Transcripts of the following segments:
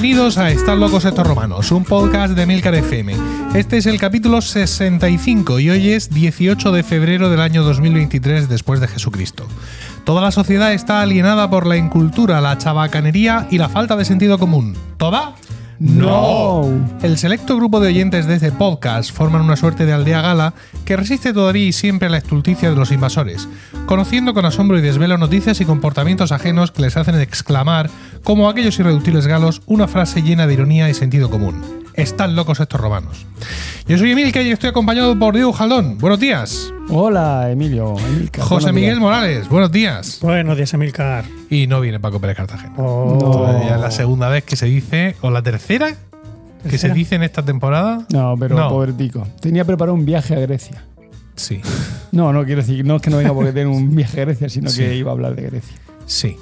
Bienvenidos a Están locos estos romanos, un podcast de Milcar FM. Este es el capítulo 65 y hoy es 18 de febrero del año 2023 después de Jesucristo. Toda la sociedad está alienada por la incultura, la chabacanería y la falta de sentido común. ¿Toda? No. El selecto grupo de oyentes de este podcast forman una suerte de aldea gala que resiste todavía y siempre a la estulticia de los invasores, conociendo con asombro y desvelo noticias y comportamientos ajenos que les hacen exclamar, como aquellos irreductibles galos, una frase llena de ironía y sentido común. Están locos estos romanos. Yo soy Emilka y estoy acompañado por Diego Jaldón. Buenos días. Hola, Emilio. Emilcar, José Miguel días. Morales. Buenos días. Buenos días, Emilcar. Y no viene Paco Pérez Cartagena. Oh. Ya es la segunda vez que se dice, o la tercera que se dice en esta temporada. No, pero No. pobretico. Tenía preparado un viaje a Grecia. Sí, No, no quiero decir, no es que no venga porque tenga un viaje a Grecia, sino Sí. que iba a hablar de Grecia. sí.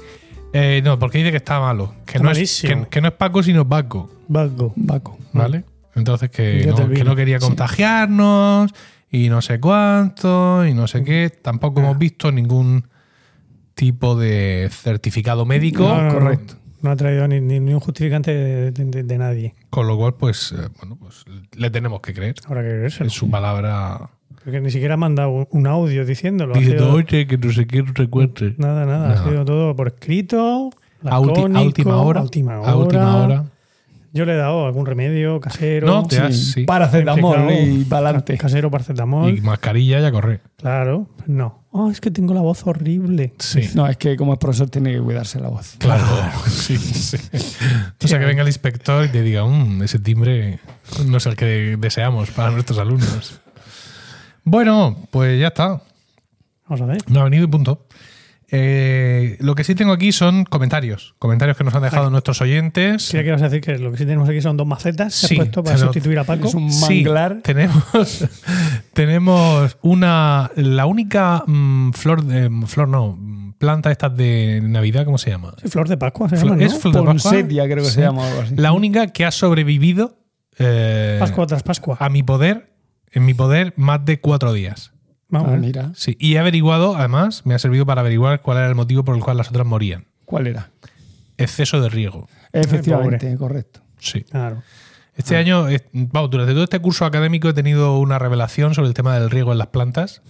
Eh, no, porque dice que está malo. Que Está no, es, que, que no es Paco, sino Paco. Bago. Baco. ¿Vale? Entonces que no, que quería Sí. contagiarnos y no sé cuánto y no sé qué. Tampoco hemos visto ningún tipo de certificado médico. No, no, no. correcto. No ha traído ni, ni- ni un justificante de, de- de- de nadie. Con lo cual, pues, eh, bueno, pues le tenemos que creer. Habrá que creérselo. En su palabra. Porque ni siquiera ha mandado un, audio diciéndolo. Sido- oye, que no sé qué recuerde. nada, nada. No. Ha sido todo por escrito. A, ulti- a lacónico, última hora. a última A última hora. Yo le he dado algún remedio casero. No, te has- sí. Paracetamol y para adelante. Casero paracetamol. Y mascarilla y a correr. Claro. No. Oh, es que tengo la voz horrible. Sí. No, es que como es profesor tiene que cuidarse la voz. Claro, sí, sí. O sea, que venga el inspector y te diga, "Mm, ese timbre no es el que deseamos para nuestros alumnos. Bueno, pues ya está. Vamos a ver. No ha venido y punto. Eh, lo que sí tengo aquí son comentarios. Comentarios que nos han dejado nuestros oyentes. Que ibas a decir que lo que sí tenemos aquí son dos macetas que has Sí, puesto para sustituir a Paco. Es un Sí, manglar. tenemos, tenemos una. La única mm, flor de. Flor no. mm, Planta estas de Navidad, ¿cómo se llama? Sí, Flor de Pascua se Flor- llama, ¿no? ¿Es flor de Pascua? Ponsetia creo que Sí. se llama algo así. La única que ha sobrevivido eh, Pascua tras Pascua. a mi poder, en mi poder, más de cuatro días. Vamos. Ah, mira. Sí, y he averiguado, además, me ha servido para averiguar cuál era el motivo por el cual las otras morían. ¿Cuál era? Exceso de riego. Efectivamente, correcto. Sí. Claro. Este Ah. año, vamos, durante todo este curso académico he tenido una revelación sobre el tema del riego en las plantas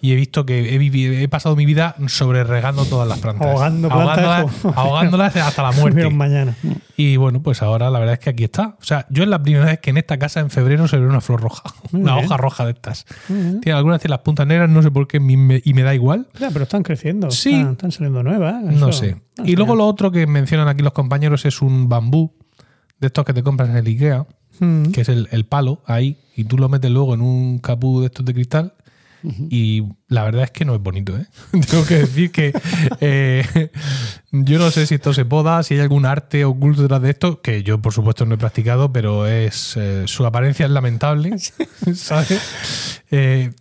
y he visto que he, vivi- he pasado mi vida sobre regando todas las plantas. Ahogando plantas. ahogándolas, ahogándolas hasta la muerte. Mañana. Y bueno, pues ahora la verdad es que aquí está. O sea, yo es la primera vez que en esta casa en febrero se ve una flor roja. Muy una bien. hoja roja de estas. Tiene algunas tienen las puntas negras, no sé por qué, y me da igual. Ya, pero están creciendo. Sí. Están, están saliendo nuevas. No sé. Ah, Y luego lo otro que mencionan aquí los compañeros es un bambú de estos que te compras en el IKEA, Mm. que es el, el palo ahí, y tú lo metes luego en un capú de estos de cristal. Y la verdad es que no es bonito, ¿eh? Tengo que decir que eh, yo no sé si esto se poda, si hay algún arte oculto detrás de esto, que yo por supuesto no he practicado, pero es eh, su apariencia es lamentable, ¿sabes? Eh,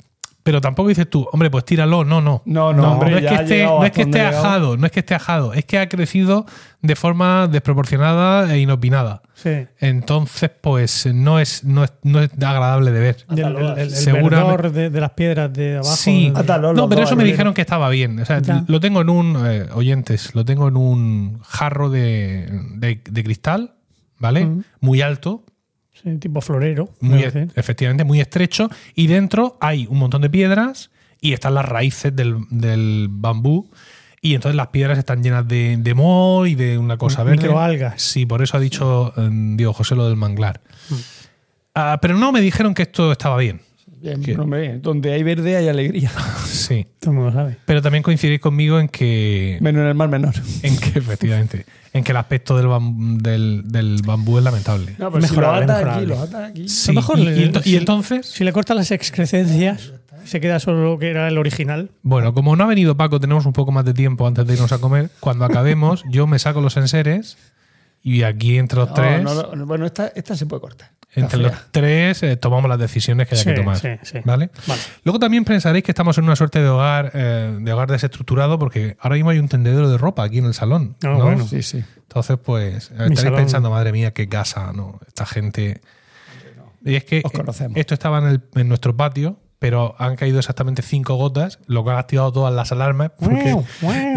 pero tampoco dices tú, hombre, pues tíralo, no, no. No, no, hombre, es ya que esté, no es que esté ajado, no es que esté ajado, es que ha crecido de forma desproporcionada e inopinada. Sí. Entonces, pues no es, no es, no es agradable de ver. El, el- el- el Seguramente- verdor de, de las piedras de abajo. Sí, de- no, pero eso me dijeron que estaba bien. O sea, lo tengo en un, eh, oyentes, lo tengo en un jarro de, de- de cristal, ¿vale? Muy alto, sí, tipo florero. muy, efectivamente, muy estrecho, y dentro hay un montón de piedras y están las raíces del, del bambú. Y entonces las piedras están llenas de, de moho y de una cosa verde. Microalgas. Sí, por eso ha dicho eh, Diego José lo del manglar. Ah, pero no me dijeron que esto estaba bien. Bien, ¿Qué? hombre, donde hay verde hay alegría. Sí. Todo el mundo sabe. Pero también coincidís conmigo en que, Menos en el mar menor. en que efectivamente, en que el aspecto del, bam- del, del bambú es lamentable. No, pero si lo ata aquí, aquí, lo lo ata aquí. Sí, mejor y, le- y ento- y sí. entonces, Si le cortan las excrescencias, se queda solo lo que era el original. bueno, como no ha venido Paco, tenemos un poco más de tiempo antes de irnos a comer. Cuando acabemos, yo me saco los enseres y aquí entre los No, tres, no, no, bueno, esta, esta se puede cortar. entre los tres eh, tomamos las decisiones que haya Sí, que tomar. sí, sí. ¿Vale? Vale. Luego también pensaréis que estamos en una suerte de hogar, eh, de hogar desestructurado, porque ahora mismo hay un tendedero de ropa aquí en el salón. Ah, ¿no? bueno. Sí, sí. Entonces, pues, estaréis salón. pensando, madre mía, qué casa, ¿no? Esta gente. Y es que Os conocemos. esto estaba en, el- en nuestro patio pero han caído exactamente cinco gotas, lo que ha activado todas las alarmas. Porque, guau,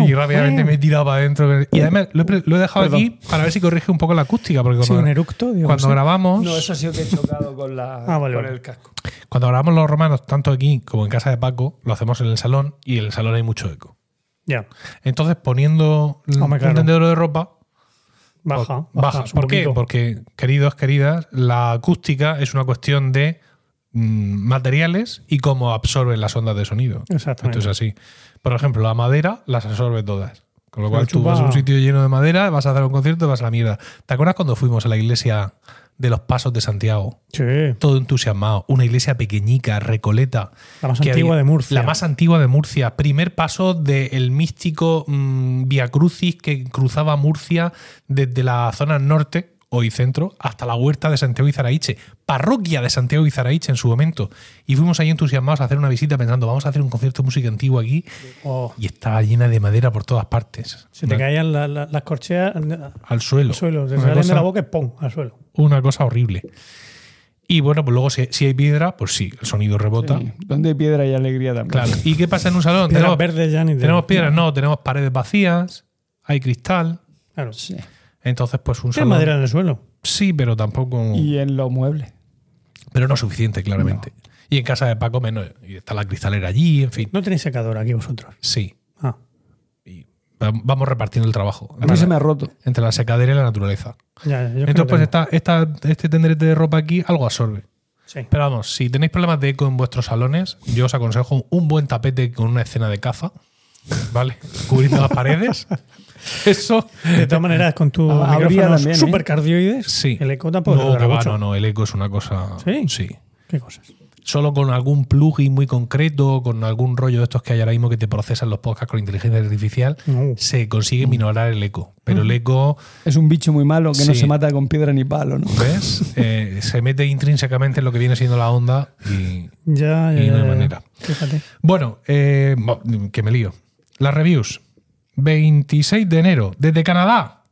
y rápidamente me he tirado para adentro. Y además lo he, lo he dejado Perdón. aquí para ver si corrige un poco la acústica. Porque Sí, cuando, un eructo. digo, cuando sí. grabamos. No, eso ha sido que he chocado con, la, Ah, vale, con vale. el casco. Cuando grabamos los romanos, tanto aquí como en casa de Paco, lo hacemos en el salón y en el salón hay mucho eco. Ya, Entonces, poniendo un claro. tendedero de ropa, baja. baja. un ¿Por qué? Porque, queridos, queridas, la acústica es una cuestión de materiales y cómo absorben las ondas de sonido. Exactamente. Esto es así. Por ejemplo, la madera las absorbe todas. Con lo cual tú vas a un sitio lleno de madera, vas a hacer un concierto y vas a la mierda. ¿Te acuerdas cuando fuimos a la iglesia de los Pasos de Santiago? Sí, Todo entusiasmado. Una iglesia pequeñica, recoleta. la más antigua había- de Murcia. La más antigua de Murcia. Primer paso del místico mm, Via Crucis que cruzaba Murcia desde la zona norte, hoy centro, hasta la huerta de Santiago y Zaraiche. Parroquia de Santiago y Zaraiche en su momento. Y fuimos ahí entusiasmados a hacer una visita pensando, vamos a hacer un concierto de música antigua aquí. Oh, Y estaba llena de madera por todas partes. se te Una- caían la- la- las corcheas al al suelo. suelo. Te Una salen de cosa- la boca y ¡pum! al suelo. Una cosa horrible. Y bueno, pues luego si, si hay piedra, pues sí, el sonido rebota. Sí, Donde hay piedra hay alegría también. Claro. ¿Y qué pasa en un salón? Tenemos, verdes ya ni te- tenemos piedras, no, tenemos paredes vacías, hay cristal. Claro. Sí. Entonces, pues un salón. madera en el suelo. Sí, pero tampoco. Y en los muebles. pero no suficiente, claramente. Y en casa de Paco menos. Y está la cristalera allí, en fin. No tenéis secador aquí vosotros. Sí. Ah, Y va- vamos repartiendo el trabajo. A mí se me ha roto. Entre la secadera y la naturaleza. ya, yo Entonces, pues esta, este tenderete de ropa aquí algo absorbe. Sí. Pero vamos, si tenéis problemas de eco en vuestros salones, yo os aconsejo un buen tapete con una escena de caza, ¿vale? Cubriendo las paredes. Eso. De todas maneras, con tu Ah, habría micrófonos también, ¿eh? supercardioides, Sí. el eco tampoco No, que va, no, no, el eco es una cosa. ¿Sí? Sí. ¿Qué cosas? Solo con algún plugin muy concreto, con algún rollo de estos que hay ahora mismo que te procesan los podcasts con inteligencia artificial, No. se consigue minorar el eco. Pero el eco, Es un bicho muy malo que no se mata con piedra ni palo, ¿no? ¿ves? Eh, se mete intrínsecamente en lo que viene siendo la onda y, Ya, ya, Y no hay ya. manera. Fíjate. Bueno, eh, que me lío. Las reviews. 26 de enero, desde Canadá.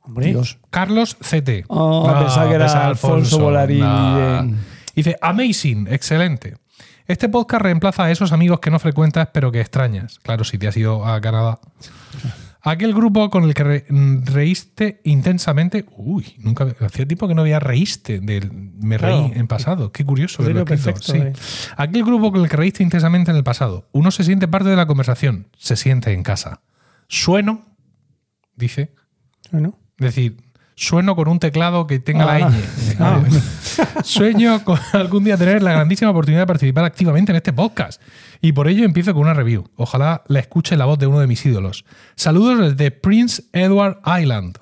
Hombre, Dios. Carlos CT. Oh, pensaba que era Alfonso Volarín. Dice, amazing, excelente. Este podcast reemplaza a esos amigos que no frecuentas pero que extrañas. Claro, si te has ido a Canadá. Aquel grupo con el que re- reíste intensamente. Uy, nunca hacía tiempo que no había reíste. Del, me reí en pasado. Qué curioso. Escrito, perfecto, sí. eh. Aquel grupo con el que reíste intensamente en el pasado. Uno se siente parte de la conversación. Se siente en casa. Sueno, dice. bueno. Es decir, sueno con un teclado que tenga la Ah. ñ. Ah. Sueño con algún día tener la grandísima oportunidad de participar activamente en este podcast. Y por ello empiezo con una review. Ojalá la escuche la voz de uno de mis ídolos. Saludos desde Prince Edward Island.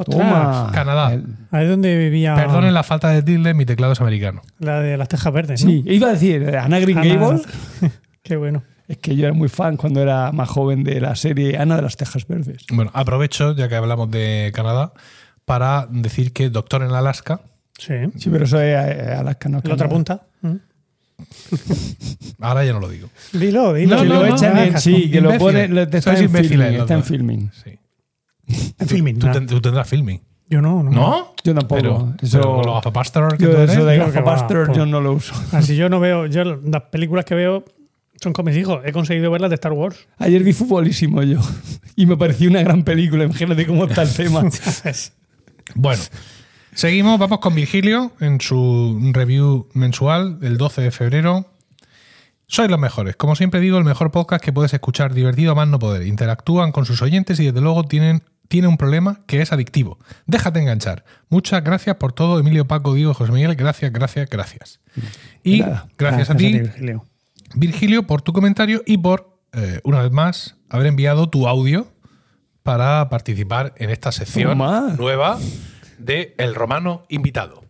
Canadá. El- Ahí es donde vivía Perdonen la falta de tilde, mi teclado es americano. la de las tejas verdes, ¿no? Sí, iba a decir, Ana Green Ana- Gable. Qué bueno. Es que yo era muy fan cuando era más joven de la serie Ana de las Tejas Verdes. Bueno, aprovecho, ya que hablamos de Canadá, para decir que Doctor en Alaska, Sí. Sí, pero eso es eh, Alaska, no es La otra punta. ¿Mm? ahora ya no lo digo. Dilo, dilo. Que No, lo no, echan no, en sí, que lo pone, lo- está Sois en filming, está en filming. Sí. En filming. Tú, ten- tú tendrás filming. Yo no, no. ¿No? Yo tampoco. Pero, Eso- pero con los gafapastor que Yo tú eres, eso de Yo que no lo uso. Así yo no veo. Yo las películas que veo son con mis hijos. He conseguido ver las de Star Wars. Ayer vi futbolísimo yo y me pareció una gran película. Imagínate cómo está el tema. Bueno, seguimos, vamos con Virgilio en su review mensual del 12 de febrero. Sois los mejores. Como siempre digo, el mejor podcast que puedes escuchar, divertido a más no poder. Interactúan con sus oyentes y desde luego tienen, tiene un problema que es adictivo. Déjate enganchar. Muchas gracias por todo, Emilio, Paco, Diego, José Miguel. Gracias, gracias, gracias. Y nada. gracias a ti, Virgilio. Virgilio, por tu comentario y por, eh, una vez más, haber enviado tu audio para participar en esta sección Toma. nueva de El Romano Invitado.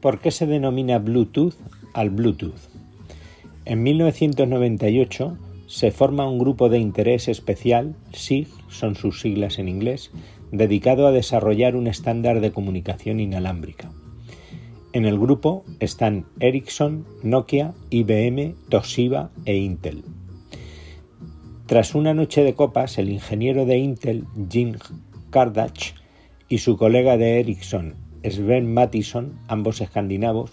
¿Por qué se denomina Bluetooth al Bluetooth? En 1998 se forma un grupo de interés especial, SIG, son sus siglas en inglés, dedicado a desarrollar un estándar de comunicación inalámbrica. En el grupo están Ericsson, Nokia, IBM, Toshiba e Intel. Tras una noche de copas, el ingeniero de Intel, Jim Kardach, y su colega de Ericsson, Sven Mattison, ambos escandinavos,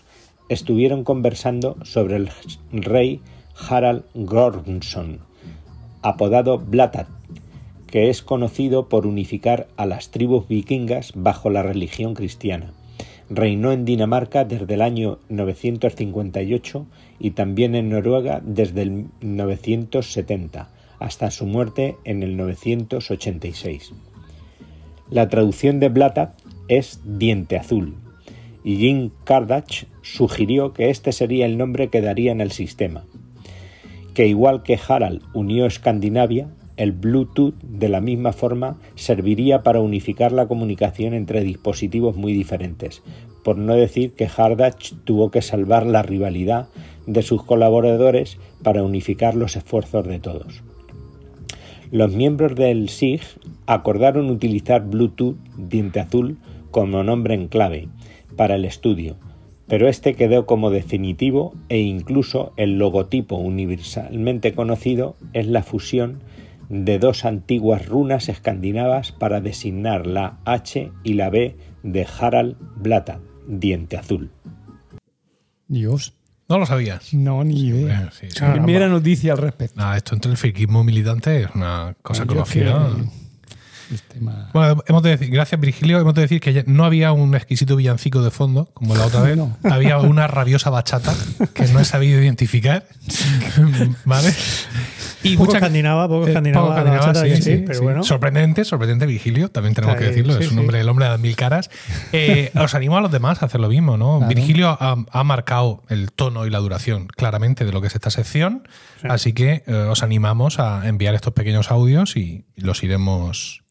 estuvieron conversando sobre el rey Harald Gormson, apodado Blatat, que es conocido por unificar a las tribus vikingas bajo la religión cristiana. Reinó en Dinamarca desde el año 958 y también en Noruega desde el 970 hasta su muerte en el 986. La traducción de Blata es diente azul, y Jim Kardach sugirió que este sería el nombre que darían el sistema, que igual que Harald unió Escandinavia, el Bluetooth de la misma forma serviría para unificar la comunicación entre dispositivos muy diferentes, por no decir que Hardach tuvo que salvar la rivalidad de sus colaboradores para unificar los esfuerzos de todos. Los miembros del SIG acordaron utilizar Bluetooth Diente Azul como nombre en clave para el estudio, pero este quedó como definitivo e incluso el logotipo universalmente conocido es la fusión de dos antiguas runas escandinavas para designar la H y la B de Harald Blata, diente azul. Dios. No lo sabías. No, ni idea. Sí, sí. Primera noticia al respecto. Nada, esto entre el friquismo militante es una cosa conocida. que- el tema- Bueno, hemos de decir, gracias Virgilio, hemos de decir que no había un exquisito villancico de fondo, como la otra vez. No. Había una rabiosa bachata que no he sabido identificar. ¿Vale? Y Poco mucha- escandinava, poco eh, escandinava poco la escandinava, bachata, sí, que sí, sí, pero sí. bueno. Sorprendente, sorprendente Virgilio, también tenemos que decirlo, es un hombre, el hombre de las mil caras. Eh, os animo a los demás a hacer lo mismo, ¿no? Claro. Virgilio ha, ha marcado el tono y la duración claramente de lo que es esta sección, Sí. así que eh, os animamos a enviar estos pequeños audios y los iremos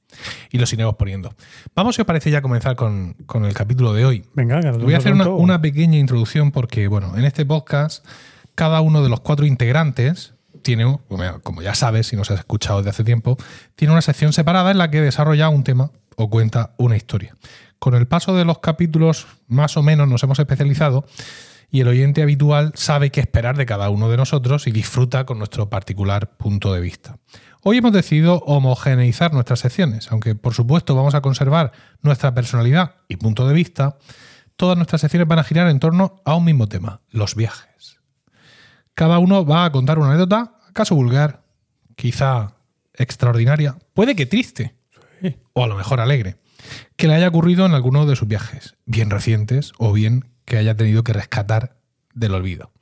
y los iremos poniendo. Vamos, si os parece, ya a comenzar con, con el capítulo de hoy. Venga, que Voy a hacer una, una pequeña introducción porque, bueno, en este podcast, cada uno de los cuatro integrantes tiene, como ya sabes, si nos has escuchado desde hace tiempo, tiene una sección separada en la que desarrolla un tema o cuenta una historia. Con el paso de los capítulos, más o menos nos hemos especializado y el oyente habitual sabe qué esperar de cada uno de nosotros y disfruta con nuestro particular punto de vista. Hoy hemos decidido homogeneizar nuestras secciones, aunque por supuesto vamos a conservar nuestra personalidad y punto de vista, todas nuestras secciones van a girar en torno a un mismo tema, los viajes. Cada uno va a contar una anécdota, acaso vulgar, quizá extraordinaria, puede que triste, o a lo mejor alegre, que le haya ocurrido en alguno de sus viajes, bien recientes o bien que haya tenido que rescatar del olvido.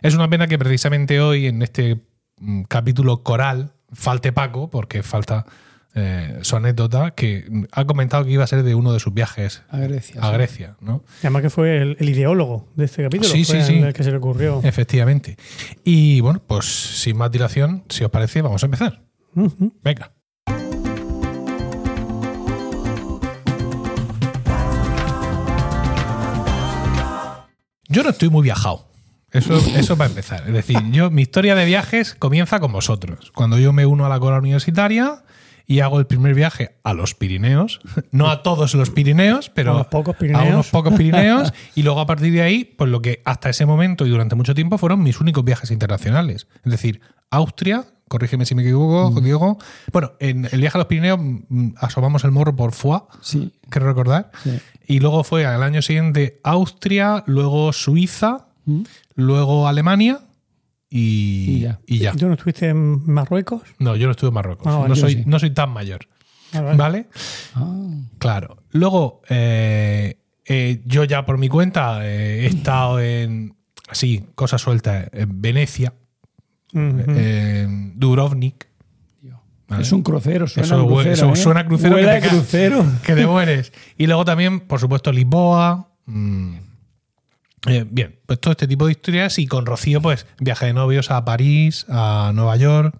Es una pena que precisamente hoy, en este mm, capítulo coral, falte Paco, porque falta eh, su anécdota, que ha comentado que iba a ser de uno de sus viajes A Grecia. a sí. Grecia, ¿no? Además que fue el, el ideólogo de este capítulo. Sí, fue sí, el que se le ocurrió. Efectivamente. Y bueno, pues sin más dilación, si os parece, vamos a empezar. Venga. Yo no estoy muy viajado. Eso, eso para empezar. Es decir, yo, mi historia de viajes comienza con vosotros. Cuando yo me uno a la cola universitaria y hago el primer viaje a los Pirineos. No a todos los Pirineos, pero A unos pocos a Pirineos. unos pocos Pirineos. y luego a partir de ahí, pues lo que hasta ese momento y durante mucho tiempo fueron mis únicos viajes internacionales. Es decir, Austria, corrígeme si me equivoco, Diego. Bueno, en el viaje a los Pirineos mm, asomamos el morro por Foix, Sí. quiero recordar. Sí. Y luego fue al año siguiente Austria, luego Suiza, luego Alemania y, Y ya. y ya. ¿Tú no estuviste en Marruecos? No, yo no estuve en Marruecos. Ah, no, soy, sí. no soy tan mayor. Ah, vale. ¿Vale? Ah, Claro. Luego, eh, eh, yo ya por mi cuenta eh, he estado en, así, cosas sueltas, en Venecia, en Dubrovnik. Es un crucero, suena Eso crucero. eso suena a crucero que te crucero. que te mueres. Y luego también, por supuesto, Lisboa. mm, eh, bien, pues todo este tipo de historias. Y con Rocío, pues viaje de novios a París, a Nueva York.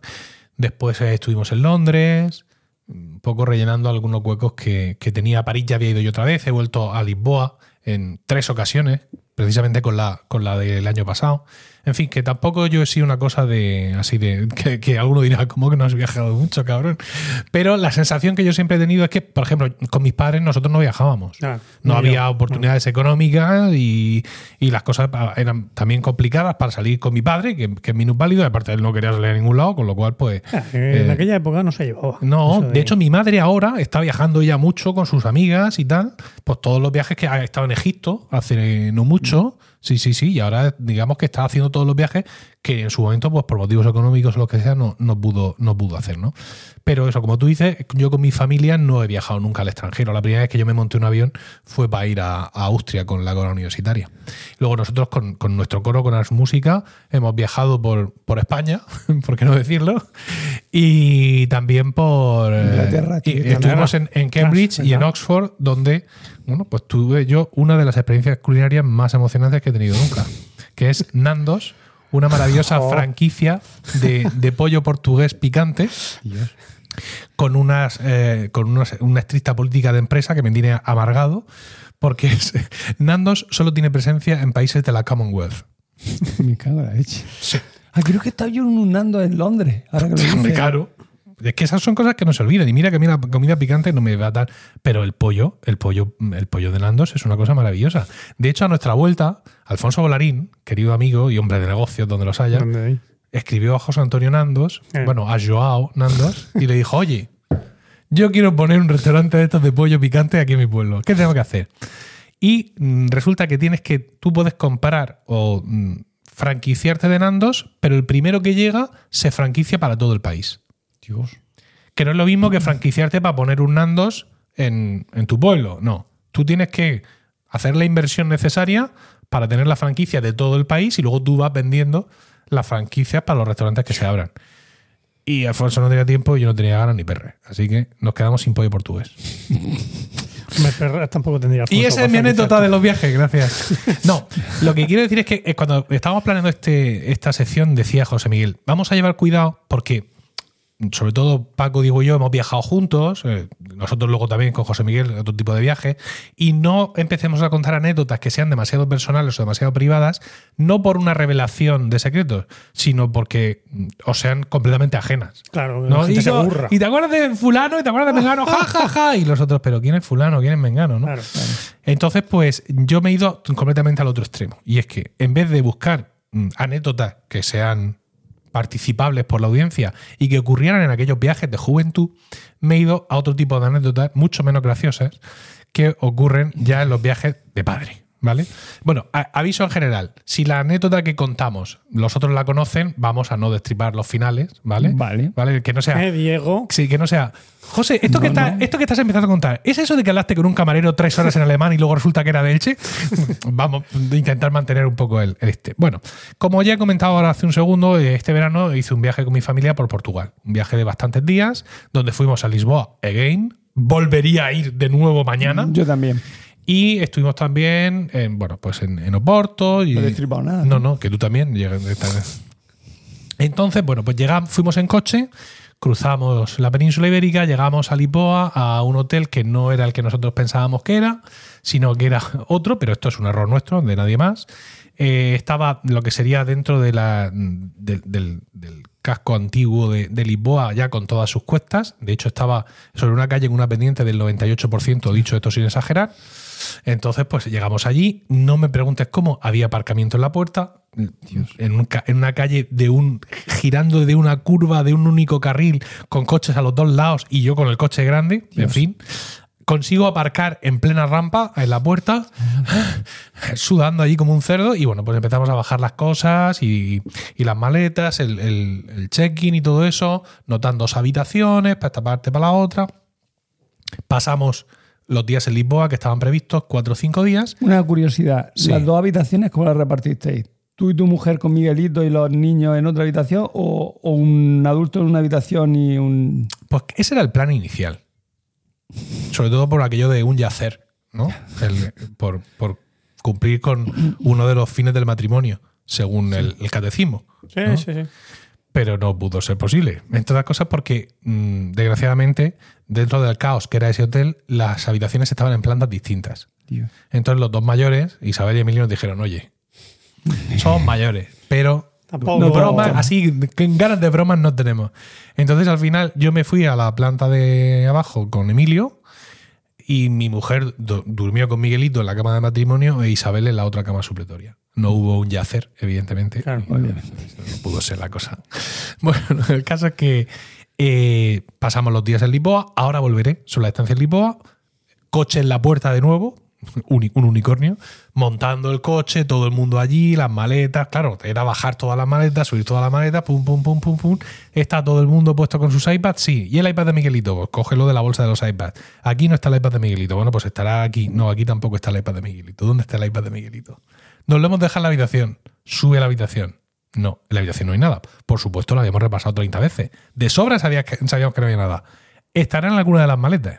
Después eh, estuvimos en Londres, un poco rellenando algunos huecos que, que tenía París. Ya había ido yo otra vez. He vuelto a Lisboa en tres ocasiones, precisamente con la, con la del año pasado. En fin, que tampoco yo he sido una cosa de así de que, que alguno dirá, ¿cómo que no has viajado mucho, cabrón? Pero la sensación que yo siempre he tenido es que, por ejemplo, con mis padres nosotros no viajábamos. Ah, no había yo. oportunidades económicas y, y las cosas eran también complicadas para salir con mi padre, que, que es minusválido, y aparte él no quería salir a ningún lado, con lo cual, pues. Ah, en eh, aquella época no se llevaba. no, Eso de hecho mi madre ahora está viajando ella mucho con sus amigas y tal, pues todos los viajes que ha estado en Egipto hace no mucho, sí, sí, sí, y ahora digamos que está haciendo todos los viajes que en su momento, pues por motivos económicos o lo que sea, no, no pudo, no pudo hacer, ¿no? Pero eso, como tú dices, yo con mi familia no he viajado nunca al extranjero. La primera vez que yo me monté un avión fue para ir a, a Austria con la corona universitaria. Luego nosotros con, con nuestro coro, con Ars Música, hemos viajado por, por España, por qué no decirlo, y también por... eh, Inglaterra, y tío, estuvimos en, en Cambridge y en. Oxford, donde, bueno, pues tuve yo una de las experiencias culinarias más emocionantes que he tenido nunca, que es Nandos, una maravillosa Oh. franquicia de, de pollo portugués picante Dios. con unas eh, con unas- una estricta política de empresa que me tiene amargado porque es- Nandos solo tiene presencia en países de la Commonwealth. Me cago en la leche. Sí. Ah, creo que estaba yo en un Nando en Londres. Ahora que lo Hombre, dices. claro. Es que esas son cosas que no se olvidan. Y mira que a mí la comida picante no me va a dar. Pero el pollo, el pollo, el pollo de Nandos es una cosa maravillosa. De hecho, a nuestra vuelta, Alfonso Volarín, querido amigo y hombre de negocios donde los haya, escribió a José Antonio Nandos, Eh. bueno, a Joao Nandos, y le dijo, oye, yo quiero poner un restaurante de estos de pollo picante aquí en mi pueblo. ¿Qué tengo que hacer? Y mm, resulta que tienes que, tú puedes comprar o mm, franquiciarte de Nandos, pero el primero que llega se franquicia para todo el país. Dios. Que no es lo mismo que franquiciarte para poner un Nandos en, en tu pueblo. No. Tú tienes que hacer la inversión necesaria para tener la franquicia de todo el país y luego tú vas vendiendo las franquicias para los restaurantes que se abran. Y Alfonso no tenía tiempo y yo no tenía ganas ni perre. Así que nos quedamos sin pollo portugués. Me perras tampoco tendría Y esa es mi anécdota de los viajes, gracias. No, lo que quiero decir es que cuando estábamos planeando este, esta sección, decía José Miguel, vamos a llevar cuidado porque, sobre todo Paco, digo yo, hemos viajado juntos, eh, nosotros luego también con José Miguel, otro tipo de viajes, y no empecemos a contar anécdotas que sean demasiado personales o demasiado privadas, no por una revelación de secretos, sino porque mm, os sean completamente ajenas. Claro, ¿no? gente Y, se yo- y te acuerdas de fulano y te acuerdas de Mengano, ja, ja, ja. Y los otros, pero ¿quién es fulano? ¿Quién es Mengano? ¿no? Claro. Entonces, pues yo me he ido completamente al otro extremo. Y es que en vez de buscar mm, anécdotas que sean participables por la audiencia y que ocurrieran en aquellos viajes de juventud, me he ido a otro tipo de anécdotas mucho menos graciosas que ocurren ya en los viajes de padre. ¿Vale? Bueno, a- aviso en general. Si la anécdota que contamos los otros la conocen, vamos a no destripar los finales, ¿vale? Vale. ¿Vale? Que no sea. Eh, Diego. Sí, que no sea. José, esto, que está- no. esto que estás empezando a contar, ¿es eso de que hablaste con un camarero tres horas en alemán y luego resulta que era de Elche? Vamos a intentar mantener un poco el, el este. Bueno, como ya he comentado ahora hace un segundo, eh, este verano hice un viaje con mi familia por Portugal. Un viaje de bastantes días, donde fuimos a Lisboa again. Volvería a ir de nuevo mañana. Yo también. Y estuvimos también en, bueno, pues en, en Oporto. Y, No he destripado nada. No, no, que tú también. de. Entonces, bueno, pues llegamos, fuimos en coche, cruzamos la península ibérica, llegamos a Lisboa, a un hotel que no era el que nosotros pensábamos que era, sino que era otro, pero esto es un error nuestro, de nadie más. Eh, estaba lo que sería dentro de la, del, del- del casco antiguo de, de Lisboa, ya con todas sus cuestas. De hecho, estaba sobre una calle con una pendiente del 98%, dicho esto sin exagerar. Entonces, pues llegamos allí. No me preguntes cómo, había aparcamiento en la puerta. En, un ca- en una calle de un girando de una curva de un único carril con coches a los dos lados y yo con el coche grande, en fin. Consigo aparcar en plena rampa en la puerta, sudando allí como un cerdo, y bueno, pues empezamos a bajar las cosas y, y las maletas, el, el- el check-in y todo eso, notando dos habitaciones para esta parte, para la otra. Pasamos los días en Lisboa que estaban previstos, cuatro o cinco días. Una curiosidad. Sí. ¿Las dos habitaciones cómo las repartisteis? ¿Tú y tu mujer con Miguelito y los niños en otra habitación? ¿O, o un adulto en una habitación y un...? Pues ese era el plan inicial. Sobre todo por aquello de un yacer, ¿no? El- por, por cumplir con uno de los fines del matrimonio, según el, el catecismo. Sí, ¿no? sí, sí. Pero no pudo ser posible. Entre otras cosas porque, mm, desgraciadamente, dentro del caos que era ese hotel, las habitaciones estaban en plantas distintas. Entonces los dos mayores, Isabel y Emilio, nos dijeron, oye, somos mayores, pero Tampoco. no, bromas, así, con ganas de bromas no tenemos. Entonces al final yo me fui a la planta de abajo con Emilio y mi mujer du- durmió con Miguelito en la cama de matrimonio e Isabel en la otra cama supletoria. No hubo un yacer, evidentemente. Claro. Obviamente. No pudo ser la cosa. Bueno, el caso es que eh, pasamos los días en Lisboa, ahora volveré, son la estancia en Lisboa, coche en la puerta de nuevo, uni- un unicornio, montando el coche, todo el mundo allí, las maletas, claro, era bajar todas las maletas, subir todas las maletas, pum, pum, pum, pum, pum. Está todo el mundo puesto con sus iPads, sí. ¿Y el iPad de Miguelito? Pues cógelo de la bolsa de los iPads. Aquí no está el iPad de Miguelito. Bueno, pues estará aquí. No, aquí tampoco está el iPad de Miguelito. ¿Dónde está el iPad de Miguelito? Nos lo hemos dejado en la habitación. Sube a la habitación. No, en la habitación no hay nada. Por supuesto, lo habíamos repasado 30 veces. De sobra sabíamos que no había nada. Estará en alguna de las maletas.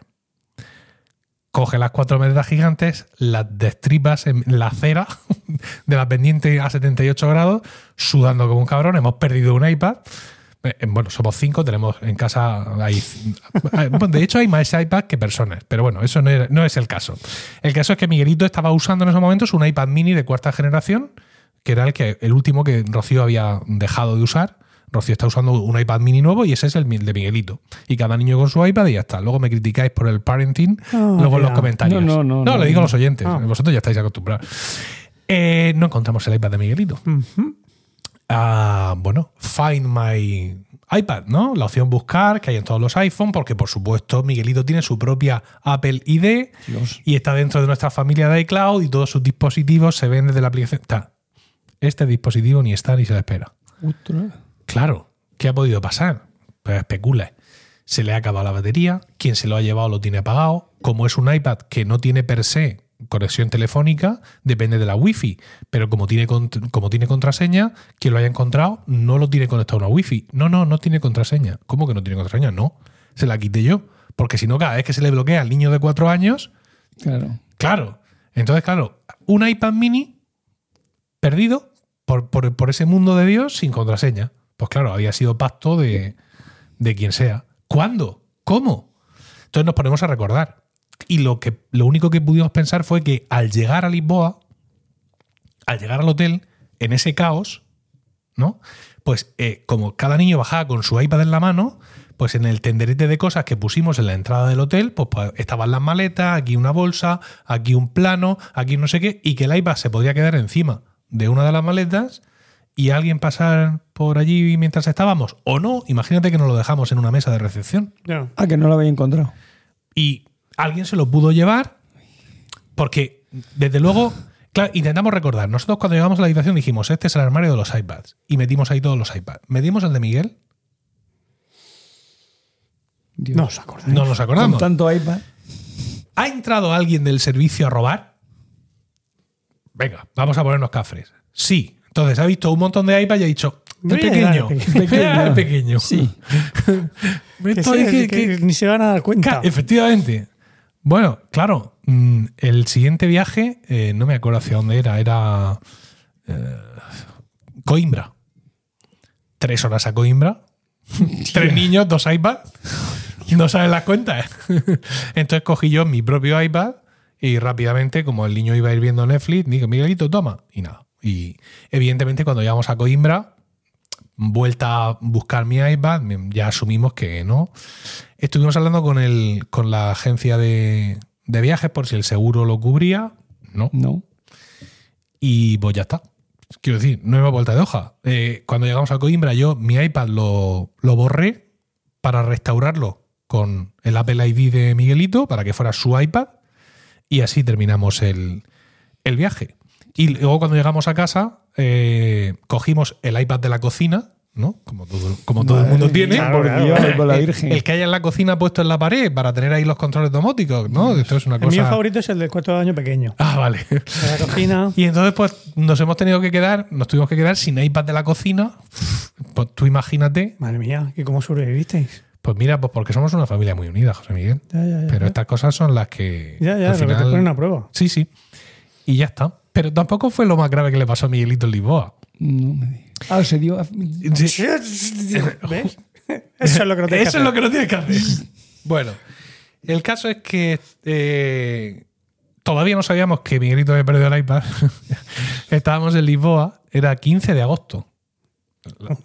Coge las cuatro maletas gigantes, las destripas en la acera de la pendiente a 78 grados, sudando como un cabrón. Hemos perdido un iPad. Eh, Bueno, somos cinco, tenemos en casa. Hay, bueno, de hecho, hay más iPads que personas, pero bueno, eso no, era- no es el caso. El caso es que Miguelito estaba usando en esos momentos un iPad mini de cuarta generación, que era el, que, el último que Rocío había dejado de usar. Rocío está usando un iPad mini nuevo y ese es el de Miguelito. Y cada niño con su iPad y ya está. Luego me criticáis por el parenting, Ah, luego en los comentarios. No, no, no, No, no, le digo a los oyentes. Ah. Vosotros ya estáis acostumbrados. Eh, no encontramos el iPad de Miguelito. Ujú. Ah, bueno, Find My iPad, ¿no? La opción buscar que hay en todos los iPhone, porque por supuesto Miguelito tiene su propia Apple ID Dios. y está dentro de nuestra familia de iCloud y todos sus dispositivos se ven desde la aplicación. Está. Este dispositivo ni está ni se le espera. Ostras. Claro, ¿qué ha podido pasar? Pues especula. Se le ha acabado la batería, quien se lo ha llevado lo tiene apagado. Como es un iPad que no tiene per se conexión telefónica, depende de la Wi-Fi. Pero como tiene, como tiene contraseña, quien lo haya encontrado no lo tiene conectado a una Wi-Fi. No, no, no tiene contraseña. ¿Cómo que no tiene contraseña? No, se la quité yo. Porque si no, cada vez que se le bloquea al niño de cuatro años, Claro. Claro. Entonces, claro, un iPad mini perdido por, por- por ese mundo de Dios sin contraseña. Pues claro, había sido pacto de, de quien sea. ¿Cuándo? ¿Cómo? Entonces nos ponemos a recordar. Y lo, que, lo único que pudimos pensar fue que al llegar a Lisboa, al llegar al hotel, en ese caos, ¿no? Pues eh, como cada niño bajaba con su iPad en la mano, pues en el tenderete de cosas que pusimos en la entrada del hotel, pues, pues, estaban las maletas, aquí una bolsa, aquí un plano, aquí no sé qué, y que el iPad se podía quedar encima de una de las maletas y alguien pasar por allí mientras estábamos, o no, imagínate que nos lo dejamos en una mesa de recepción Ya. Ah, que no lo habéis encontrado. y alguien se lo pudo llevar porque desde luego claro, intentamos recordar nosotros cuando llegamos a la habitación dijimos este es el armario de los iPads y metimos ahí todos los iPads metimos el de Miguel Dios. No os acordáis. no nos Con acordamos tanto iPad. ¿ha entrado alguien del servicio a robar? venga vamos a ponernos cafres sí entonces ha visto un montón de iPads y ha dicho es Mira, pequeño pequeño. es pequeño Sí. Que Esto sí, es que- que que- ni se van a dar cuenta. Efectivamente. Bueno, claro, mm, el siguiente viaje, eh, no me acuerdo hacia dónde era, era eh, Coimbra. Tres horas a Coimbra, tres niños, dos iPads, no saben las cuentas. Entonces cogí yo mi propio iPad y rápidamente, como el niño iba a ir viendo Netflix, dije, Miguelito, toma, y nada. Y evidentemente cuando llegamos a Coimbra, vuelta a buscar mi iPad, ya asumimos que no. Estuvimos hablando con, el, con la agencia de, de viajes por si el seguro lo cubría. No. No. Y pues ya está. Quiero decir, no iba vuelta de hoja. Eh, cuando llegamos a Coimbra, yo mi iPad lo, lo borré para restaurarlo con el Apple ID de Miguelito para que fuera su iPad. Y así terminamos el, el viaje. Y luego cuando llegamos a casa, eh, cogimos el iPad de la cocina, ¿no? Como todo, como todo el mundo mía, tiene. Claro, Por claro. Dios, por la El- Virgen. El que haya en la cocina puesto en la pared para tener ahí los controles domóticos, ¿no? Esto es una El cosa. mío favorito es el del cuarto de año pequeño. Ah, vale. De la cocina. Y entonces, pues, nos hemos tenido que quedar, nos tuvimos que quedar sin iPad de la cocina. Pues tú imagínate, Madre mía, ¿y cómo sobrevivisteis? pues mira, pues porque somos una familia muy unida, José Miguel. Ya, ya, ya. Pero ya. estas cosas son las que. Ya, ya, al lo que te final- ponen a prueba. Sí, sí. Y ya está. Pero tampoco fue lo más grave que le pasó a Miguelito en Lisboa. No me digas. Ah, se dio. Sí. ¿Ves? Eso es lo que no tienes Eso que es lo hacer. que no tienes que hacer. bueno, el caso es que eh, todavía no sabíamos que Miguelito había perdido el iPad. Estábamos en Lisboa era 15 de agosto.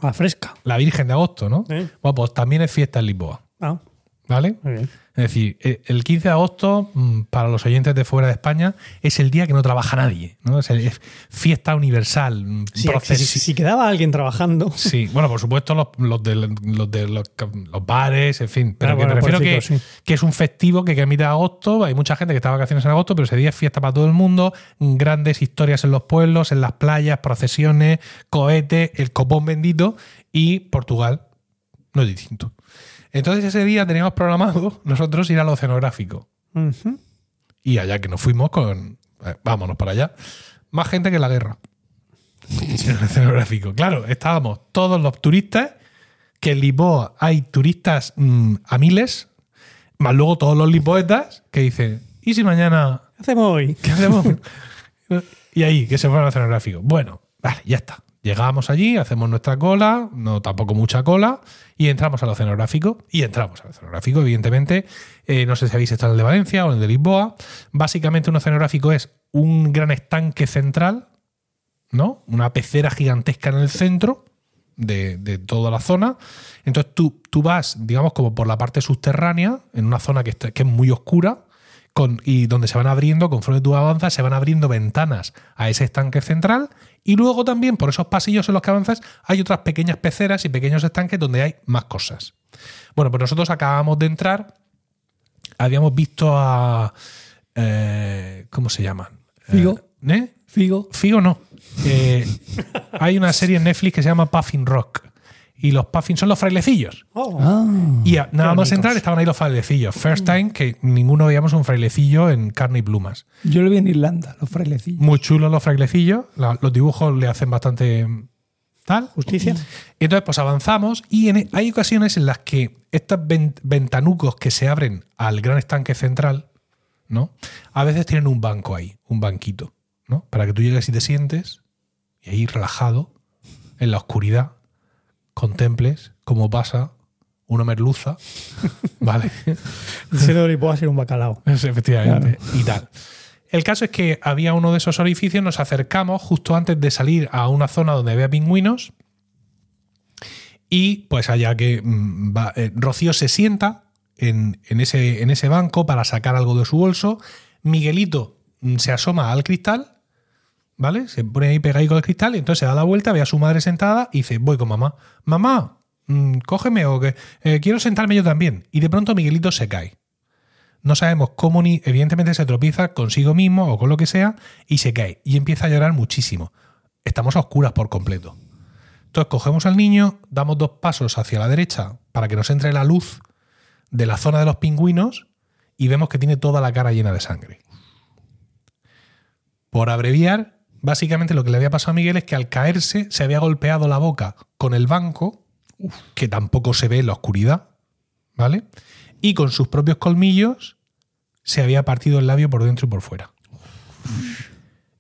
Más fresca. La Virgen de agosto, ¿no? Bueno, pues también es fiesta en Lisboa. Ah, ¿Vale? muy bien. Es decir, eh, el 15 de agosto, mm, para los oyentes de fuera de España, es el día que no trabaja nadie. ¿no? Es, el- es fiesta universal. mm, Si, proces- si- si quedaba alguien trabajando, Sí, bueno, por supuesto los, los de, los, de los, los bares, en fin. Pero Ah, que bueno, me refiero que, sí. que es un festivo que, que emite agosto. Hay mucha gente que está de vacaciones en agosto, pero ese día es fiesta para todo el mundo. Grandes historias en los pueblos, en las playas, procesiones, cohetes, el copón bendito. Y Portugal no es distinto. Entonces ese día teníamos programado nosotros ir al oceanográfico. Ujú. Y allá que nos fuimos con. eh, vámonos para allá. Más gente que en la guerra. En el escenográfico. Claro, estábamos todos los turistas, que en Lisboa hay turistas mm, a miles, más luego todos los lisboetas que dicen, ¿y si mañana ¿qué hacemos hoy? ¿Qué hacemos? y ahí, que se fueron al escenográfico. Bueno, vale, ya está. Llegamos allí, hacemos nuestra cola, no tampoco mucha cola, y entramos al oceanográfico. Y entramos al oceanográfico, evidentemente. Eh, no sé si habéis estado en el de Valencia o en el de Lisboa. Básicamente, un oceanográfico es un gran estanque central, ¿no? Una pecera gigantesca en el centro de, de toda la zona. Entonces tú, tú vas, digamos, como por la parte subterránea, en una zona que, está- que es muy oscura, con, y donde se van abriendo, conforme tú avanzas, se van abriendo ventanas a ese estanque central. Y luego también, por esos pasillos en los que avanzas, hay otras pequeñas peceras y pequeños estanques donde hay más cosas. Bueno, pues nosotros acabamos de entrar. Habíamos visto a. eh, ¿Cómo se llaman? Figo. Eh, ¿eh? Figo. Figo no. Eh, hay una serie en Netflix que se llama Puffin Rock. Y los Puffin son los frailecillos. Oh, Ah. Y a- nada más bonitos. entrar estaban ahí los frailecillos. First time que ninguno veíamos un frailecillo en carne y plumas. Yo lo vi en Irlanda, los frailecillos. Muy chulos los frailecillos. La- los dibujos le hacen bastante mm, tal. justicia. Entonces, pues avanzamos y en- hay ocasiones en las que estos ven- ventanucos que se abren al gran estanque central, ¿no? A veces tienen un banco ahí, un banquito, ¿no? Para que tú llegues y te sientes y ahí relajado, en la oscuridad, contemples cómo pasa una merluza, ¿vale? Ese de Lisboa ser un bacalao. Es, efectivamente. Y tal. El caso es que había uno de esos orificios, nos acercamos justo antes de salir a una zona donde había pingüinos. Y pues allá que mm, va- eh, Rocío se sienta en, en ese, en ese banco para sacar algo de su bolso. Miguelito mm, se asoma al cristal, ¿vale? Se pone ahí pegado al cristal y entonces se da la vuelta, ve a su madre sentada y dice, voy con mamá. Mamá, mm, cógeme o que eh, quiero sentarme yo también. Y de pronto Miguelito se cae. No sabemos cómo ni, evidentemente se tropieza consigo mismo o con lo que sea y se cae y empieza a llorar muchísimo. Estamos a oscuras por completo. Entonces cogemos al niño, damos dos pasos hacia la derecha para que nos entre la luz de la zona de los pingüinos y vemos que tiene toda la cara llena de sangre. Por abreviar, básicamente lo que le había pasado a Miguel es que al caerse se había golpeado la boca con el banco, que tampoco se ve en la oscuridad, ¿vale? Y con sus propios colmillos se había partido el labio por dentro y por fuera.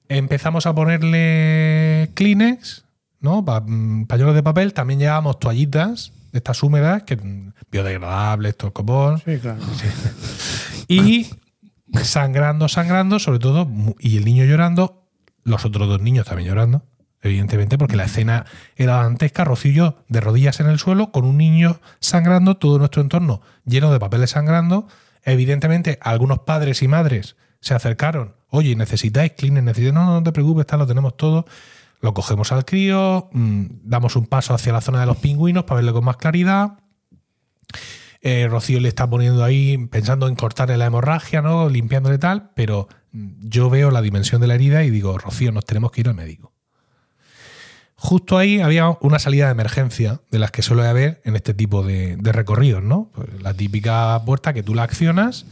Empezamos a ponerle Kleenex, ¿no? Pa- mm, pañuelos de papel, también llevábamos toallitas de estas húmedas, que mm, biodegradables, estos copón. Sí, claro. Y sangrando, sangrando, sobre todo, y el niño llorando, los otros dos niños también llorando, evidentemente, porque la escena era dantesca, Rocío y yo de rodillas en el suelo, con un niño sangrando, todo nuestro entorno lleno de papeles sangrando. Evidentemente, algunos padres y madres se acercaron, oye, necesitáis cleaner, necesitáis, no, no, te preocupes, lo tenemos todo. Lo cogemos al crío, mm, damos un paso hacia la zona de los pingüinos para verlo con más claridad. Eh, Rocío le está poniendo ahí, pensando en cortarle la hemorragia, ¿no? Limpiándole tal, pero mm, yo veo la dimensión de la herida y digo, Rocío, nos tenemos que ir al médico. Justo ahí había una salida de emergencia de las que suele haber en este tipo de, de recorridos, ¿no? Pues la típica puerta que tú la accionas,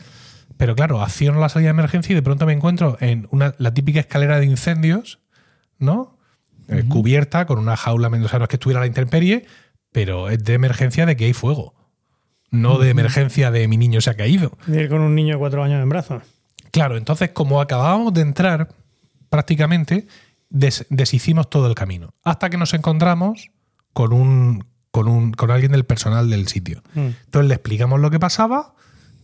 pero claro, acciono la salida de emergencia y de pronto me encuentro en una, la típica escalera de incendios, ¿no? Eh, cubierta con una jaula, sea, no es que estuviera a la intemperie, pero es de emergencia de que hay fuego, no de emergencia de mi niño se ha caído. Ir con un niño de cuatro años en brazos. Claro, entonces como acabábamos de entrar, prácticamente des- deshicimos todo el camino, hasta que nos encontramos con un, con un con alguien del personal del sitio. Mm. Entonces le explicamos lo que pasaba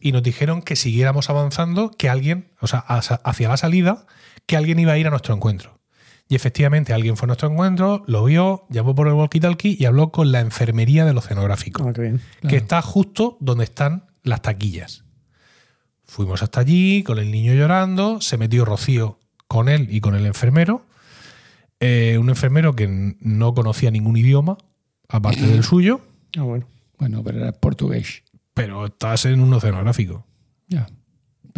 y nos dijeron que siguiéramos avanzando, que alguien, o sea, hacia la salida, que alguien iba a ir a nuestro encuentro. Y efectivamente alguien fue a nuestro encuentro, lo vio, llamó por el walkie-talkie y habló con la enfermería del oceanográfico, Ah, qué bien. que está justo donde están las taquillas. Fuimos hasta allí con el niño llorando, se metió Rocío con él y con el enfermero. Eh, un enfermero que no conocía ningún idioma, aparte del suyo, Ah, bueno. Bueno, pero era portugués. pero estás en un oceanográfico. Ya.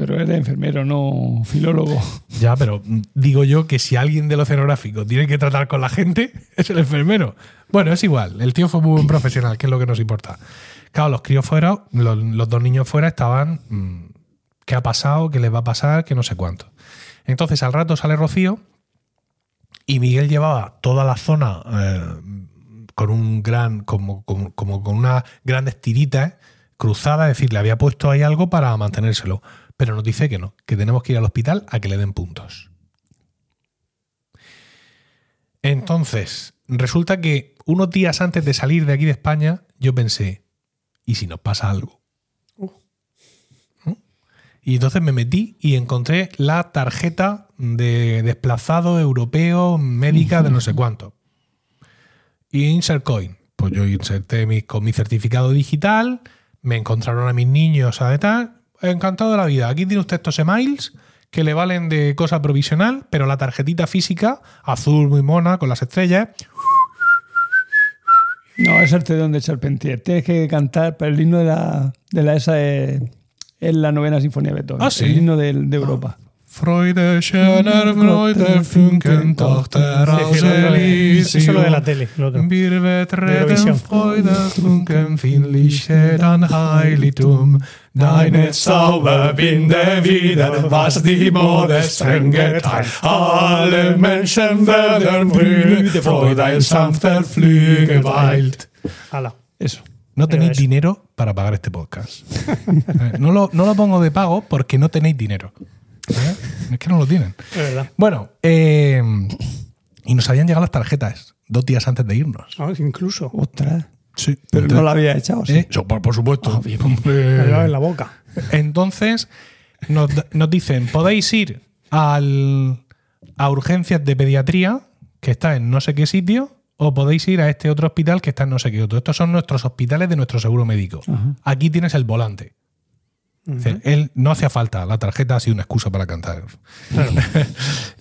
Pero eres enfermero, no filólogo. Ya, pero digo yo que si alguien del oceanográfico tiene que tratar con la gente, es el enfermero. Bueno, es igual. El tío fue muy buen profesional, que es lo que nos importa. Claro, los críos fuera, los, dos niños fuera estaban. mm, ¿Qué ha pasado? ¿Qué les va a pasar? Que no sé cuánto. Entonces, al rato sale Rocío y Miguel llevaba toda la zona eh, con un gran. como, como, como con unas grandes tiritas cruzadas, es decir, le había puesto ahí algo para mantenérselo. Pero nos dice que no, que tenemos que ir al hospital a que le den puntos. Entonces, resulta que unos días antes de salir de aquí de España, yo pensé, ¿y si nos pasa algo? ¿Mm? Y entonces me metí y encontré la tarjeta de desplazado europeo médica de no sé cuánto. Y insert coin. Pues yo inserté mi, con mi certificado digital, me encontraron a mis niños a de tal. Encantado de la vida. Aquí tiene usted estos emails que le valen de cosa provisional, pero la tarjetita física, azul muy mona, con las estrellas, No, es el Tedeón de Charpentier. Tienes que cantar, pero el himno de la, de la esa es, es la novena sinfonía de Beethoven. Ah, ¿sí? El himno de, de Europa. Freude, schöner Freude, Funken, Tochter lo de- eso es lo de la tele, lo otro. Wir betreten. Freude, Funken, Finliche, dann Heiligtum. Deine Zauberwinde wieder, was die Mode streng geteilt. Alle Menschen werden Brüder, Freude, ein sanfter Flügel weilt. Hala. Eso. No tenéis dinero para pagar este podcast. Eh, no, lo, no lo pongo de pago porque no tenéis dinero. ¿Eh? Es que no lo tienen. Es verdad. Bueno, eh, y nos habían llegado las tarjetas dos días antes de irnos. Ah, incluso. Ostras. Sí. Pero no la había echado, ¿sí? Eh, so- por, por supuesto. La Hombre. llevaba en la boca. Entonces, nos, nos dicen, podéis ir al, a urgencias de pediatría, que está en no sé qué sitio, o podéis ir a este otro hospital que está en no sé qué otro. Estos son nuestros hospitales de nuestro seguro médico. Ajá. Aquí tienes el volante. Él no hacía falta, la tarjeta ha sido una excusa para cantar.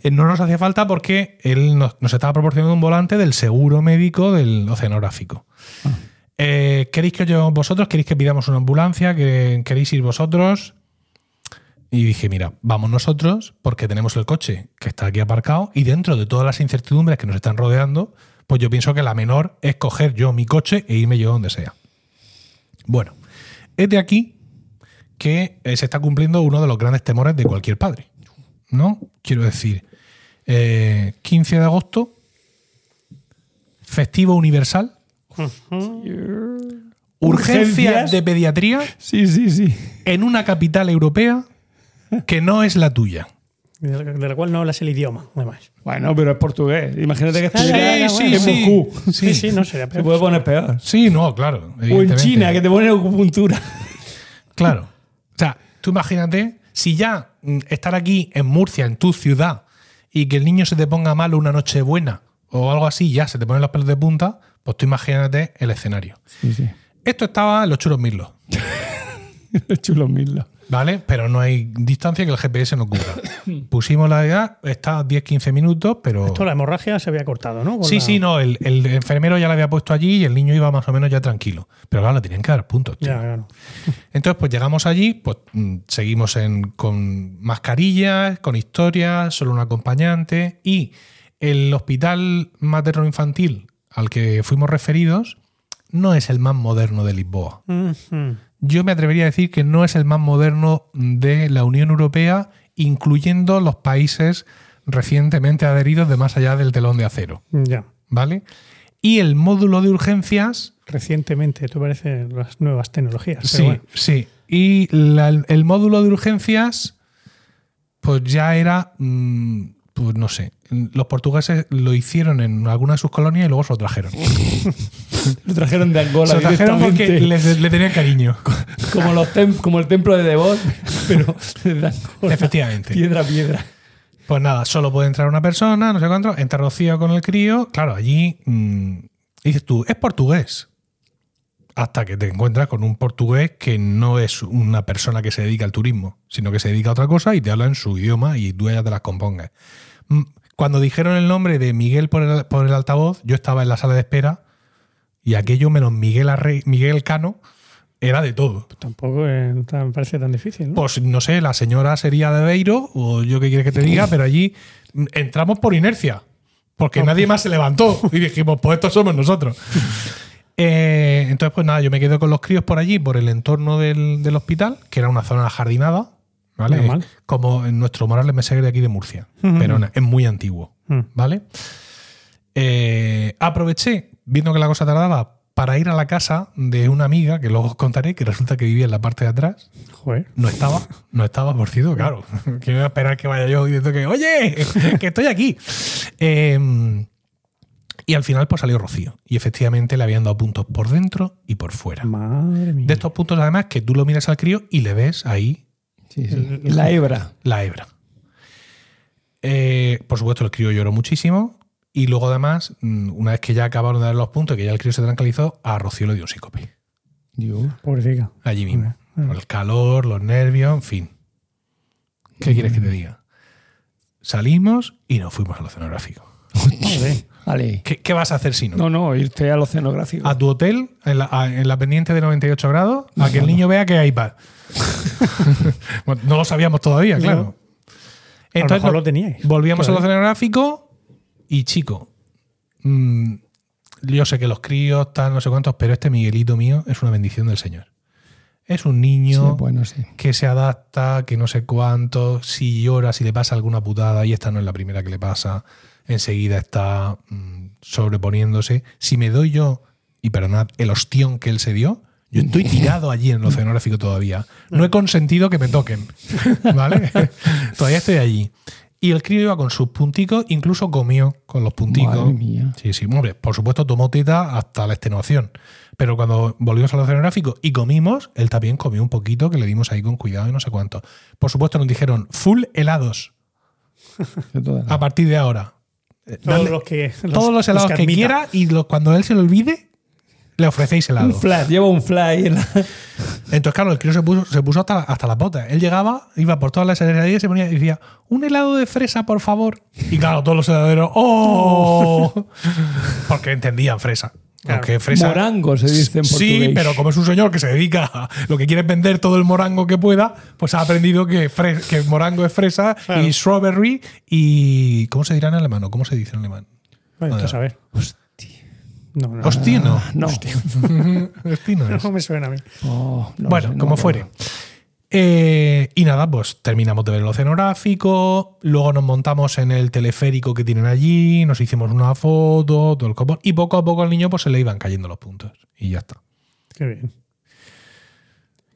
Eh, no nos hacía falta porque él nos, nos estaba proporcionando un volante del seguro médico del oceanográfico. Eh, ¿Queréis que yo vosotros? ¿Queréis que pidamos una ambulancia? ¿Que- ¿Queréis ir vosotros? Y dije, mira, vamos nosotros porque tenemos el coche que está aquí aparcado y dentro de todas las incertidumbres que nos están rodeando, pues yo pienso que la menor es coger yo mi coche e irme yo donde sea. Bueno, es de aquí que eh, se está cumpliendo uno de los grandes temores de cualquier padre. ¿No? Quiero decir, eh, 15 de agosto, festivo universal, urgencias Urgencias. de pediatría Sí, sí, sí. en una capital europea que no es la tuya. De la, cual no hablas el idioma, además. Bueno, pero es portugués. Imagínate que estuviera bueno, en sí. Moscú. Sí, sí, no sería Se peor. puede poner peor. Sí, no, claro. O en. China, que te ponen acupuntura. Claro. O sea, tú imagínate, si ya mm, estar aquí en Murcia, en tu ciudad, y que el niño se te ponga malo una noche buena o algo así, ya se te ponen los pelos de punta, pues tú imagínate el escenario. Sí, sí. Esto estaba en los churos mirlos, Es chulo mismo. ¿Vale? Pero no hay distancia que el GPS no cubra. Pusimos la edad, está 10-15 minutos, pero... Esto la hemorragia se había cortado, ¿no? Con Sí, la- sí, no, el, el enfermero ya la había puesto allí y el niño iba más o menos ya tranquilo. Pero claro, le tenían que dar puntos. tío. Ya, claro. Entonces, pues llegamos allí, pues mm, seguimos en, con mascarillas, con historias, solo un acompañante y el hospital materno-infantil al que fuimos referidos no es el más moderno de Lisboa. Yo me atrevería a decir que no es el más moderno de la Unión Europea, incluyendo los países recientemente adheridos de más allá del telón de acero, Ya. ¿vale? Y el módulo de urgencias Recientemente, esto parece las nuevas tecnologías. Sí, bueno. sí. Y la- el módulo de urgencias, pues ya era, mm, pues no sé, los portugueses lo hicieron en alguna de sus colonias y luego se lo trajeron. Lo trajeron de Se Angola lo trajeron porque le, tenían cariño. Como, los tem- como el templo de Devot, pero de Angola. Efectivamente. Piedra, piedra. Pues nada, solo puede entrar una persona, no sé cuánto. Entra Rocío con el crío. Claro, allí mm, dices tú, es portugués. Hasta que te encuentras con un portugués que no es una persona que se dedica al turismo, sino que se dedica a otra cosa y te habla en su idioma y tú ya te las compongas. Cuando dijeron el nombre de Miguel por el, por el altavoz, yo estaba en la sala de espera y aquello menos Miguel, Arre- Miguel Cano era de todo. Tampoco es tan- me parece tan difícil, ¿no? Pues no sé, la señora sería de Beiro, o yo qué quieres que te diga, pero allí entramos por inercia, porque nadie más se levantó y dijimos, pues estos somos nosotros. Eh, entonces, pues nada, yo me quedo con los críos por allí, por el entorno del, del hospital, que era una zona jardinada, ¿vale? Normal. Como en nuestro Morales Meseguer de aquí de Murcia, Ujú. pero es muy antiguo, Mm. ¿vale? Eh, aproveché, viendo que la cosa tardaba, para ir a la casa de una amiga, que luego os contaré, que resulta que vivía en la parte de atrás. Joder. No estaba, no estaba, por cierto, claro. Que voy a esperar que vaya yo diciendo que, oye, que estoy aquí. Eh, y al final, pues salió Rocío. Y efectivamente le habían dado puntos por dentro y por fuera. Madre mía. De estos puntos, además, que tú lo miras al crío y le ves ahí Sí, sí. La hebra. la hebra. Eh, por supuesto, el crío lloró muchísimo. Y luego, además, mm, una vez que ya acabaron de dar los puntos y que ya el crío se tranquilizó, a Rocío le dio un sícope. Dios. Pobrecita. Allí mismo. El calor, los nervios, en fin. ¿Qué quieres que te diga? Salimos y nos fuimos al oceanográfico. Vale. ¿Qué, qué vas a hacer si no? No, no, irte al oceanográfico. A tu hotel, en la, a- en la pendiente de 98 grados, a que el niño vea que hay iPad. Bueno, no lo sabíamos todavía, claro. A lo mejor no- lo teníais. Volvíamos al Claro. oceanográfico y, chico, mm, yo sé que los críos, tal, no sé cuántos, pero este Miguelito mío es una bendición del Señor. Es un Sí, niño bueno, sí. que se adapta, que no sé cuánto, si llora, si le pasa alguna putada, y esta no es la primera que le pasa, enseguida está mm, sobreponiéndose. Si me doy yo, y perdonad, el ostión que él se dio, yo estoy tirado allí en el oceanográfico todavía. No he consentido que me toquen, ¿vale? todavía estoy allí. Y el crío iba con sus punticos, incluso comió con los punticos. Madre mía. Sí, sí, hombre, por supuesto tomó teta hasta la extenuación. Pero cuando volvimos al oceanográfico y comimos, él también comió un poquito que le dimos ahí con cuidado y no sé cuánto. Por supuesto nos dijeron full helados a partir de ahora. Todos los que. todos los helados que, quiera y lo- cuando él se lo olvide, le ofrecéis helado. Un flash, lleva un en la- Entonces, claro, el crío se puso, se puso hasta, hasta las botas. Él llegaba, iba por todas las heladerías y se ponía y decía, un helado de fresa, por favor. Y claro, todos los heladeros, ¡oh! Porque entendían fresa. Claro. Fresa. Morango se dice en Sí, portugués. pero como es un señor que se dedica a lo que quiere vender todo el morango que pueda, pues ha aprendido que, morango es fresa Claro. y strawberry y. ¿Cómo se dirá en alemán o cómo se dice en alemán? Bueno, a ver. No, no, Hostia, no. No. Hostia no es. no me suena a mí. Oh, no bueno, como fuere. Eh, y nada, pues terminamos de ver el oceanográfico, luego nos montamos en el teleférico que tienen allí, nos hicimos una foto, todo el copón, y poco a poco al niño pues se le iban cayendo los puntos. Y ya está. Qué bien.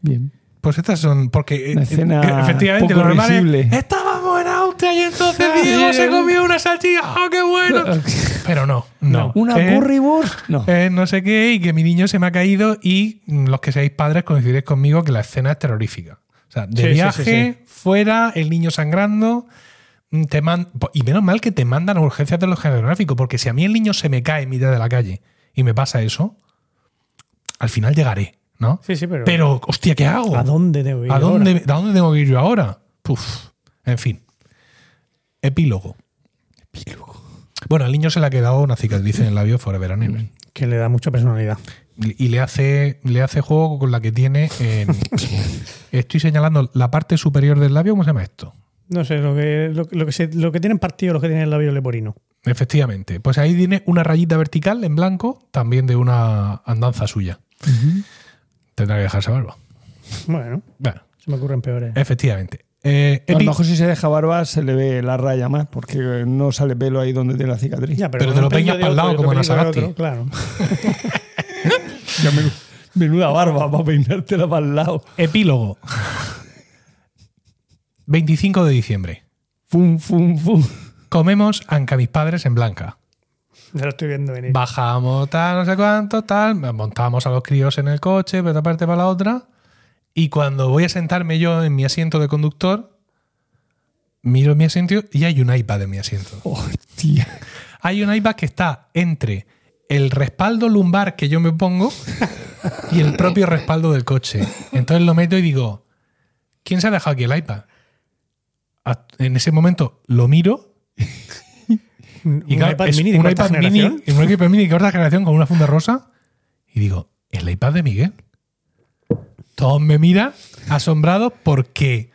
Bien. Pues estas son. Porque eh, Una escena eh, efectivamente poco lo normal es. Estábamos en Austria y entonces Diego se comió una salchicha. ¡Oh, qué bueno! Pero no, no. ¿Una Eh, currywurst? No. eh, no sé qué, y que mi niño se me ha caído. Y los que seáis padres coincidiréis conmigo que la escena es terrorífica. O sea, de Sí, sí, viaje, sí, fuera, el niño sangrando. mm, Te man- y menos mal que te mandan a urgencias de los geográficos, porque si a mí el niño se me cae en mitad de la calle y me pasa eso, al final llegaré, ¿no? Sí, sí, pero. Pero, hostia, ¿qué hago? ¿A dónde debo ir? ¿A dónde, ahora? ¿A dónde tengo que ir yo ahora? Puf. En fin. Epílogo. Bueno, al niño se le ha quedado una cicatriz en el labio forever and ever. Que le da mucha personalidad. Y le hace, le hace juego con la que tiene en... Estoy señalando la parte superior del labio, ¿cómo se llama esto? No sé, lo que, lo, lo que, se- lo que tienen partido los que tienen el labio leporino. Efectivamente. Pues ahí tiene una rayita vertical en blanco, también de una andanza suya. Tendrá que dejarse barba. Bueno, Bueno, se me ocurren peores. efectivamente. Eh, A lo mejor si se deja barba se le ve la raya más, porque no sale pelo ahí donde tiene la cicatriz. Ya, pero te lo peinas pa'l otro lado como en Asagasti. Claro. Ya menuda barba para peinártela para el lado. Epílogo. 25 de diciembre. Fum, fum, fum. Comemos anca mis padres en Blanca. Ya lo estoy viendo venir. Bajamos tal, no sé cuánto, tal. Montamos a los críos en el coche, de otra parte para la otra. Y cuando voy a sentarme yo en mi asiento de conductor, miro mi asiento y hay un iPad en mi asiento. Hostia. Hay un iPad que está entre el respaldo lumbar que yo me pongo y el propio respaldo del coche. Entonces lo meto y digo, ¿quién se ha dejado aquí el iPad? En ese momento lo miro Un y claro, iPad mini de un iPad mini, generación. un iPad mini de cuarta generación con una funda rosa y digo, el iPad de Miguel. Todos me miran asombrados porque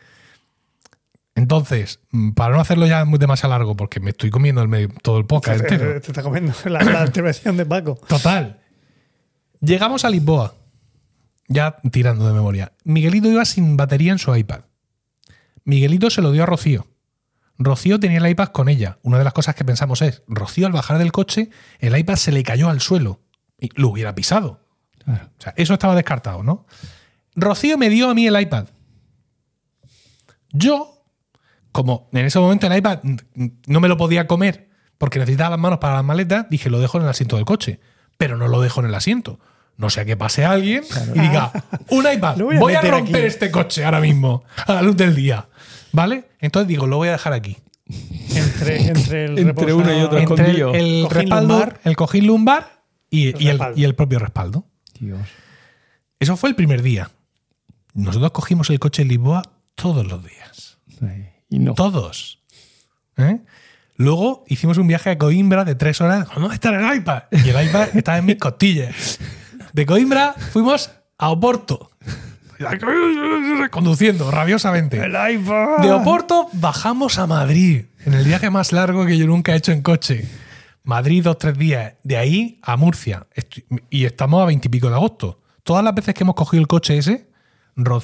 entonces, mm, para no hacerlo ya muy demasiado largo, porque me estoy comiendo el medio- todo el podcast entero. Te está comiendo la, la intervención de Paco. Total. Llegamos a Lisboa. Ya tirando de memoria. Miguelito iba sin batería en su iPad. Miguelito se lo dio a Rocío. Rocío tenía el iPad con ella. Una de las cosas que pensamos es, Rocío al bajar del coche, el iPad se le cayó al suelo y lo hubiera pisado. Claro. O sea, eso estaba descartado, ¿no? Rocío me dio a mí el iPad. Yo, como en ese momento el iPad no me lo podía comer porque necesitaba las manos para las maletas, dije, lo dejo en el asiento del coche. Pero no lo dejo en el asiento. No sea que pase alguien y diga, un iPad, voy voy a, romper aquí". este coche ahora mismo, a la luz del día. ¿Vale? Entonces digo, lo voy a dejar aquí. Entre, entre, el Entre uno y otro. Entre el, escondido. el Cojín respaldo, lumbar. el cojín lumbar y, El y el, respaldo. y el propio respaldo. Dios. Eso fue el primer día. Nosotros cogimos el coche en Lisboa todos los días. Y no. Todos. ¿Eh? Luego hicimos un viaje a Coimbra de tres horas. ¿Dónde está el iPad? Y el iPad estaba en mis costillas. De Coimbra fuimos a Oporto. Conduciendo rabiosamente. El iPhone. De Oporto bajamos a Madrid, en el viaje más largo que yo nunca he hecho en coche. Madrid dos, tres días. De ahí a Murcia. Y estamos a veintipico de agosto. Todas las veces que hemos cogido el coche ese,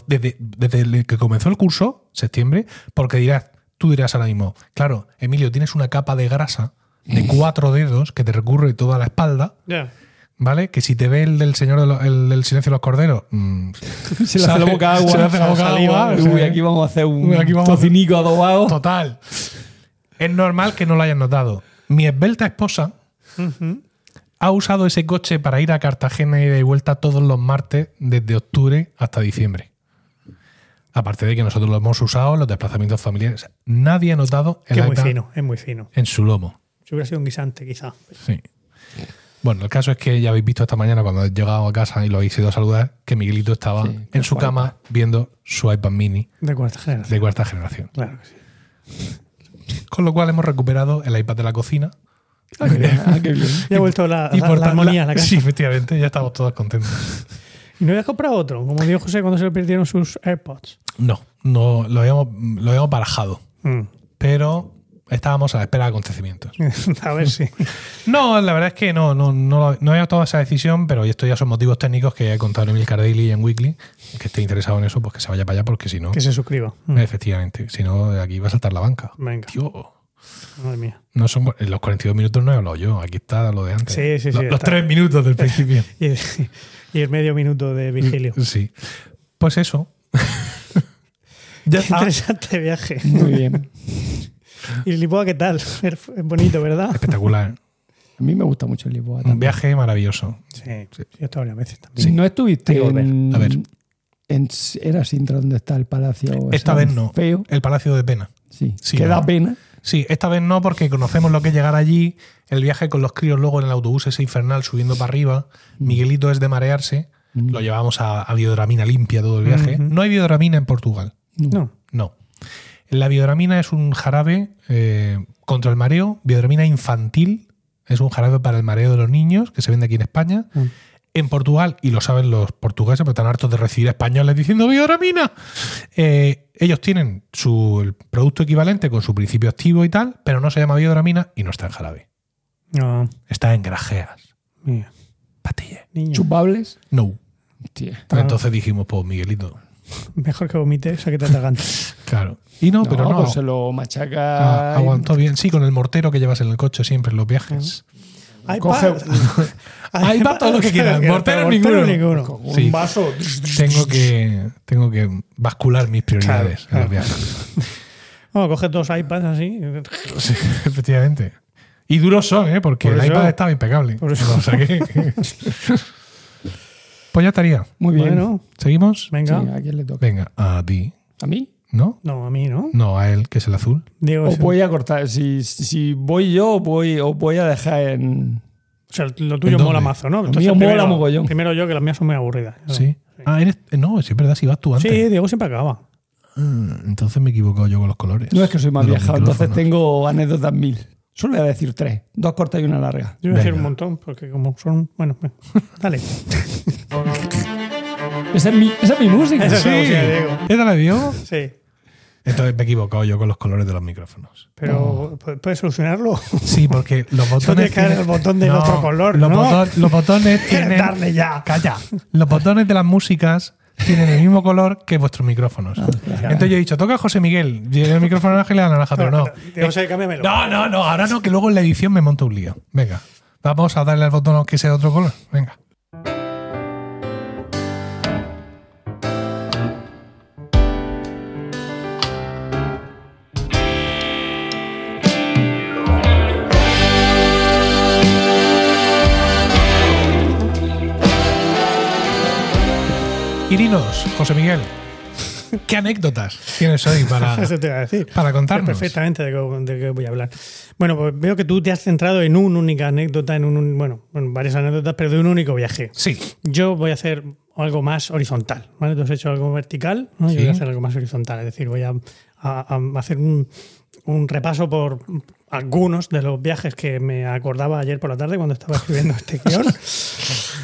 desde, que comenzó el curso, septiembre, porque dirás, tú dirás ahora mismo, claro, Emilio, tienes una capa de grasa de cuatro dedos que te recurre toda la espalda. ¿vale? Que si te ve el del Señor de lo- el del Silencio de los Corderos, mm, Se le hace la boca agua. Se le hace la boca Saliva, agua. Uy, aquí vamos a hacer un aquí vamos a hacer- tocinico adobado. Total. Es normal que no lo hayan notado. Mi esbelta esposa Ujú. Ha usado ese coche para ir a Cartagena y de vuelta todos los martes desde octubre hasta diciembre. Aparte de que nosotros lo hemos usado en los desplazamientos familiares. Nadie ha notado el Que es muy fino, es muy fino. en su lomo. Si hubiera sido un guisante, quizá. Sí. Bueno, el caso es que ya habéis visto esta mañana cuando he llegado a casa y lo habéis ido a saludar, que Miguelito estaba Sí, en su cama viendo su iPad mini De cuarta generación. de cuarta generación. Claro que sí. Con lo cual hemos recuperado el iPad de la cocina. Ah, qué bien, ah, qué bien. Ya ha vuelto la, Y la- por la armonía casa. Sí, efectivamente, ya estamos todos contentos. ¿Y no habías comprado otro? Como dijo José cuando se le perdieron sus AirPods. No, no lo habíamos, lo habíamos barajado, Mm. pero estábamos a la espera de acontecimientos. a ver si. No, la verdad es que no, no, no, no había tomado esa decisión, pero esto ya son motivos técnicos que he contado en Emil Cardelli y en Weekly. Que esté interesado en eso, pues que se vaya para allá, porque si no, Que se suscriba. Mm. efectivamente, si no, aquí va a saltar la banca. Venga. Tío, Madre mía. no son, en los 42 minutos no he hablado yo, aquí está lo de antes. Sí, sí, sí, Los, los tres minutos del principio. Y el, y el medio minuto de Vigilio. Sí. Pues eso. ya Qué está. interesante viaje. Muy bien. ¿Y Lisboa qué tal? Es bonito, ¿verdad? Espectacular. A mí me gusta mucho el Lisboa. Un también. viaje maravilloso. Sí, sí. Yo he estado varias veces también. Si no estuviste en, A ver. en- Era Sintra donde está el palacio. Esta vez no. Feo. El Palacio de Pena. Sí. Sí, que no. da pena. Sí, esta vez no, porque conocemos lo que es llegar allí, el viaje con los críos luego en el autobús ese infernal subiendo para arriba. Miguelito es de marearse. Lo llevamos a, a biodramina limpia todo el viaje. No hay biodramina en Portugal. No. No. La biodramina es un jarabe eh, contra el mareo. Biodramina infantil es un jarabe para el mareo de los niños que se vende aquí en España. Mm. En Portugal, y lo saben los portugueses, porque están hartos de recibir españoles diciendo biodramina. eh, ellos tienen su el producto equivalente con su principio activo y tal, pero no se llama biodramina y no está en jarabe. No. Está en grajeas. Mira. Ah. Chupables. No. Hostia. Ah. Entonces dijimos, pues Miguelito. Mejor que vomite, o sea que te atragantes. Claro. Y no, No, pero no. pues se lo Ah, machaca. aguantó bien. Sí, con el mortero que llevas en el coche siempre en los viajes. iPad. Coge- iPad todo lo que quieras, mortero ninguno. ninguno. Un Sí. vaso. Tengo que, tengo que bascular mis prioridades Claro, en los viajes. Bueno, coges dos iPads así. Sí, efectivamente. Y duros son, ¿eh? Porque Por el iPad estaba impecable. por eso. O sea que- pues ya estaría. Muy bien. Bueno, ¿Seguimos? venga. Sí, ¿A quién le toca? Venga, a ti. ¿A mí? ¿No? No, a mí no. No, a él, que es el azul. Diego, Os es- voy a cortar. Si, si voy yo, voy, os voy a dejar en. o sea, lo tuyo ¿En mola mazo, ¿no? Lo mío mola mogollón. Primero yo, que las mías son muy aburridas. Sí. Ah, eres. No, sí es verdad, si vas tú antes. Sí, Diego siempre acaba. Ah, entonces me he equivocado yo con los colores. No es que soy más viajado, entonces tengo anécdotas mil. Solo voy a decir tres: dos cortas y una larga. Yo voy a decir un montón, porque como son. Bueno, dale. Esa es mi, esa es mi música. Esa es Sí. la música de Diego. ¿Esta la de Diego? Sí. Entonces me he equivocado yo con los colores de los micrófonos. Pero ¿pu- ¿puedes solucionarlo? Sí, porque los botones. tienes que dar tienen- el botón del otro color, Los, ¿no? boton- los botones tienen. Darle ya. Calla. Los botones de las músicas tienen el mismo color que vuestros micrófonos. Entonces yo he dicho, toca José Miguel. Y el micrófono naranja y la naranja, pero no. Sí, cámbiamelo. No, no, no, ahora no, que luego en la edición me monto un lío. Venga, vamos a darle al botón que sea de otro color. Venga. José Miguel, ¿qué anécdotas tienes hoy para, Eso te iba a decir. para Sé contarnos? perfectamente de qué, de qué voy a hablar. Bueno, pues veo que tú te has centrado en una única anécdota, en un, bueno, en varias anécdotas, pero de un único viaje. Sí, Yo voy a hacer algo más horizontal, ¿vale? Tú has hecho algo vertical, ¿no? Yo Sí. voy a hacer algo más horizontal, es decir, voy a, a- a hacer un, un repaso por algunos de los viajes que me acordaba ayer por la tarde cuando estaba escribiendo este guion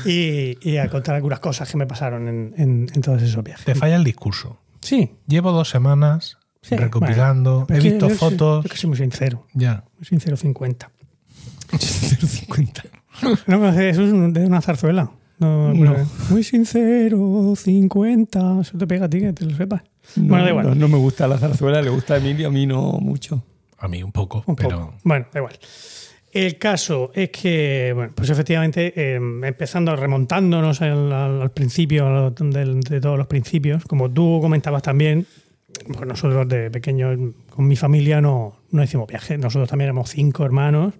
y, y a contar algunas cosas que me pasaron en, en- en todos esos viajes. te falla el discurso. Sí, Llevo dos semanas sí, recopilando, bueno, he visto yo soy- fotos. yo que soy muy sincero, Ya. muy sincero 50. 050. No conoces, eso es de una zarzuela. No, No. Muy sincero, 50. Eso te pega a ti, que te lo sepas. No, bueno, da igual. no, no me gusta la zarzuela, le gusta a Emilio, a mí no mucho. A mí un poco, Un pero. poco. Bueno, da igual. El caso es que, bueno, pues efectivamente, eh, empezando, remontándonos al, principio, de, todos los principios, como tú comentabas también, pues nosotros de pequeños, con mi familia, no, no hicimos viajes. Nosotros también éramos cinco hermanos.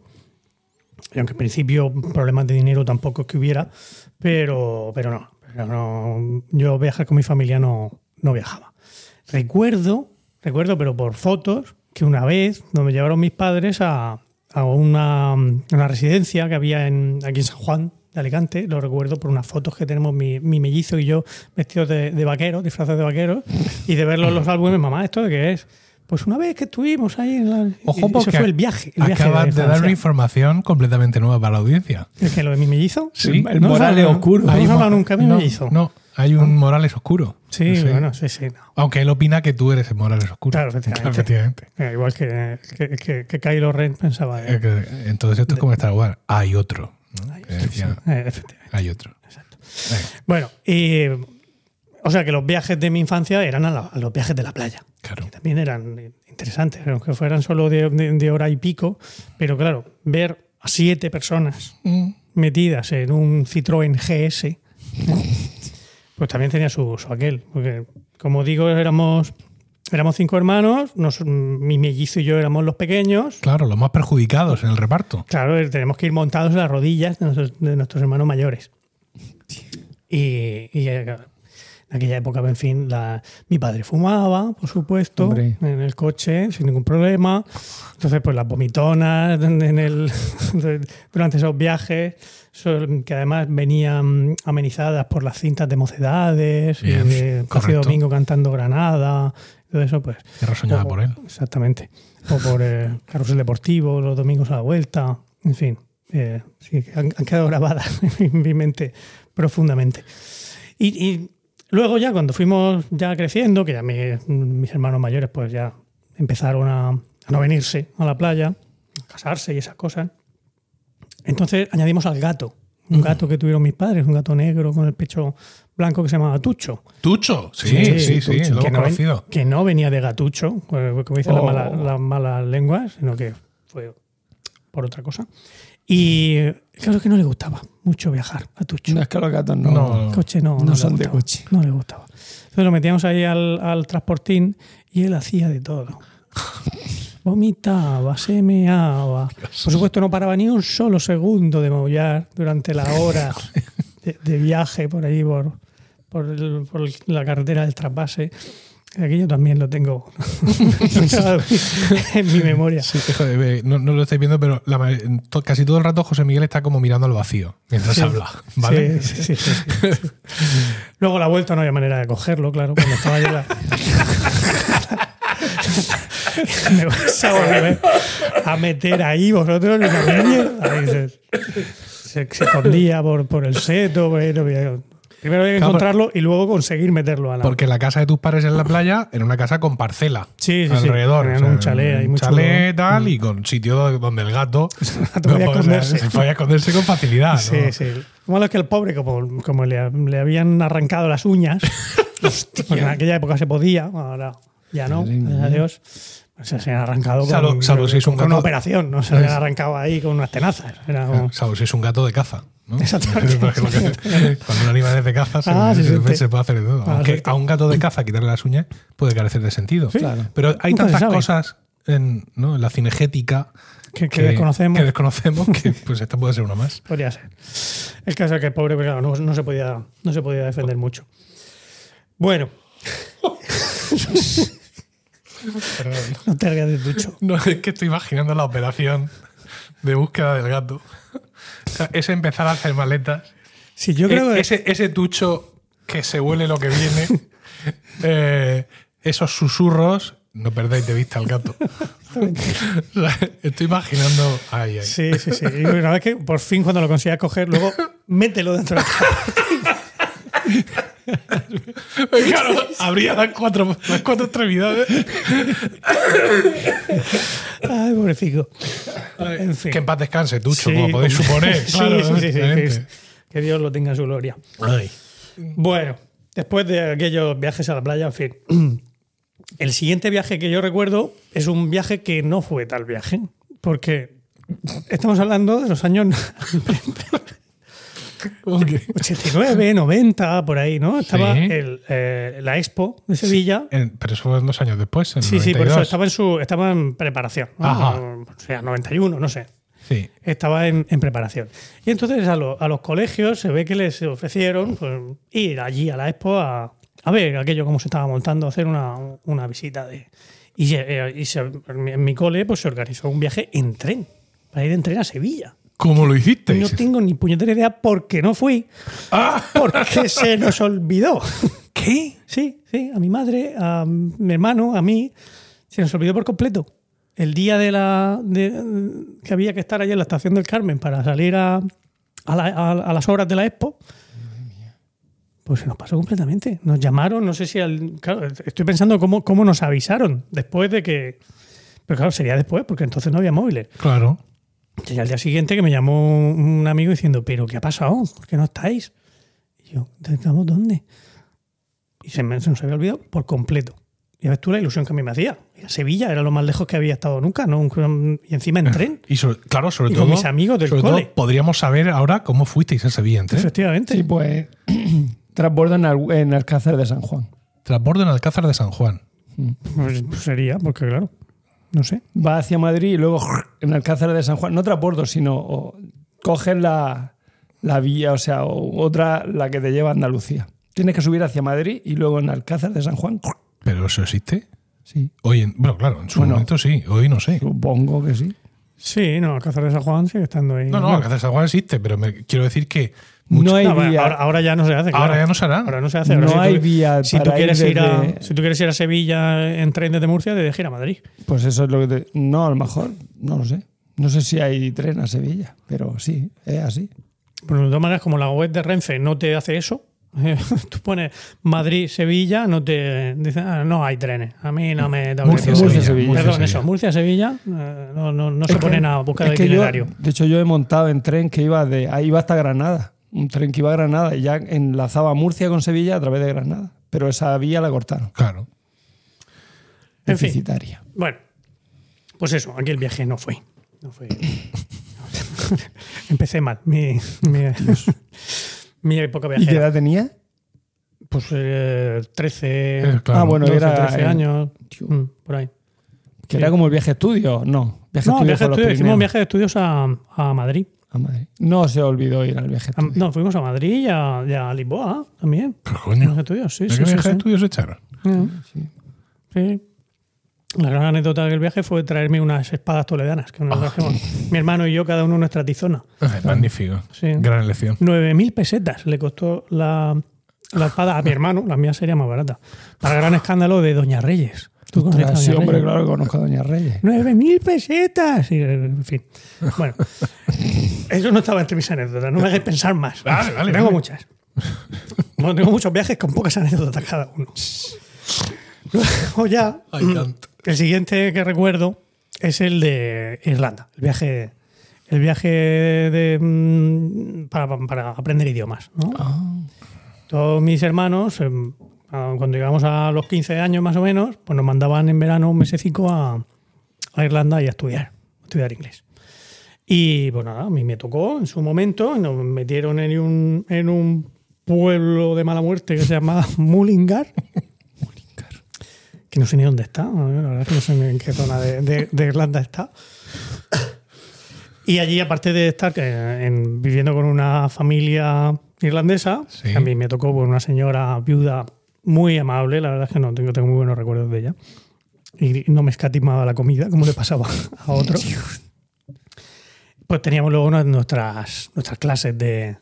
Y aunque en principio problemas de dinero tampoco es que hubiera, pero, pero no. Pero no yo viajar con mi familia no, no viajaba. Recuerdo, recuerdo, pero por fotos, que una vez nos me llevaron mis padres a, a una, una residencia que había en, aquí en San Juan de Alicante. Lo recuerdo por unas fotos que tenemos mi, mi mellizo y yo vestidos de, de vaqueros, disfrazados de vaqueros, y de verlos en los álbumes. Mamá, ¿esto de qué es? Pues una vez que estuvimos ahí en la. Ojo, porque fue el viaje. El viaje acabas la de, dar una información completamente nueva para la audiencia. ¿El que lo de mi mellizo? Sí. El No moral es oscuro. No mo- nunca de mi no, mellizo. No, hay un Morales oscuro. Sí, Sí. bueno, sí, sí. no. Aunque él opina que tú eres el Morales oscuro. Claro, efectivamente. efectivamente. Eh, igual que, que, que, que Kylo Ren pensaba. Eh, eh, Entonces esto es como Star Wars. Hay otro. ¿no? Que decía, eh, efectivamente. hay otro. Exacto. Bueno, y, o sea que los viajes de mi infancia eran a, la- a los viajes de la playa. claro. que también eran interesantes, aunque fueran solo de, de- de hora y pico. Pero claro, ver a siete personas Mm, metidas en un Citroën GS. pues también tenía su, su aquel. Porque, como digo, éramos, éramos cinco hermanos, nos- mi mellizo y yo éramos los pequeños. Claro, los más perjudicados en el reparto. Claro, eh, tenemos que ir montados en las rodillas de nuestros, de nuestros hermanos mayores. Y, y, eh, en aquella época, en fin, la- mi padre fumaba, por supuesto, Hombre. en el coche, sin ningún problema. Entonces, pues las vomitonas en el, durante esos viajes, que además venían amenizadas por las cintas de mocedades, y Bien, de Café correcto. Domingo cantando Granada, todo eso, pues. Tierra soñada por él. Exactamente. O por eh, Carrusel Deportivo, los domingos a la vuelta, en fin. eh, sí, han, han quedado grabadas en mi mente profundamente. Y, y luego ya cuando fuimos ya creciendo, que ya mi- mis hermanos mayores pues ya empezaron a, a no venirse a la playa, a casarse y esas cosas, entonces añadimos al gato. Un gato que tuvieron mis padres, un gato negro con el pecho blanco que se llamaba Tucho. Tucho. Sí, sí, sí, Tucho, lo que, no ven- que no venía de gatucho, como dicen las, Oh. malas, las malas lenguas, sino que fue por otra cosa. Y claro que no le gustaba mucho viajar a Tucho. No es que los gatos no. No. Coche no, No no son de coche. No le gustaba. Entonces lo metíamos ahí al, al transportín y él hacía de todo. Vomitaba, se meaba. Por supuesto, no paraba ni un solo segundo de maullar durante la hora de, de viaje por ahí, por, por, el- por la carretera del trasvase. Aquello también lo tengo en mi memoria. Sí, joder, no, no lo estáis viendo, pero la casi todo el rato José Miguel está como mirando al vacío mientras Sí. habla. ¿Vale? Sí, sí. Luego la vuelta no había manera de cogerlo, claro, cuando estaba yo la... Me vais a volver a meter ahí vosotros en la. Ahí se, se- se escondía por, por el seto. por ahí, no había- Primero había que Claro, encontrarlo y luego conseguir meterlo a la. Porque la casa de tus padres en la playa era una casa con parcela. Sí, sí, sí. alrededor. Tenían un chalet ahí un chalet tal, y con sitio donde el gato, podía no, o sea, esconderse. se podía esconderse con facilidad. Sí, ¿no? sí. Lo malo es que el pobre, como, como le, le habían arrancado las uñas, porque en aquella época se podía, ahora ya no, Madre se han arrancado con, Salvo- salvo si es un con una operación, no se habían arrancado ahí con unas tenazas. Era como- Salvo si es un gato de caza. ¿no? Exactamente. Cuando un animal es de caza, se, Ah, se- se puede hacer de todo. Ah, Aunque a un gato de caza quitarle las uñas puede carecer de sentido. Claro. Pero hay Nunca tantas cosas en, ¿no? en la cinegética Que- que desconocemos. que desconocemos que pues esta puede ser una más. Podría ser. El caso es que el pobre pues, claro, no, no se podía, no se podía defender mucho. Bueno, no te rías de tucho. No, es que estoy imaginando la operación de búsqueda del gato. O sea, es empezar a hacer maletas. Sí, yo creo E- que ese, ese tucho que se huele lo que viene. eh, esos susurros. No perdáis de vista al gato. O sea, estoy imaginando. Ay, ay. Sí, sí, sí. Y una vez que por fin cuando lo consigas coger, luego mételo dentro de la Claro, habría las cuatro, las cuatro extremidades. Ay, pobrecito. En fin. Que en paz descanse, Tucho, Sí, como podéis suponer. Sí, Claro, sí, sí, sí, que, Dios lo tenga en su gloria. Ay. Bueno, después de aquellos viajes a la playa, en fin. El siguiente viaje que yo recuerdo es un viaje que no fue tal viaje, porque estamos hablando de los años ¿Cómo que? 89, 90, por ahí, ¿no? Estaba Sí. el, eh, la Expo de Sevilla. En- pero eso fue dos años después. En Sí, sí, por 92. eso estaba en, su, estaba en preparación. ¿no? Ajá. O sea, 91, no sé. Sí. Estaba en, en preparación. Y entonces a, lo- a los colegios se ve que les ofrecieron pues, ir allí a la expo a, a ver aquello cómo se estaba montando, hacer una, una visita de. Y, eh, y se- en mi cole pues, se organizó un viaje en tren, para ir en tren a Sevilla. ¿Cómo lo hicisteis? No tengo ni puñetera idea porque no fui, Ah, porque se nos olvidó. ¿Qué? Sí, sí, a mi madre, a mi hermano, a mí, se nos olvidó por completo. El día de la de- que había que estar allí en la estación del Carmen para salir a, a, la- a- a las horas de la expo, pues se nos pasó completamente. Nos llamaron, no sé si al. Claro, estoy pensando cómo, cómo nos avisaron después de que. Pero claro, sería después, porque entonces no había móviles. Claro. Y al día siguiente que me llamó un amigo diciendo, ¿pero qué ha pasado? ¿Por qué no estáis? Y yo, ¿estamos dónde? Y se, me, se nos había olvidado por completo. Y ves tú la ilusión que a mí me hacía. Sevilla era lo más lejos que había estado nunca, ¿no? Y encima en tren. Y sobre- claro, sobre Y todo. con mis amigos del sobre cole. todo podríamos saber ahora cómo fuisteis a Sevilla en tren. Efectivamente. Sí, pues transbordo en, Al- en Alcázar de San Juan. Transbordo en Alcázar de San Juan. Pues, pues sería, porque claro, no sé. Va hacia Madrid y luego en Alcázar de San Juan. No transbordo, sino o, coges la, la vía, o sea, o otra, la que te lleva a Andalucía. Tienes que subir hacia Madrid y luego en Alcázar de San Juan. ¿Pero eso existe? Sí, Hoy en, bueno, claro, en su Bueno. momento sí, hoy no sé. supongo que sí. Sí, no, Alcázar de San Juan sigue estando ahí. No, no, Alcázar de San Juan existe, pero me, quiero decir que No hay no, vía. ahora, ahora ya no se hace. ahora ya no se hará. Ahora no se hace. Ahora No si tú- hay vía Si tú, para ir quieres ir a, si tú quieres ir a Sevilla en tren desde Murcia, te dejes ir a Madrid. Pues eso es lo que te- No, a lo mejor, no lo sé. No sé si hay tren a Sevilla, pero sí, es así. Pero de todas maneras, como la web de Renfe no te hace eso, tú pones Madrid-Sevilla, no te dicen, "Ah, no hay trenes. A mí no me da Murcia, Murcia, Sevilla. Perdón, Murcia, eso, Sevilla. Murcia-Sevilla, eh, no, no, no se que- ponen a buscar el que yo- itinerario. de hecho, yo he montado en tren que iba de iba hasta Granada. Un tren que iba a Granada y ya enlazaba Murcia con Sevilla a través de Granada. Pero esa vía la cortaron. Claro. En fin. Deficitaria. Bueno, pues eso, aquí el viaje no fue. No fue. Empecé mal. Mi, mi, mi época ¿Y qué viajera. edad tenía? Pues eh, 13, Eh, claro. Ah, bueno, 12, era 13 en- años, mm, por ahí. Que era como el viaje estudio. No, viaje No, estudio viaje de estudios, hicimos viaje de estudios a, a Madrid. A Madrid. No se olvidó ir al viaje A- no, fuimos a Madrid y a, y a Lisboa también. Pero coño. Estudios, sí, ¿De sí, qué sí, viaje sí. de estudios echaron? Sí. Sí. La gran anécdota del viaje fue traerme unas espadas toledanas, que nos Ah. trajimos mi hermano y yo, cada uno en nuestra tizona. Ay, Magnífico. Sí. Gran elección. 9.000 pesetas le costó la, la espada a mi hermano, la mía sería más barata. Para gran escándalo de Doña Reyes. ¿Tú conoces a sí, hombre, Reyes? claro que conozco a Doña Reyes. 9.000 pesetas. Y, en fin. Bueno, eso no estaba entre mis anécdotas. No me hagáis pensar más. Vale, vale, tengo vale. muchas. Bueno, tengo muchos viajes con pocas anécdotas cada uno. Luego ya, can't. el siguiente que recuerdo es el de Irlanda. El viaje, el viaje de, mm, para, para aprender idiomas. ¿no? Todos mis hermanos, em, cuando llegamos a los 15 años más o menos, pues nos mandaban en verano un mesecico a, a Irlanda y a estudiar, a estudiar inglés. Y pues nada, a mí me tocó en su momento, nos metieron en un, en un pueblo de mala muerte que se llama Mullingar. Que no sé ni dónde está, la verdad es que no sé en qué zona de, de- de Irlanda está. Y allí, aparte de estar eh, en- viviendo con una familia irlandesa, Sí. a mí me tocó con una señora viuda muy amable, la verdad es que no tengo, tengo muy buenos recuerdos de ella. Y no me escatimaba la comida, como le pasaba a otros. Pues teníamos luego nuestras, nuestras clases de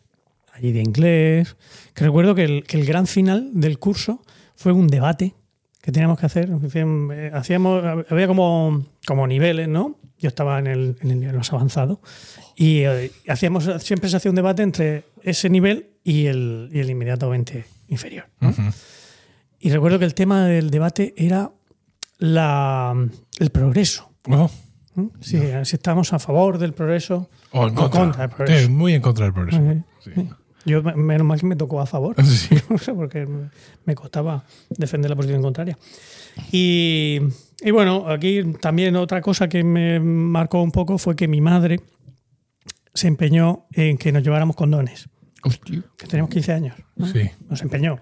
allí de inglés. Que recuerdo que el, que el gran final del curso fue un debate que teníamos que hacer. Eh, hacíamos- había como, como niveles, ¿no? Yo estaba en el, en el nivel más avanzado. Y eh, hacíamos, siempre se hacía un debate entre ese nivel y el, y el inmediatamente inferior. ¿no? Ujú. Y recuerdo que el tema del debate era la, el progreso. Oh, ¿no? Si, estábamos a favor del progreso o en o contra. contra del progreso. Sí, muy en contra del progreso. Sí. Yo, me- menos mal que me tocó a favor. Sí. No sé, porque me- me costaba defender la posición contraria. Y, y bueno, aquí también otra cosa que me marcó un poco fue que mi madre se empeñó en que nos lleváramos condones, Hostia. que teníamos 15 años. ¿no? Sí. Nos empeñó.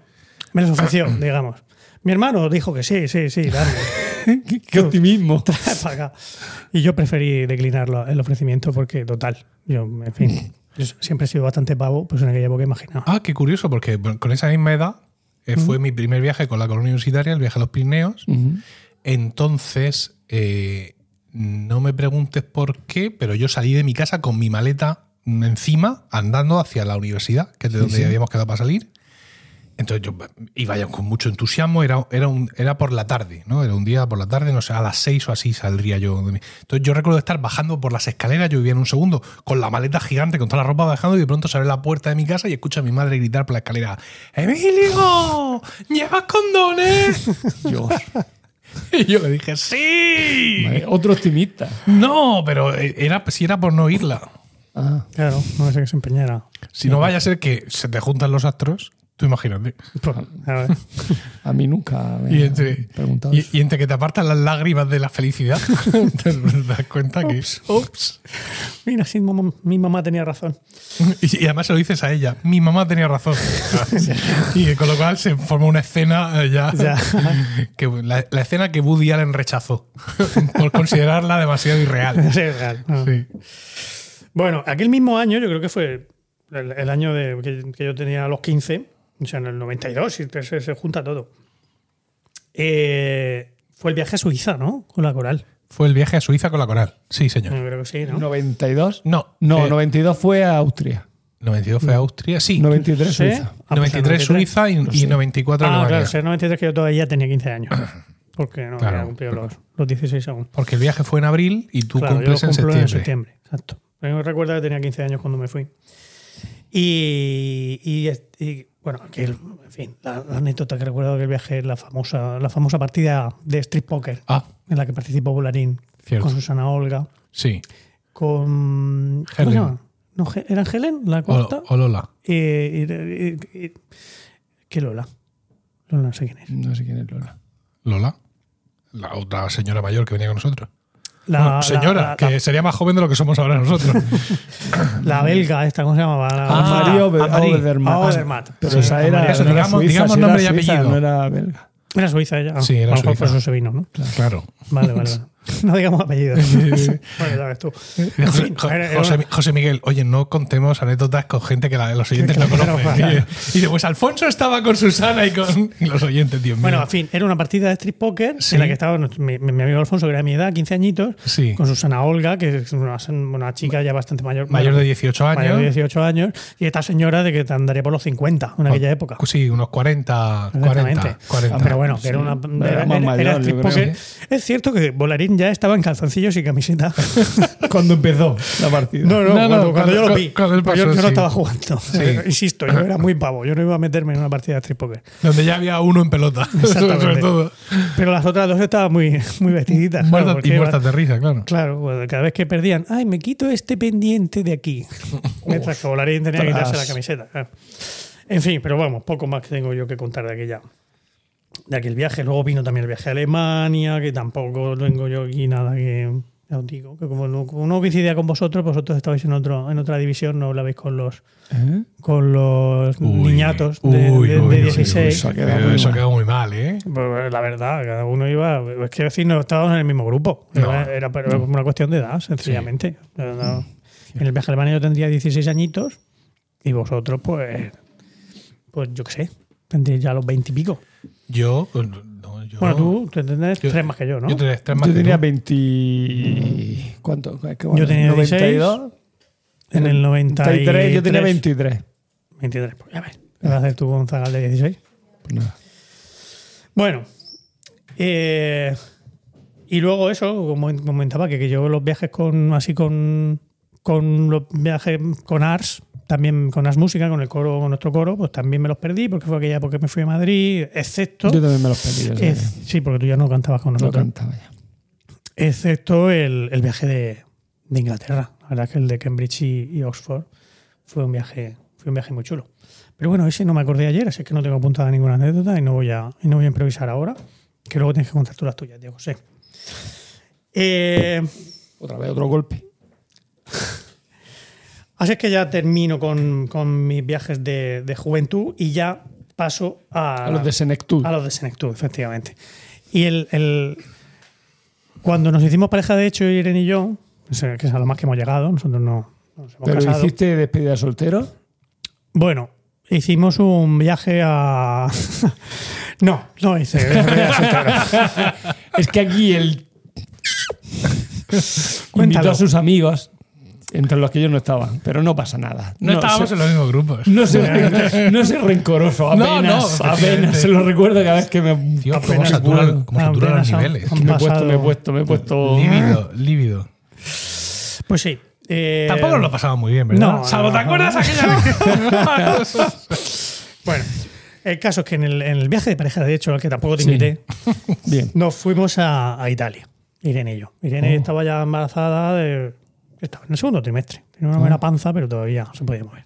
Me los ofreció, digamos. Mi hermano dijo que sí, sí, sí, dame. qué, qué optimismo. trae para acá. Y yo preferí declinarlo el ofrecimiento porque, total, yo, en fin, yo siempre he sido bastante pavo, pues en aquella época imaginaba. Ah, qué curioso, porque con esa misma edad eh, fue mi primer viaje con la colonia universitaria, el viaje a los Pirineos. Entonces, eh, no me preguntes por qué, pero yo salí de mi casa con mi maleta encima, andando hacia la universidad, que es de donde sí. habíamos quedado para salir. Entonces yo iba ya con mucho entusiasmo, era, era, un, era por la tarde, ¿no? Era un día por la tarde, no sé, a las seis o así saldría yo. de mi- Entonces yo recuerdo estar bajando por las escaleras, yo vivía en un segundo, con la maleta gigante, con toda la ropa bajando, y de pronto se abre la puerta de mi casa y escucho a mi madre gritar por la escalera, ¡Emilio! ¿Llevas condones? Dios. Y yo le dije, ¡sí! Otro optimista. No, pero era, si era por no oírla. Ah, Claro, no sé que se empeñara. Si no vaya a ser que se te juntan los astros, tú imagínate. Pues, a ver. a mí nunca me Y entre, preguntado y, eso. y entre que te apartan las lágrimas de la felicidad, te das cuenta que. Ups. Mira, sí, mamá- mi mamá tenía razón. Y, y además se lo dices a ella. Mi mamá tenía razón. y con lo cual se forma una escena eh, ya. Ya. que, la, la escena que Woody Allen rechazó por considerarla demasiado irreal. Sí, real. Ah. Sí. Bueno, aquel mismo año, yo creo que fue el, el año de, que, que yo tenía los 15, o sea, en el 92, y se, se junta todo. Eh, fue el viaje a Suiza, ¿no? Con la coral. Fue el viaje a Suiza con la coral. Sí, señor. Yo creo que sí, ¿no? 92. No. No, eh, 92 fue a Austria. 92 fue a Austria. Sí. 93 ¿Sí? Suiza. Ah, pues 93 Suiza y, y 94 Ah, claro, ese 93 que yo todavía tenía 15 años. Porque no Claro. había cumplido los, los 16 aún. Porque el viaje fue en abril y tú Claro, cumples yo en septiembre. en septiembre. Exacto. Yo recuerdo que tenía 15 años cuando me fui. Y, y, y, bueno, aquel, en fin, la, la anécdota que recuerdo de aquel viaje es la famosa, la famosa partida de Street Poker Ah, en la que participó Bolarín Cierto. con Susana Olga, sí. con. ¿Cómo se llama? No, ¿Eran Helen? La cuarta. O, o Lola. Y- ¿Qué Lola? Lola no sé quién es. No sé quién es Lola. Lola. La otra señora mayor que venía con nosotros. La, Bueno, la- señora, la- que sería más joven de lo que somos ahora nosotros. la belga esta, ¿cómo se llamaba? La- Ah, María Ober- Anne-Marie. Oberdermatt. Ah, Obermatt. Pero Sí, esa era. Eso, no era digamos- suiza, digamos si nombre y era suiza, apellido. no era belga. Era suiza ella. Sí, era a lo mejor suiza. por eso se vino, ¿no? claro. Vale, vale. vale. no digamos apellidos. bueno, ya ves tú. En José, fin, Jo- era- era José- una- José Miguel, oye, no contemos anécdotas con gente que la- los oyentes Que- no conocen. Y, y pues Alfonso estaba con Susana y con y los oyentes, Dios mío. Bueno, en fin, era una partida de street poker Sí. en la que estaba mi, mi amigo Alfonso, que era de mi edad, 15 añitos, Sí. con Susana Olga, que es una, una chica ya bastante mayor. Mayor bueno, de 18 años. Mayor de 18 años. Y esta señora de que te andaría por los 50 en aquella época. Sí, unos 40, 40, Exactamente. 40. Pero bueno, que era una. Era Era, mayor, street poker. Es cierto que Volarín ya estaba en calzoncillos y camiseta. Cuando empezó la partida. No, no, No, no, cuando, cuando cuando- yo lo vi. cuando Pues yo, pasó, yo no sí. estaba jugando. Insisto, yo era muy pavo. Yo no iba a meterme en una partida de street poker. Donde ya había uno en pelota. Exactamente. Sobre todo. Pero las otras dos estaban muy, muy vestiditas. claro, porque y muertas de risa, claro. Claro, cada vez que perdían, ay, me quito este pendiente de aquí. Mientras que Volarín tenía que quitarse la camiseta. claro. En fin, pero vamos, poco más que tengo yo que contar de aquella. De aquel viaje. Luego vino también el viaje a Alemania, que tampoco tengo yo aquí nada que. Ya os digo, que como no, como no coincidía con vosotros, vosotros estabais en otro, en otra división, no hablabais con los ¿Eh? con los Uy, niñatos de, uy, de- de uy, uy, 16. Eso ha quedado muy eso mal. quedó muy mal, ¿eh? Pues, la verdad, cada uno iba. Es que decir, no estábamos en el mismo grupo. No. Era, era pero una cuestión de edad, sencillamente. No, no. En el viaje a Alemania yo tendría 16 añitos y vosotros, pues. Pues yo qué sé, tendréis ya los 20 y pico. Yo, no, yo. Bueno, tú te tendrás yo- tres más que yo, ¿no? Yo tenía tres más Yo que tenía tú. 20. ¿Cuánto? Es que, Yo tenía 92. en el 93. 93, yo tenía 23. 23, pues ya ves. ¿Qué vas a hacer tú con zagal de 16? Pues nada. Bueno, eh, y luego eso, como comentaba, que, que yo los viajes con así con, con los viajes con Ars, también con Ars Música, con el coro, con nuestro coro, pues también me los perdí porque fue aquella porque me fui a Madrid, excepto. Yo también me los pedí. o sea ex- sí, porque tú ya no cantabas con nosotros. cantaba ya. Excepto el, el viaje de, de Inglaterra. La verdad es que el de Cambridge y, y Oxford fue un viaje, fue un viaje muy chulo. Pero bueno, ese no me acordé ayer, así que no tengo apuntada ninguna anécdota y no voy a, y no voy a improvisar ahora. Que luego tienes que contar tú las tuyas, Diego José. Eh, Otra vez otro golpe. Así es que ya termino con, con mis viajes de, de juventud y ya paso a, A los de Senectud. A los de Senectud, efectivamente. Y el, el- cuando nos hicimos pareja, de hecho, Irene y yo, que es a lo más que hemos llegado, nosotros no no nos hemos Pero casado. hiciste despedida de soltero. Bueno, hicimos un viaje a. no, no hice. despedida de soltero. Es que aquí él invitó a sus amigos, entre los que yo no estaba, pero no pasa nada. No, estábamos en los mismos grupos. No sé, no sé rencoroso, apenas, no, apenas. Se lo recuerdo cada vez que me, Tío, cómo Apenas saturan, puedo. cómo saturan los niveles. han me he puesto, me he puesto, me he puesto. Lívido, lívido. Pues sí. eh, Tampoco nos lo pasamos muy bien, ¿verdad? no, Salvo, ¿te acuerdas no. aquella vez? Bueno, el caso es que en el, en el viaje de pareja, de hecho, al que tampoco te Sí. invité, Bien. nos fuimos a, a Italia, Irene y yo. Irene Oh. estaba ya embarazada, de, estaba en el segundo trimestre. Tenía una buena panza, pero todavía no se podía mover.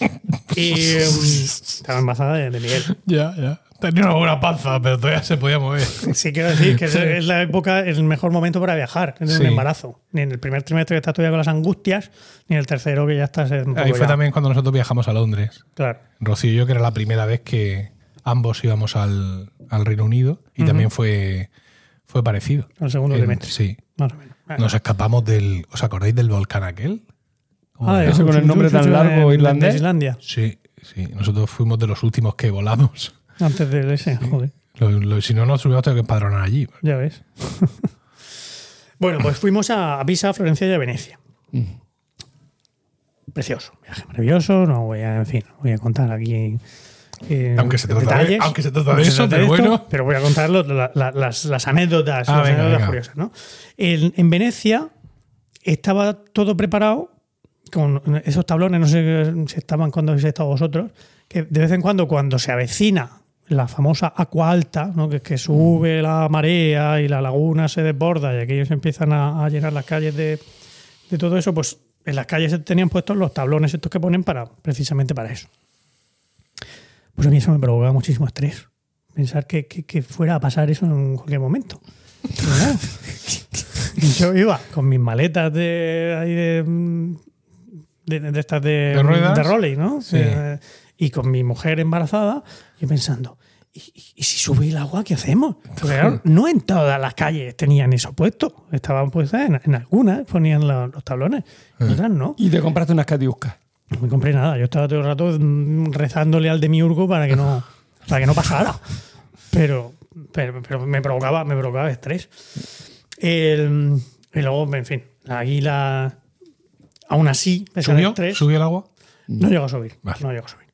Y em, estaba embarazada de, de Miguel. ya, ya. Tenía una buena panza, pero todavía se podía mover. Sí, quiero decir que es, es la época, el mejor momento para viajar, en Sí. un embarazo. Ni en el primer trimestre que estás todavía con las angustias, ni en el tercero que ya estás en un Ahí fue ya- también cuando nosotros viajamos a Londres. Claro. Rocío y yo, que era la primera vez que ambos íbamos al, al Reino Unido y también fue, fue parecido. El segundo En- trimestre. Sí. Más o menos. Nos escapamos del. ¿Os acordáis del volcán aquel? ¿Cómo Ah, era? Ese con el nombre tan largo de- irlandés. de Islandia. Sí, sí. Nosotros fuimos de los últimos que volamos. Antes del ese, joder. Lo- lo- si no, nos hubiéramos tenido que empadronar allí. Ya ves. bueno, pues fuimos a Pisa, a Florencia y a Venecia. Precioso, viaje maravilloso. No voy a, en fin, voy a contar aquí. Eh, Aunque se trata de- aunque se trata de eso, trata pero de esto, bueno. Pero voy a contar lo- la- la- las, las anécdotas, Ah, las venga, anécdotas venga. curiosas. ¿no? En, en Venecia estaba todo preparado con esos tablones, no sé si estaban cuando habéis estado vosotros, que de vez en cuando, cuando se avecina la famosa agua alta, ¿no? que, que sube la marea y la laguna se desborda y aquellos empiezan a, a llenar las calles de, de todo eso, pues en las calles se tenían puestos los tablones estos que ponen para precisamente para eso. Pues a mí eso me provocaba muchísimo estrés. Pensar que, que- que fuera a pasar eso en cualquier momento. Claro, yo iba con mis maletas de, ahí de, de, de estas de, ¿De ruedas? de rolling, ¿no? Sí. Eh, y con mi mujer embarazada y pensando, ¿y, y si sube el agua, qué hacemos? Porque claro, no en todas las calles tenían eso puesto. Estaban puestas en, en algunas, ponían los tablones. En otras no. Y te compraste unas catiuscas. No me compré nada. Yo estaba todo el rato mm, rezándole al demiurgo para que no, para que no pasara. Pero, pero, pero me provocaba, me provocaba estrés. El- y luego, en fin, la águila, aún así, ¿Subió? estrés, ¿Subió el agua? no llegó a subir. Vale. No llegó a subir.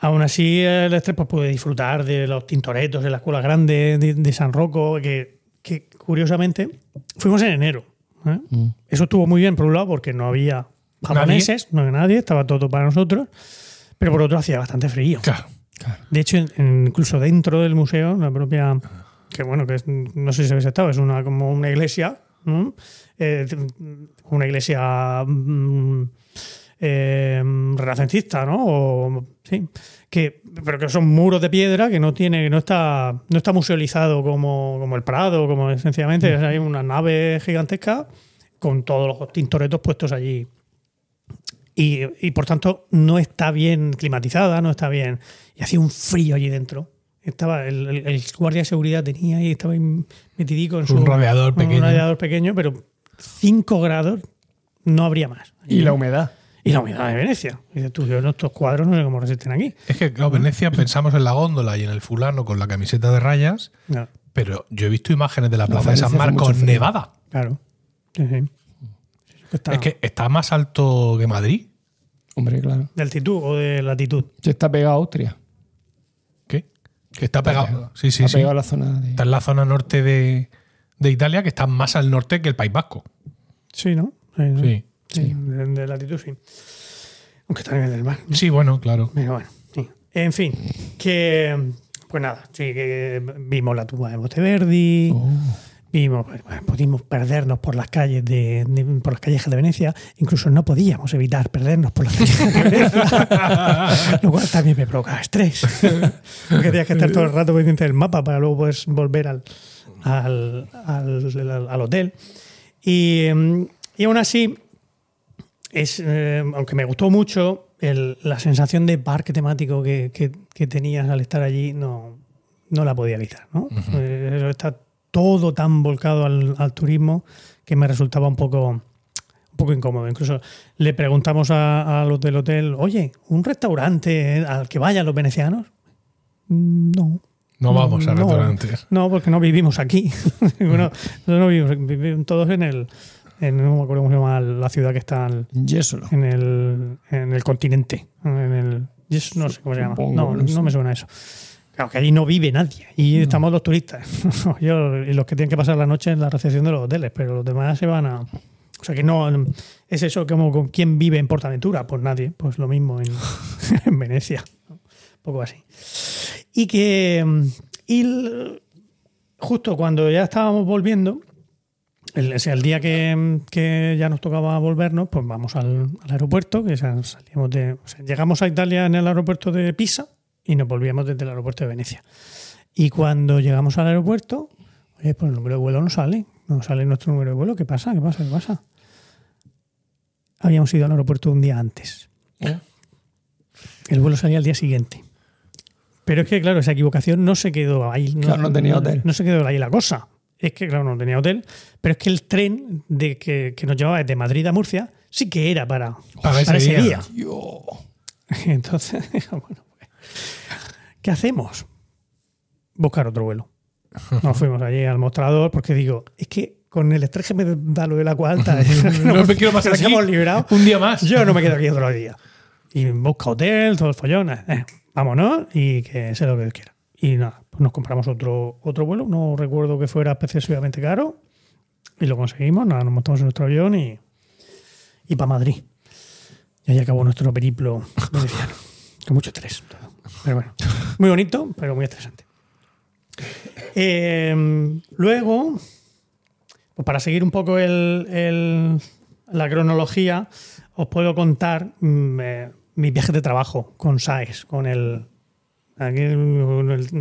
Aún así, el estrés, pues pude disfrutar de los tintoretos de la escuela grande de, de San Roco, que, que curiosamente fuimos en enero. ¿eh? Eso estuvo muy bien, por un lado, porque no había japoneses, no había nadie, estaba todo para nosotros, pero por otro hacía bastante frío. Claro. De hecho, incluso dentro del museo, la propia, que bueno, que es- no sé si habéis estado, es una como una iglesia, ¿no? Eh, una iglesia mm, eh, renacentista, ¿no? O- sí, que, pero que son muros de piedra que no tiene, no está, no está musealizado como, como el Prado, como sencillamente hay una nave gigantesca con todos los tintoretos puestos allí y, y, por tanto no está bien climatizada, no está bien. Y hacía un frío allí dentro. Estaba el, el- el guardia de seguridad tenía ahí, estaba ahí metidico en su Un radiador pequeño. Un radiador pequeño, pero 5 grados no habría más. Y la humedad. Y la humedad de Venecia. Y dices tú, yo en estos cuadros no sé cómo resisten aquí. Es que, claro, Venecia pensamos en la góndola y en el fulano con la camiseta de rayas, No, pero yo he visto imágenes de la Plaza de San Marcos nevada. claro. Sí, sí. Es que está Es que está más alto que Madrid. Hombre, claro. ¿De altitud o de latitud? Ya está pegado a Austria. ¿Qué? Que está pegado. pegado. Sí, sí, Está sí. pegado a la zona de. Está en la zona norte de, de Italia, que está más al norte que el País Vasco. Sí, ¿no? Sí. ¿no? Sí. Sí, De, de latitud sí. Aunque está a nivel del mar. Sí, bueno, claro. Pero bueno, sí. En fin, que. Pues nada, sí, que vimos la tumba de Monteverdi. Oh. Vimos, pudimos perdernos por las calles de, por las callejas de Venecia. Incluso no podíamos evitar perdernos por las callejas de Venecia. Lo cual también me provocaba estrés. Porque tenías que estar todo el rato pendiente del mapa para luego poder volver al, al, al- al- hotel. Y, mm, y aún así, es, eh, aunque me gustó mucho, el- la sensación de parque temático que, que- que tenías al estar allí no, no la podía evitar. ¿no? Eh, está todo tan volcado al, al turismo que me resultaba un poco, un poco incómodo. Incluso le preguntamos a, a los del hotel, oye, ¿un restaurante al que vayan los venecianos? "Mm, No. No vamos a no. restaurantes. No, porque no vivimos aquí. Bueno, nosotros no vivimos, vivimos todos en el, en, no me acuerdo cómo se llama la ciudad que está al- Yesolo. en el, en el continente. En el, yes, no sé cómo se llama. Supongo, No, no me suena eso. Claro, que allí no vive nadie. Y estamos los turistas. Yo- y los que tienen que pasar la noche en la recepción de los hoteles. Pero los demás se van a. O sea que no. Es eso como con quién vive en Portaventura. Pues nadie. Pues lo mismo en, en Venecia. Un poco así. Y que. Y justo cuando ya estábamos volviendo, el, el día que, que ya nos tocaba volvernos, pues vamos al, al aeropuerto, que ya salíamos de, o sea, llegamos a Italia en el aeropuerto de Pisa y nos volvíamos desde el aeropuerto de Venecia. Y cuando llegamos al aeropuerto, oye, pues el número de vuelo no sale, no sale nuestro número de vuelo, ¿qué pasa? ¿Qué pasa? ¿Qué pasa? Habíamos ido al aeropuerto un día antes. El vuelo salía al día siguiente. Pero es que, claro, esa equivocación no se quedó ahí. Claro, no tenía hotel. No se quedó ahí la cosa. Es que, claro, no tenía hotel. Pero es que el tren de que, que nos llevaba desde Madrid a Murcia sí que era para, Para ese ese día. día. Entonces, bueno, ¿qué hacemos? Buscar otro vuelo. Nos fuimos allí al mostrador porque digo, es que con el estrés que me da lo del agua alta, No me quiero más aquí. hemos librado, Un día más. yo no me quedo aquí otro día. Y busca hotel, todo el follón. eh, vámonos y que sea lo que Dios quiera. Y nada, pues nos compramos otro, otro vuelo. No recuerdo que fuera excesivamente caro. Y lo conseguimos. Nada, nos montamos en nuestro avión y, y para Madrid. Y ahí acabó nuestro periplo veneciano. Con mucho estrés. Pero bueno, muy bonito, pero muy estresante. Eh, luego, pues para seguir un poco el- el- la cronología, os puedo contar mm, eh, mis viajes de trabajo con SAES, con el...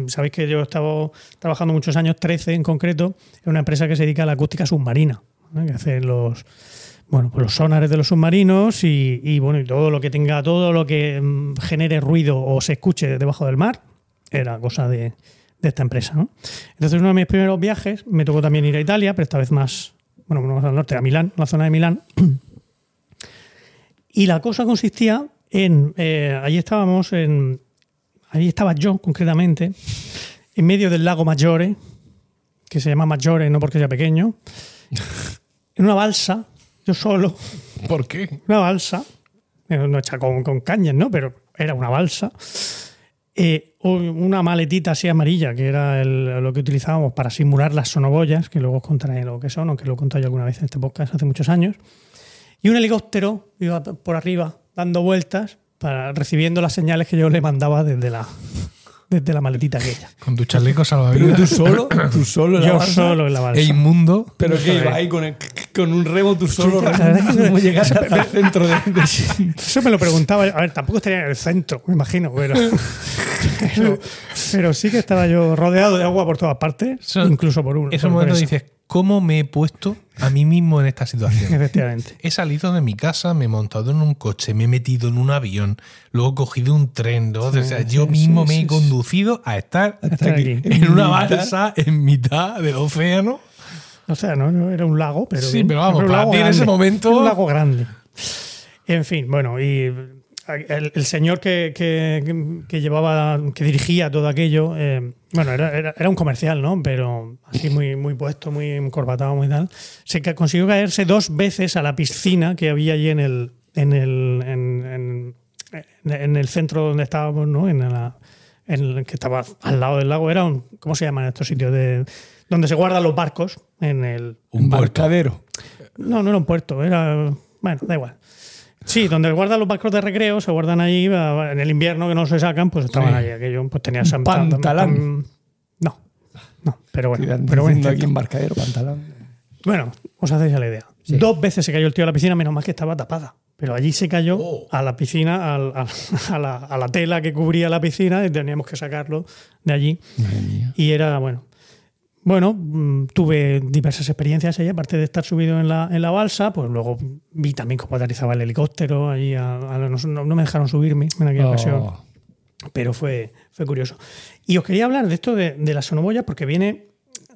Sabéis que yo he estado trabajando muchos años, 13 en concreto, en una empresa que se dedica a la acústica submarina, que hace los, bueno, pues los sonares de los submarinos y, y, bueno, y todo lo que tenga, todo lo que mm, genere ruido o se escuche debajo del mar, era cosa de, de esta empresa. ¿no? Entonces, uno de mis primeros viajes me tocó también ir a Italia, pero esta vez más, bueno, más al norte, a Milán, la zona de Milán. Y la cosa consistía en, eh, allí estábamos, en, allí estaba yo concretamente, en medio del lago Maggiore, que se llama Maggiore no porque sea pequeño, en una balsa, yo solo, ¿Por qué? una balsa, eh, no hecha con, con cañas, ¿no? Pero era una balsa. Eh, un- una maletita así amarilla, que era el- lo que utilizábamos para simular las sonoboyas, que luego os contaré lo que son, aunque lo he contado yo alguna vez en este podcast hace muchos años. Y un helicóptero iba por arriba dando vueltas, para, recibiendo las señales que yo le mandaba desde la, desde la maletita aquella. Con tu chaleco Pero salvavidas. tú solo, tú solo en la Yo balsa. solo en la balsa. E inmundo. Pero que iba ahí con, el- con un remo tú solo. la verdad es que ¿Cómo llegaste hasta el centro de, de- Eso me lo preguntaba. A ver, tampoco estaría en el centro, me imagino, pero, pero, pero sí que estaba yo rodeado de agua por todas partes, Eso- incluso por uno. Esos por momentos eso. dices, ¿cómo me he puesto a mí mismo en esta situación? Efectivamente. He salido de mi casa, me he montado en un coche, me he metido en un avión, luego he cogido un tren, ¿no? o sea, yo mismo sí, me he conducido a estar aquí. en una balsa en mitad del océano. O sea, no, no era un lago, pero. Sí, bien. pero vamos, un lago en ese momento- Un lago grande. En fin, bueno, y el, el señor que, que- que llevaba, que dirigía todo aquello, eh, bueno, era, era- era un comercial, ¿no? Pero así muy, muy puesto, muy encorbatado, muy tal. Se consiguió caerse dos veces a la piscina que había allí en el, en el, en, en- en el centro donde estábamos, ¿no? En la, en el que estaba al lado del lago. Era un, ¿cómo se llaman estos sitios? De, donde se guardan los barcos en el, Un puerto. embarcadero. no, no era un puerto, era. Bueno, da igual. Sí, donde guardan los barcos de recreo, se guardan ahí, en el invierno que no se sacan, pues estaban Sí. ahí. Aquello, pues tenía Sam- pantalán. No, no, pero bueno. Estoy Pero bueno, aquí intento. embarcadero, pantalón. bueno, os hacéis a la idea. Sí. Dos veces se cayó el tío a la piscina, menos mal que estaba tapada. Pero allí se cayó Oh. a la piscina, al- al- a, la, a la tela que cubría la piscina, y teníamos que sacarlo de allí. Madre mía. Y era, bueno. Bueno, mm, tuve diversas experiencias ahí, aparte de estar subido en la, en la balsa, pues luego vi también cómo aterrizaba el helicóptero. Allí a- a- no, no me dejaron subirme en aquella ocasión, Oh. pero fue, fue curioso. Y os quería hablar de esto de, de las sonoboyas porque viene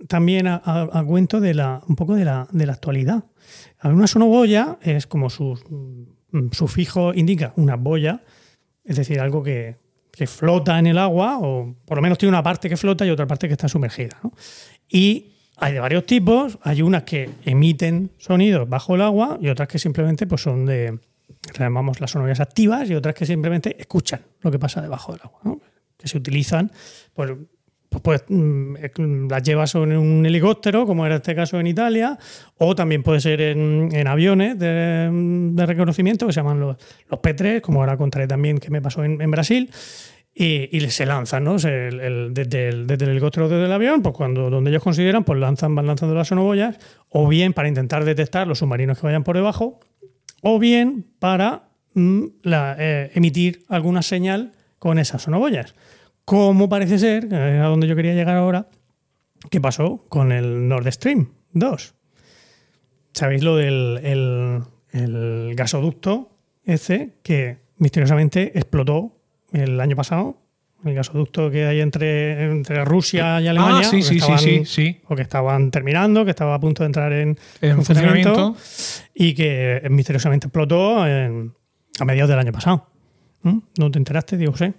también a, a- a cuento de la, un poco de la, de la actualidad. Una sonoboya es como su, mm, su fijo indica, una boya, es decir, algo que, que flota en el agua, o por lo menos tiene una parte que flota y otra parte que está sumergida. ¿no? Y hay de varios tipos, hay unas que emiten sonidos bajo el agua y otras que simplemente pues, son de, llamamos las sonoridades activas y otras que simplemente escuchan lo que pasa debajo del agua, ¿no? que se utilizan, pues, pues, pues, mm, las llevas en un helicóptero, como era este caso en Italia, o también puede ser en, aviones de, de reconocimiento que se llaman los, los P3, como ahora contaré también que me pasó en, en Brasil. Y, y se lanzan, ¿no? Se- desde, el, el helicóptero, desde el avión, pues cuando donde ellos consideran, pues lanzan, van lanzando las sonoboyas, o bien para intentar detectar los submarinos que vayan por debajo, o bien para mm, eh, emitir alguna señal con esas sonoboyas. Como parece ser, a donde yo quería llegar ahora, que pasó con el Nord Stream 2. ¿Sabéis lo del el, el gasoducto ese que misteriosamente explotó el año pasado? El gasoducto que hay entre, entre Rusia y Alemania. Ah, sí, sí, sí, estaban- sí, sí. O que estaban terminando, que estaba a punto de entrar en, En funcionamiento. y que misteriosamente explotó en- a mediados del año pasado. ¿Mm? ¿No te enteraste, Diego? Sí.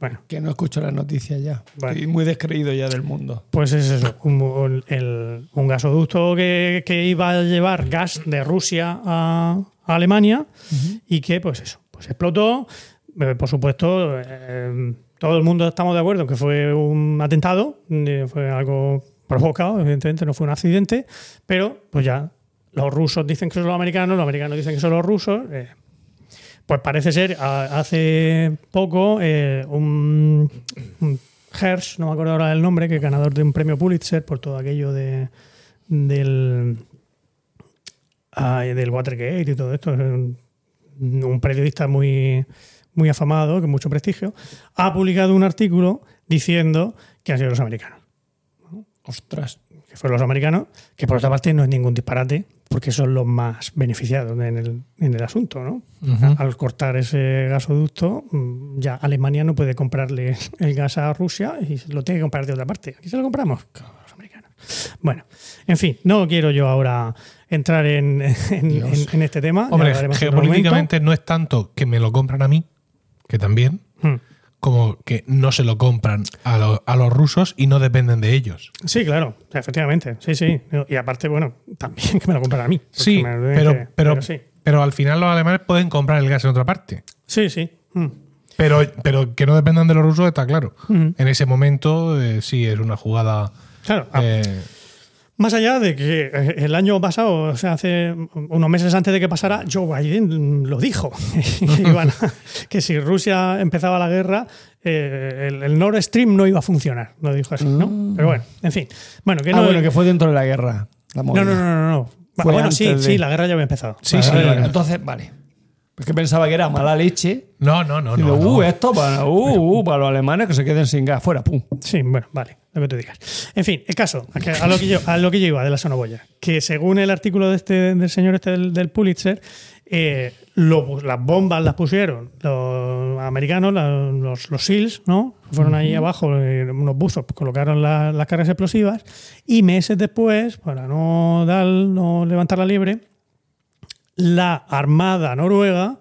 Bueno, Que no escucho las noticias ya. Vale. Estoy muy descreído ya del mundo. pues es eso, un, el- un gasoducto que, que iba a llevar gas de Rusia a, a Alemania y que, pues eso, pues explotó. Eh, Por supuesto, eh, todo el mundo estamos de acuerdo que fue un atentado, eh, fue algo provocado, evidentemente no fue un accidente, pero pues ya los rusos dicen que son los americanos, los americanos dicen que son los rusos. pues parece ser, hace poco, un, un no me acuerdo ahora del nombre, que es ganador de un premio Pulitzer por todo aquello de, del, del Watergate y todo esto. Es un, un periodista muy, muy afamado, con mucho prestigio, ha publicado un artículo diciendo que han sido los americanos Ostras. que fueron los americanos, que por otra parte no es ningún disparate, porque son los más beneficiados en el, en el asunto, ¿no? Al cortar ese gasoducto, mm, ya Alemania no puede comprarle el gas a Rusia y lo tiene que comprar de otra parte. ¿Aquí se lo compramos? Los americanos. Bueno, en fin, no quiero yo ahora entrar en, en- este tema. Hombre, geopolíticamente no es tanto que me lo compran a mí, que también. Hmm. como que no se lo compran a, lo- a los rusos y no dependen de ellos. Sí, claro, efectivamente. Sí, sí. Y aparte, bueno, también que me lo compran a mí. Sí, me pero, que- pero, sí. pero al final los alemanes pueden comprar el gas en otra parte. Sí, sí. Mm. Pero, pero que no dependan de los rusos está claro. Ujú. En ese momento eh, sí es una jugada. Claro, a- eh, Más allá de que eh, el año pasado, o sea, hace unos meses antes de que pasara, Joe Biden lo dijo, que, si Rusia empezaba la guerra, eh, el, el Nord Stream no iba a funcionar, lo dijo así, ¿no? Pero bueno, en fin. Bueno, que Ah, no, bueno, que fue dentro de la guerra. la no, no, no, no, no. Fue Bueno, sí, de- sí, la guerra ya había empezado. Sí, La sí, guerra Entonces, vale. Es que pensaba que era mala leche. no, no, no. y no, digo, no. uh, esto para, uh, uh, para los alemanes que se queden sin gas. Fuera, pum. Sí, bueno, vale, lo que tú digas. En fin, el caso, a, lo, que yo, a lo que yo iba de la sonoboya, que según el artículo de este, del señor este del, del Pulitzer, eh, lo las bombas las pusieron los americanos, la- los, los SEALs, ¿no? Fueron ahí abajo, eh, unos buzos, colocaron la- las cargas explosivas y meses después, para no, dar, no levantar la liebre, la Armada Noruega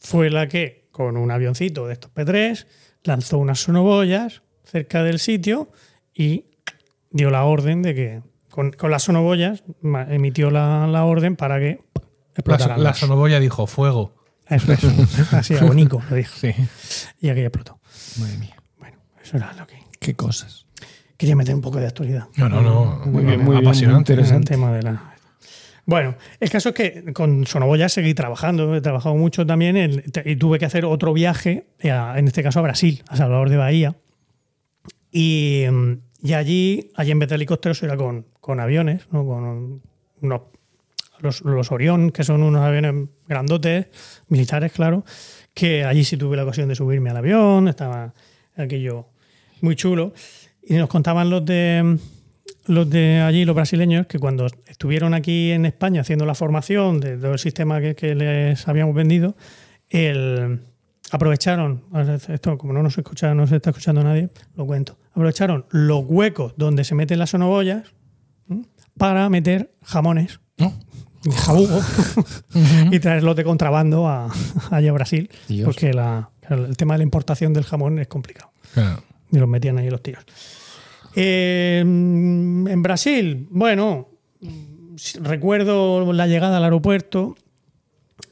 fue la que, con un avioncito de estos P3, lanzó unas sonoboyas cerca del sitio y dio la orden de que, con, con las sonoboyas, emitió la, la orden para que La, explotaran. la sonoboya dijo fuego. Eso, eso. Así, abonico, lo dijo. Sí. Y aquella explotó. Madre mía. Bueno, eso era lo que... Qué cosas. Quería meter un poco de actualidad. No, no, no. Muy bien, muy bien, apasionante. muy interesante. El tema de la- Bueno, el caso es que con Sonoboya seguí trabajando, he trabajado mucho también en- y tuve que hacer otro viaje, a- en este caso a Brasil, a Salvador de Bahía. Y, mm, y allí, allí en vez de helicópteros era con, con aviones, ¿no? con unos, los, los Orión, que son unos aviones grandotes, militares, claro, que allí sí tuve la ocasión de subirme al avión, estaba aquello muy chulo. Y nos contaban los de los de allí, los brasileños, que cuando estuvieron aquí en España haciendo la formación de todo el sistema que, que les habíamos vendido, el, aprovecharon, esto como no nos escucha, no se está escuchando nadie, lo cuento, aprovecharon los huecos donde se meten las sonobollas para meter jamones, jabugo, y traerlos de contrabando a, allá a Brasil, Dios. porque la- el tema de la importación del jamón es complicado Claro. y los metían ahí los tiros. Eh, en Brasil, bueno, recuerdo la llegada al aeropuerto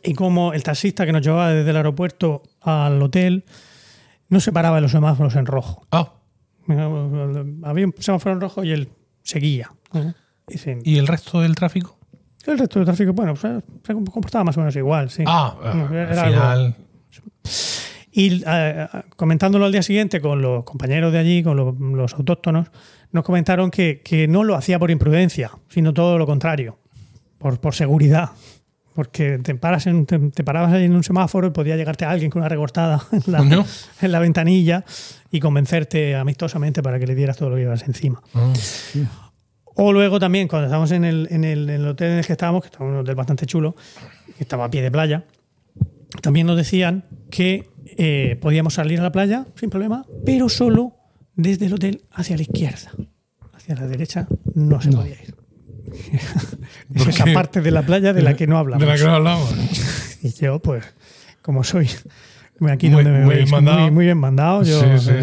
y cómo el taxista que nos llevaba desde el aeropuerto al hotel no se paraba en los semáforos en rojo. Ah, Había un semáforo en rojo y él seguía. ¿Y el resto del tráfico? el resto del tráfico, bueno, pues, se comportaba más o menos igual, sí. Ah, al era algo- final. Y eh, comentándolo al día siguiente con los compañeros de allí, con los, los autóctonos, nos comentaron que, que no lo hacía por imprudencia, sino todo lo contrario, por, por seguridad. Porque te, paras en- te, te parabas ahí en un semáforo y podía llegarte alguien con una recortada en la, en la ventanilla y convencerte amistosamente para que le dieras todo lo que llevas encima. Ah. O luego también, cuando estábamos en el, en el, en el hotel en el que estábamos, que estaba un hotel bastante chulo, que estaba a pie de playa, también nos decían que eh, podíamos salir a la playa sin problema, pero solo desde el hotel hacia la izquierda. Hacia la derecha no se podía ir. Es ¿Por esa parte de la playa de la que no hablamos. De la que no hablamos. Y yo, pues, como soy aquí Muy- donde me muy veis, bien mandado. muy, muy bien mandado, yo, Sí, sí,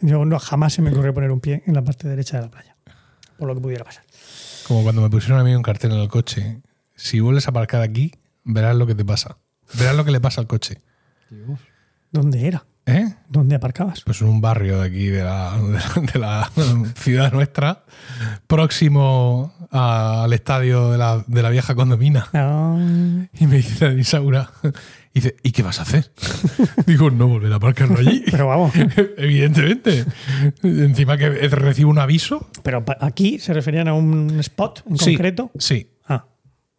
yo no, jamás se me ocurrió poner un pie en la parte derecha de la playa, por lo que pudiera pasar. Como cuando me pusieron a mí un cartel en el coche. Si vuelves a aparcar aquí, verás lo que te pasa. Verás lo que le pasa al coche. ¿Dónde era? ¿Eh? ¿Dónde aparcabas? Pues en un barrio de aquí, de la, de la ciudad nuestra, próximo a- al estadio de la, de la vieja condomina. Ah, Y me dice Isaura, y dice, ¿y qué vas a hacer? Digo, no volver a aparcarlo allí. pero vamos, Evidentemente. Encima que recibo un aviso. pero aquí se referían a un spot en Sí, concreto. Sí. Ah,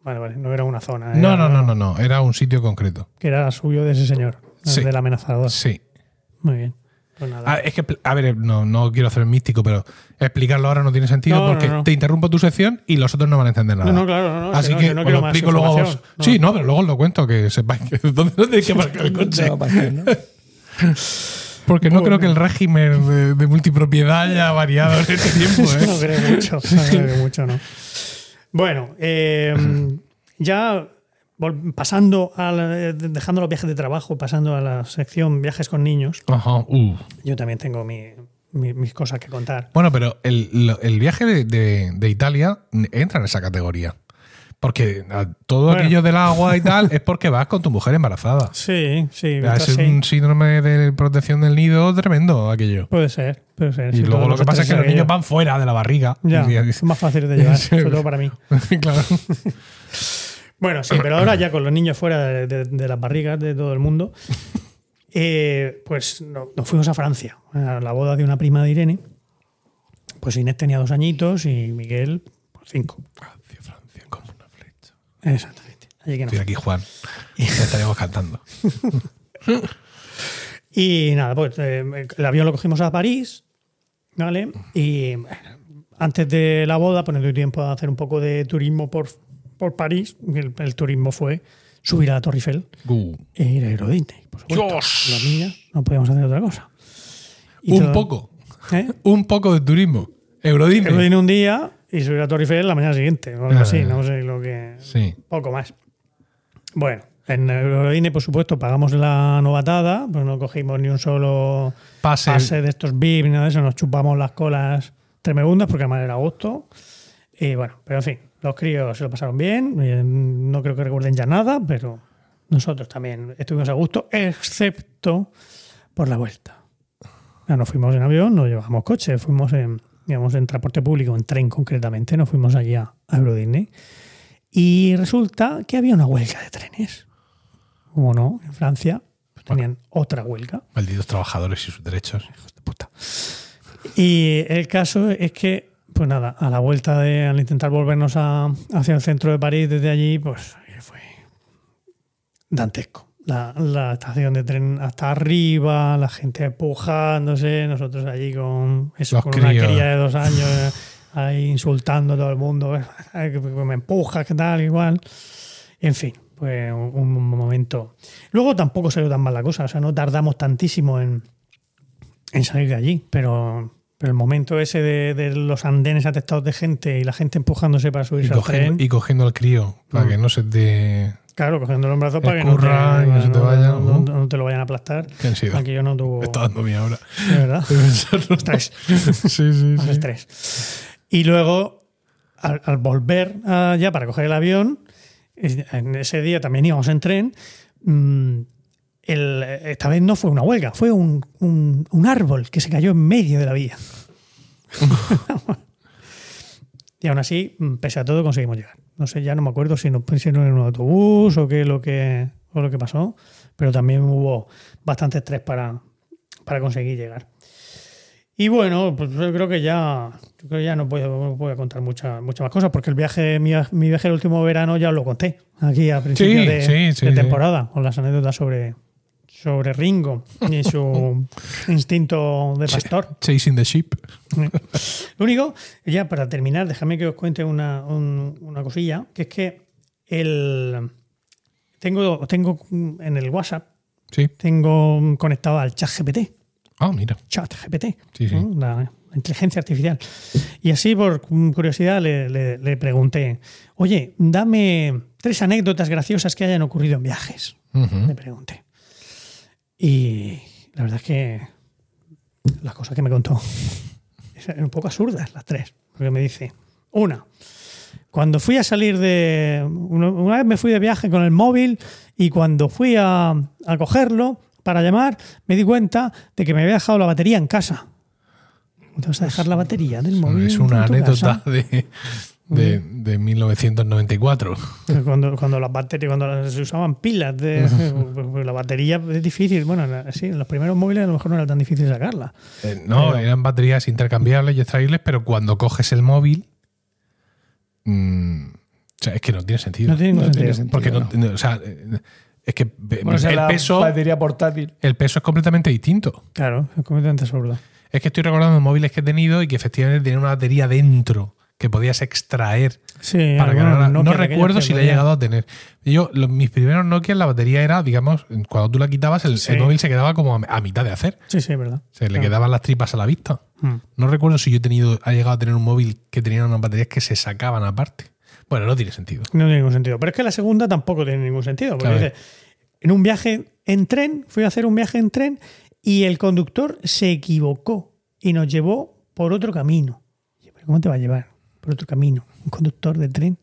vale, vale, no era una zona. No, no, no, no, no. Era un sitio concreto. Que era suyo de ese señor, Sí. del amenazador. Sí. Muy bien. Pues nada. Ah, es que, a ver, no, no quiero hacer el místico, pero explicarlo ahora no tiene sentido No, porque no. te interrumpo tu sección y los otros no van a entender nada. No, no, claro, no, no, Así que os lo explico luego. a vos. información, no. Sí, no, pero luego os lo cuento, que sepáis que dónde tenéis que marcar el coche. Porque no Bueno. creo que el régimen de, de multipropiedad haya variado en este tiempo. ¿eh? No creo mucho, no creo que mucho, no. Bueno, eh, ya pasando a la- eh, dejando los viajes de trabajo, pasando a la sección viajes con niños, Ajá, uh. yo también tengo mi- mi- mis cosas que contar. Bueno, pero el, el viaje de, de- de Italia entra en esa categoría. Porque todo Bueno. aquello del agua y tal es porque vas con tu mujer embarazada. Sí, sí, O sea, es sí. un síndrome de protección del nido tremendo aquello. puede ser, puede ser. Y sí, luego lo que pasa es que los niños van fuera de la barriga. Ya, Y- es más fácil de llevar, sobre todo para mí. claro. Bueno, sí, pero ahora ya con los niños fuera de, de- de las barrigas de todo el mundo, eh, pues no- nos fuimos a Francia, a la boda de una prima de Irene. Pues Inés tenía dos añitos y Miguel pues, cinco. Francia, Francia, como una flecha. Exactamente. Allí que no. Estoy aquí, Juan. Ya estaríamos cantando. Y nada, pues eh, el avión lo cogimos a París, ¿vale? Y bueno, antes de la boda, pues dio tiempo a hacer un poco de turismo por, por París. El, el turismo fue subir a la Torre Eiffel Uh, e ir a Euro Disney, por supuesto. Dios. Los niños no podíamos hacer otra cosa. Y un todo- poco. ¿eh? Un poco de turismo. Eurodime. Euro Disney un día y subir a la Torre Eiffel la mañana siguiente, o algo Ah, así, no sé lo que... Sí. Poco más. Bueno, en Eurodine, por supuesto, pagamos la novatada, pues no cogimos ni un solo Pase. pase de estos VIP, ni nada de eso, nos chupamos las colas tremendas porque además era agosto. Y bueno, pero en fin, los críos se lo pasaron bien, eh, no creo que recuerden ya nada, pero nosotros también estuvimos a gusto, excepto por la vuelta. Ya no fuimos en avión, no llevamos coche, fuimos en, digamos, en transporte público, en tren concretamente, nos fuimos allí a a Euro Disney. Y resulta que había una huelga de trenes. Como no, en Francia pues tenían otra huelga. Malditos trabajadores y sus derechos. Hijos de puta. Y el caso es que, pues nada, a la vuelta de, al intentar volvernos a- hacia el centro de París desde allí, pues fue dantesco. La, la estación de tren hasta arriba, la gente empujándose, nosotros allí con eso, Los con una cría de dos años ahí insultando a todo el mundo, eh, "Ay, que me empujas, que tal, igual. En fin, pues un, un momento. Luego tampoco salió tan mal la cosa, o sea, no tardamos tantísimo en, en salir de allí, pero, pero el momento ese de, de los andenes atestados de gente y la gente empujándose para Y subirse al cogiendo, tren, y cogiendo al crío para Mm. que no se te. claro, cogiendo los brazos para que no te, y no se te vaya, no- te lo vayan a aplastar. ¿Qué han sido? Aquello no tuvo. Está dando mía ahora. De verdad. Estrés. sí, sí, Más sí. estrés. Y luego, al, al volver ah, ya para coger el avión, en ese día también íbamos en tren. mm, el- esta vez no fue una huelga, fue un, un- un árbol que se cayó en medio de la vía. y aún así, mm, pese a todo, conseguimos llegar. No sé, ya no me acuerdo si nos pusieron en un autobús o qué lo que, o lo que pasó, pero también hubo bastante estrés para, para conseguir llegar. Y bueno, pues yo creo que ya, yo creo que ya no voy, no voy a contar muchas muchas más cosas, porque el viaje, mi, mi viaje el último verano ya lo conté aquí a principio Sí, de, sí, sí, de sí. temporada, con las anécdotas sobre, sobre Ringo y su instinto de pastor. Chasing the sheep. Lo único, ya para terminar, déjame que os cuente una, un- una cosilla, que es que el, tengo, tengo en el WhatsApp, Sí. tengo conectado al chat GPT. Ah, mira. chat GPT, Sí, sí. ¿no? la, la inteligencia artificial. Y así, por curiosidad, le, le- le pregunté, oye, dame tres anécdotas graciosas que hayan ocurrido en viajes. Le pregunté. Y la verdad es que las cosas que me contó eran un poco absurdas, las tres. Porque me dice, una, cuando fui a salir de... Una, vez me fui de viaje con el móvil y cuando fui a, a cogerlo para llamar, me di cuenta de que me había dejado la batería en casa. ¿Cómo te vas a dejar la batería del móvil? Es una anécdota de, de, de 1994. Cuando, cuando las baterías, cuando se usaban pilas de pues la batería es difícil. Bueno, sí, en los primeros móviles a lo mejor no era tan difícil sacarla. Eh, no, Pero- eran baterías intercambiables y extraíbles, pero cuando coges el móvil. mm, o sea, es que no tiene sentido. No tiene ningún No tiene sentido. sentido. Porque no, no. no, o sea, eh, Es que Bueno, o sea, el, la peso, batería portátil. el peso es completamente distinto. Claro, es completamente absurdo. Es que estoy recordando móviles que he tenido y que efectivamente tienen una batería dentro que podías extraer Sí, para No pequeños recuerdo si la he llegado a tener. Yo, los- mis primeros Nokia, la batería era, digamos, cuando tú la quitabas, el, Sí. el móvil se quedaba como a, a mitad de hacer. Sí, sí, verdad. Se le quedaban las tripas a la vista. Mm. No recuerdo si yo he tenido, ha llegado a tener un móvil que tenía unas baterías que se sacaban aparte. Bueno, no tiene sentido. No tiene ningún sentido. Pero es que la segunda tampoco tiene ningún sentido. Porque dice, en un viaje en tren, fui a hacer un viaje en tren y el conductor se equivocó y nos llevó por otro camino. Y yo, ¿Pero cómo te va a llevar por otro camino? ¿Un conductor de tren?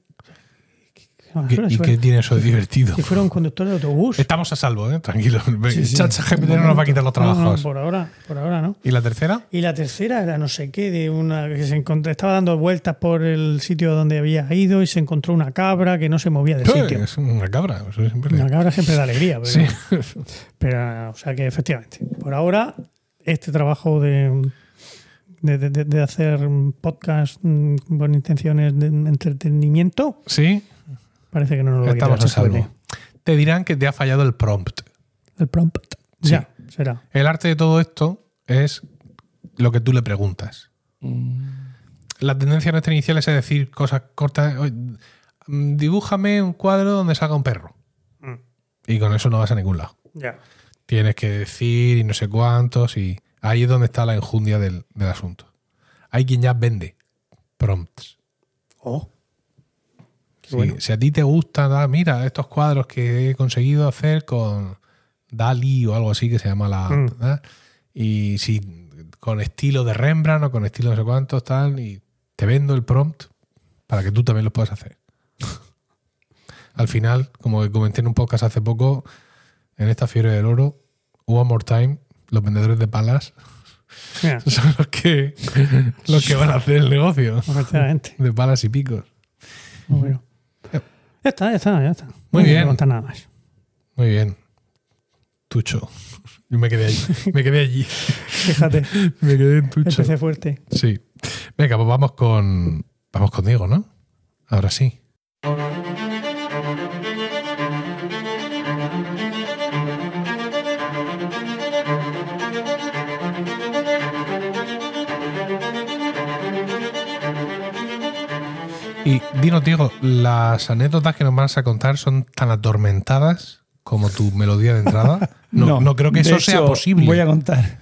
Ah, ¿Qué- eso ¿Y qué tiene eso de divertido? Si fuera un conductor de autobús. Estamos a salvo, ¿eh? Tranquilo. Sí, sí. ChatGPT no nos va a quitar los No, no, trabajos. por ahora, por ahora no. ¿Y la tercera? Y la tercera era no sé qué, de una que se encontró, estaba dando vueltas por el sitio donde había ido y se encontró una cabra que no se movía de Eh, sitio. Es una cabra. siempre- Una cabra siempre da alegría, pero, Sí. pero, o sea que efectivamente, por ahora, este trabajo de, de, de- de hacer podcast mm, con intenciones de entretenimiento Sí, parece que no nos lo estamos a salvo. Te dirán que te ha fallado el prompt. El prompt. Sí. Ya, será. El arte de todo esto es lo que tú le preguntas. La tendencia nuestra inicial es a decir cosas cortas. Mm, Dibújame un cuadro donde salga un perro. Mm. Y con eso no vas a ningún lado. Ya. Tienes que decir y no sé cuántos. Y ahí es donde está la enjundia del, del asunto. Hay quien ya vende prompts. Oh. Qué Sí, bueno. Si a ti te gustan, ah, mira, estos cuadros que he conseguido hacer con Dali o algo así que se llama la. Mm. ¿ah? Y si con estilo de Rembrandt o con estilo no sé cuántos, tal, y te vendo el prompt para que tú también lo puedas hacer. Al final, como comenté en un podcast hace poco, en esta fiebre del oro, One More Time, los vendedores de palas Mira, son los que, los que van a hacer el negocio de palas y picos. Bueno. Ya está, ya está, ya está. No Muy a bien. contar nada más. Muy bien. Tucho. Yo me quedé allí. Me quedé allí. Fíjate, Me quedé en Tucho. empecé fuerte. Sí. Venga, pues vamos con. Vamos con Diego, ¿no? Ahora sí. Diego, las anécdotas que nos vas a contar son tan atormentadas como tu melodía de entrada. No, no, creo que eso sea posible. Voy a contar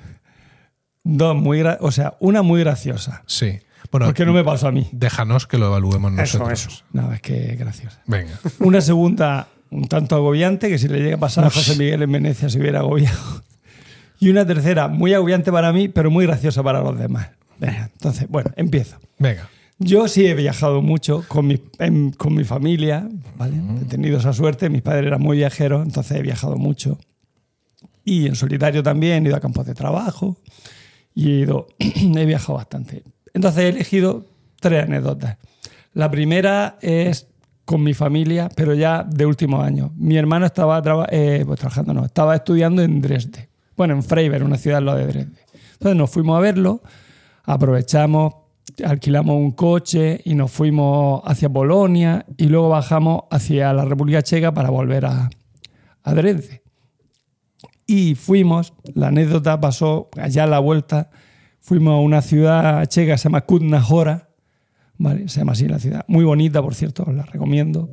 dos muy o sea, una muy graciosa. Sí. Bueno, Porque no me pasó a mí. déjanos que lo evaluemos Eso, nosotros. eso. No, es que graciosa. Venga. Una segunda un tanto agobiante, que si le llega a pasar a José Miguel en Venecia se hubiera agobiado. Y una tercera muy agobiante para mí, pero muy graciosa para los demás. Venga, entonces, bueno, empiezo. Venga. Yo sí he viajado mucho con mi, en- con mi familia, ¿vale? He tenido esa suerte, mis padres eran muy viajeros, entonces he viajado mucho. Y en solitario también, he ido a campos de trabajo y he, ido, he viajado bastante. Entonces he elegido tres anécdotas. La primera es con mi familia, pero ya de últimos años. Mi hermano estaba traba- eh, pues trabajando, no, estaba estudiando en Dresde. Bueno, en Freiberg, una ciudad al lado de Dresde. Entonces nos fuimos a verlo, aprovechamos, alquilamos un coche y nos fuimos hacia Polonia y luego bajamos hacia la República Checa para volver a, a. Y fuimos, la anécdota pasó allá a la vuelta, fuimos a una ciudad checa que se llama Kutna Hora, ¿vale? se llama así la ciudad, muy bonita por cierto, os la recomiendo.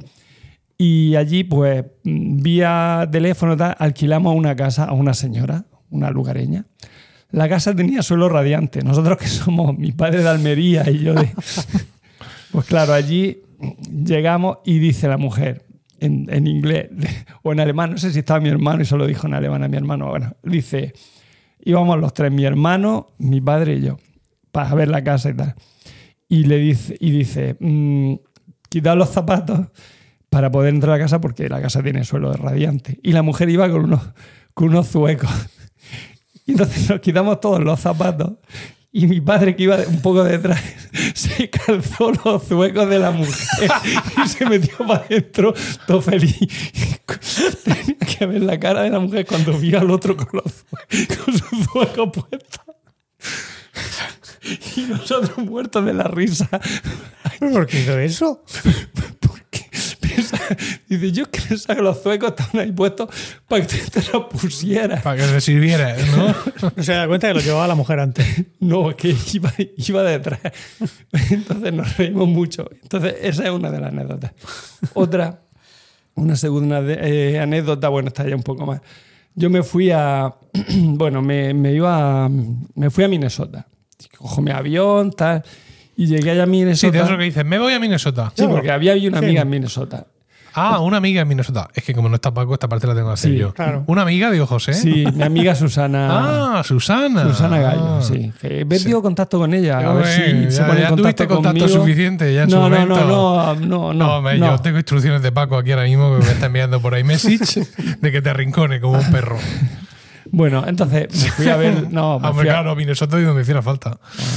Y allí, pues, mm, vía teléfono alquilamos una casa a una señora, una lugareña. La casa tenía suelo radiante. Nosotros que somos mi padre de Almería y yo de... Pues claro, allí llegamos y dice la mujer en, en inglés o en alemán, no sé si estaba mi hermano y solo dijo en alemán a mi hermano. Bueno, dice, íbamos los tres, mi hermano, mi padre y yo, para ver la casa y tal. Y le dice, y dice mm, quitad los zapatos para poder entrar a la casa porque la casa tiene suelo radiante. Y la mujer iba con unos, con unos zuecos. Y entonces nos quitamos todos los zapatos y mi padre, que iba un poco detrás, se calzó los zuecos de la mujer y se metió para adentro todo feliz. Tenía que ver la cara de la mujer cuando vio al otro con, los con sus zuecos puestos. Y nosotros muertos de la risa. ¿Por qué hizo eso? Porque Dice, yo creo que los zuecos estaban ahí puestos para que te, te los pusieras. Para que se sirviera, ¿no? No se da cuenta que lo llevaba la mujer antes. No, es que iba, iba detrás. Entonces nos reímos mucho. Entonces, esa es una de las anécdotas. Otra, una segunda de- eh, anécdota, bueno, está ya un poco más. Yo me fui a. Bueno, me, me iba a, Me fui a Minnesota. Cojo mi avión, tal. Y llegué allá a Sí, Minnesota. de eso que dices, me voy a Minnesota. Sí, porque había, una Sí. amiga en Minnesota. Ah, una amiga en Minnesota. Es que como no está Paco, esta parte la tengo que hacer Sí, yo. claro. Una amiga, digo José. Sí, mi amiga Susana. Ah, Susana. Susana Gallo, Ah. sí. He perdido contacto con ella. A ver si se ya- pone en ya contacto tuviste contacto conmigo. suficiente ya en su no, no, momento. no, no, no, no, No, hombre, no. yo tengo instrucciones de Paco aquí ahora mismo que me está enviando por ahí message de que te arrincone como un perro. Bueno, entonces me fui a ver. No, me Hombre, fui a- claro, Minnesota y donde hiciera falta.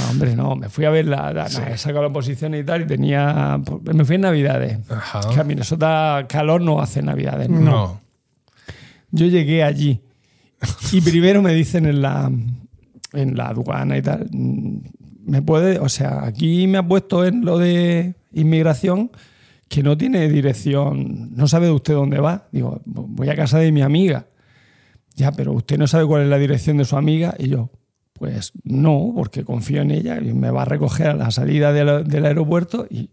no, hombre, no, me fui a ver la. la- no, he sacado la posición y tal, y tenía. Me fui en Navidades. Ajá. Que a Minnesota calor no hace Navidades. ¿no? No. Yo llegué allí y primero me dicen en la, en la aduana y tal, me puede, o sea, aquí me ha puesto en lo de inmigración que no tiene dirección, no sabe usted dónde va. Digo, voy a casa de mi amiga. Ya, pero usted no sabe cuál es la dirección de su amiga y yo, pues no, porque confío en ella y me va a recoger a la salida del, del aeropuerto y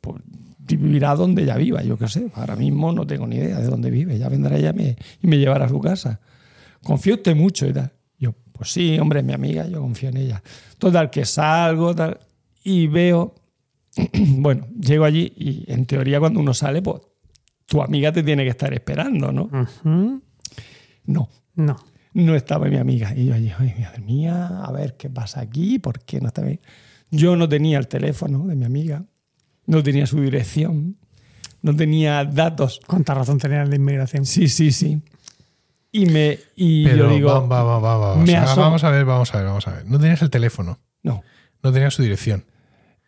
pues, vivirá donde ella viva, yo qué sé. Ahora mismo no tengo ni idea de dónde vive. Ya vendrá ella y me, y me llevará a su casa. Confío usted mucho y tal. Yo, pues sí, hombre, es mi amiga, yo confío en ella. Total, que salgo tal, y veo, bueno, llego allí y en teoría cuando uno sale, pues tu amiga te tiene que estar esperando, ¿no? No, No. no estaba mi amiga. Y yo allí, ay, madre mía, a ver qué pasa aquí, por qué no está bien. Yo no tenía el teléfono de mi amiga, no tenía su dirección, no tenía datos. ¿Cuánta razón tenía la inmigración? Sí, sí, sí. Y me y Pero yo digo, va, va, va, va, va. O me sea, asomo. vamos a ver, vamos a ver, vamos a ver. No tenías el teléfono, no. no tenías su dirección.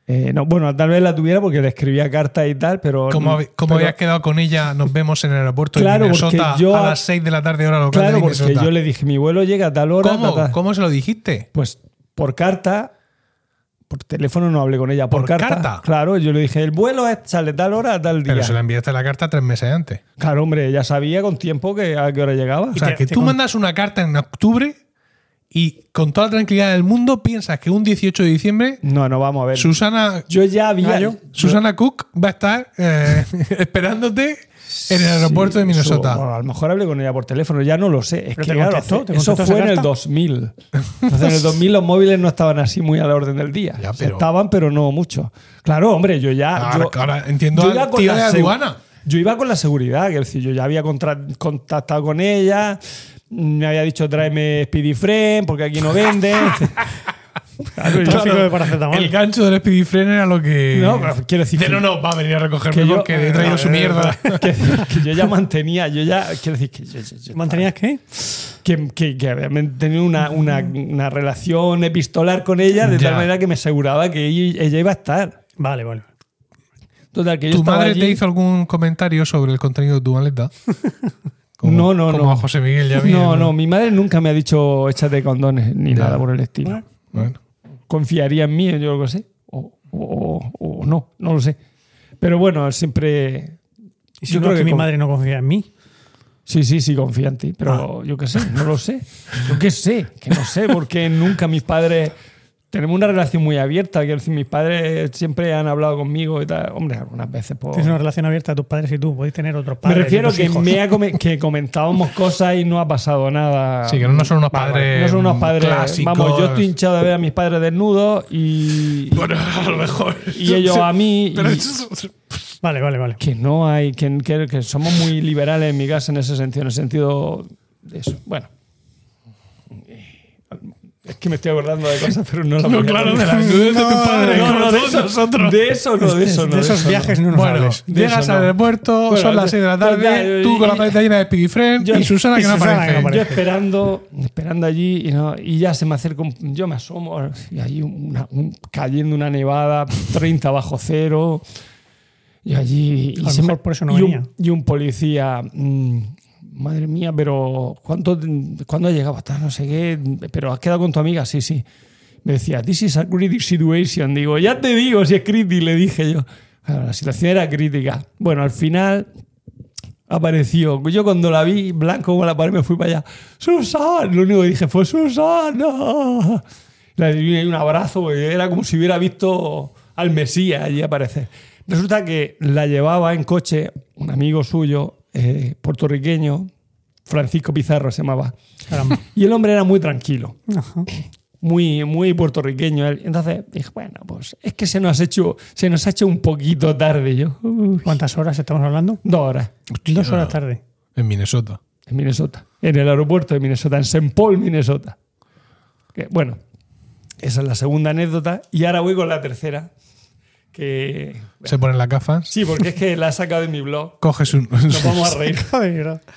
Eh, no, bueno, tal vez la tuviera porque le escribía cartas y tal, pero. ¿Cómo, hab- cómo pero- habías quedado con ella? Nos vemos en el aeropuerto Claro, de porque Minnesota yo- a las 6 de la tarde, hora local Claro, de porque yo le dije, mi vuelo llega a tal hora. ¿Cómo? ta, ta. ¿Cómo se lo dijiste? Pues por carta, por teléfono no hablé con ella, por, ¿Por carta. carta? Claro, yo le dije, el vuelo es, sale tal hora a tal día. Pero se la enviaste la carta tres meses antes. Claro, hombre, ella sabía con tiempo que a qué hora llegaba. O sea, te- que te tú con- mandas una carta en octubre y con toda la tranquilidad del mundo piensas que un 18 de diciembre No, no, vamos a ver. Susana, yo ya había. Gallo. Susana Cook va a estar eh, esperándote en el aeropuerto de Su- Minnesota. bueno, a lo mejor hablé con ella por teléfono, ya no lo sé. Es Pero que te claro, contestó, te eso fue en el carta. 2000. Entonces en el 2000 los móviles no estaban así muy a la orden del día. Ya, pero- Estaban, pero no mucho. Claro, hombre, yo ya. Ahora, yo- ahora entiendo yo iba al tío de aduana. Yo iba con la seguridad, que decir, yo ya había contactado con ella, me había dicho tráeme Speedy Friend, porque aquí no venden. Claro, de paracetamol. El gancho del Speedy Friend era lo que. No, pero quiero decir que- no, no, va a venir a recogerme que yo- porque he traído su mierda. que, que yo ya mantenía, yo ya, quiero decir que yo, yo- yo- ¿Mantenías qué? que, que, que había tenido una, una, una relación epistolar con ella de Ya. tal manera que me aseguraba que ella, ella iba a estar. Vale, vale. Total, que yo ¿Tu madre allí- te hizo algún comentario sobre el contenido de tu maleta? Como- No, no, como no. a José Miguel y a mí. No, no, mi madre nunca me ha dicho échate condones ni Ya. nada por el estilo. Bueno. Confiaría en mí, yo lo que sé. O, o- o no, no lo sé. Pero bueno, siempre. Y si yo creo que que mi con- madre no confía en mí. Sí, sí, sí, confía en ti. Pero yo qué sé, no lo sé. Yo qué sé, que no sé, porque nunca mis padres. Tenemos una relación muy abierta. Quiero decir, mis padres siempre han hablado conmigo y tal. Hombre, algunas veces pues, Tienes una relación abierta a tus padres y tú. Podéis tener otros Me padres. y refiero que, hijos. me ha come- que comentábamos cosas y no ha pasado nada. Sí, que no son unos padres vale. No son unos padres. clásicos. Vamos, yo estoy hinchado de ver a mis padres desnudos y. Bueno, a lo mejor. Y ellos a mí. Pero y- Vale, vale, vale. que no hay. Que, que- que somos muy liberales en mi casa en ese sentido, en el sentido de eso. Bueno. Es que me estoy acordando de cosas, pero no las No, claro, de las dudas de tu padre. No, no, de nosotros. de eso no, de eso no. de esos eso viajes no nos Bueno, llegas al aeropuerto, son las 6 de la total, tarde, tú con la maleta llena de Yo- y Susana que no aparece. Yo esperando, esperando allí y, no- y ya se me acerca, yo me asomo y cayendo una nevada, 30 bajo cero. Y allí. Y A lo mejor me- por eso no venía. un, y un policía. mm, madre mía, pero ¿cuánto, ¿cuándo? Hasta no sé qué. Pero has quedado con tu amiga, sí, sí. Me decía, This is a critical situation. Digo, ya te digo si es crítico, le dije yo. Claro, la situación era crítica. Bueno, al final apareció. Yo cuando la vi blanco como la pared me fui para allá. ¡Susana! Lo único que dije fue ¡Susana! Le di un abrazo, era como si hubiera visto al Mesías allí aparecer. Resulta que la llevaba en coche un amigo suyo, eh, puertorriqueño, Francisco Pizarro se llamaba. Caramba. Y el hombre era muy tranquilo, Ajá. muy, muy puertorriqueño. él. Entonces dije, bueno, pues es que se nos ha hecho, se nos ha hecho un poquito tarde. Yo, "Uy, ¿Cuántas horas estamos hablando? dos horas Dos horas tarde. En Minnesota. en Minnesota, en el aeropuerto de Minnesota, en St. Paul, Minnesota. Que, bueno, esa es la segunda anécdota. Y ahora voy con la tercera. Que. Se ponen las gafas. Sí, porque es que la he sacado de mi blog. Coges un, Nos vamos a reír.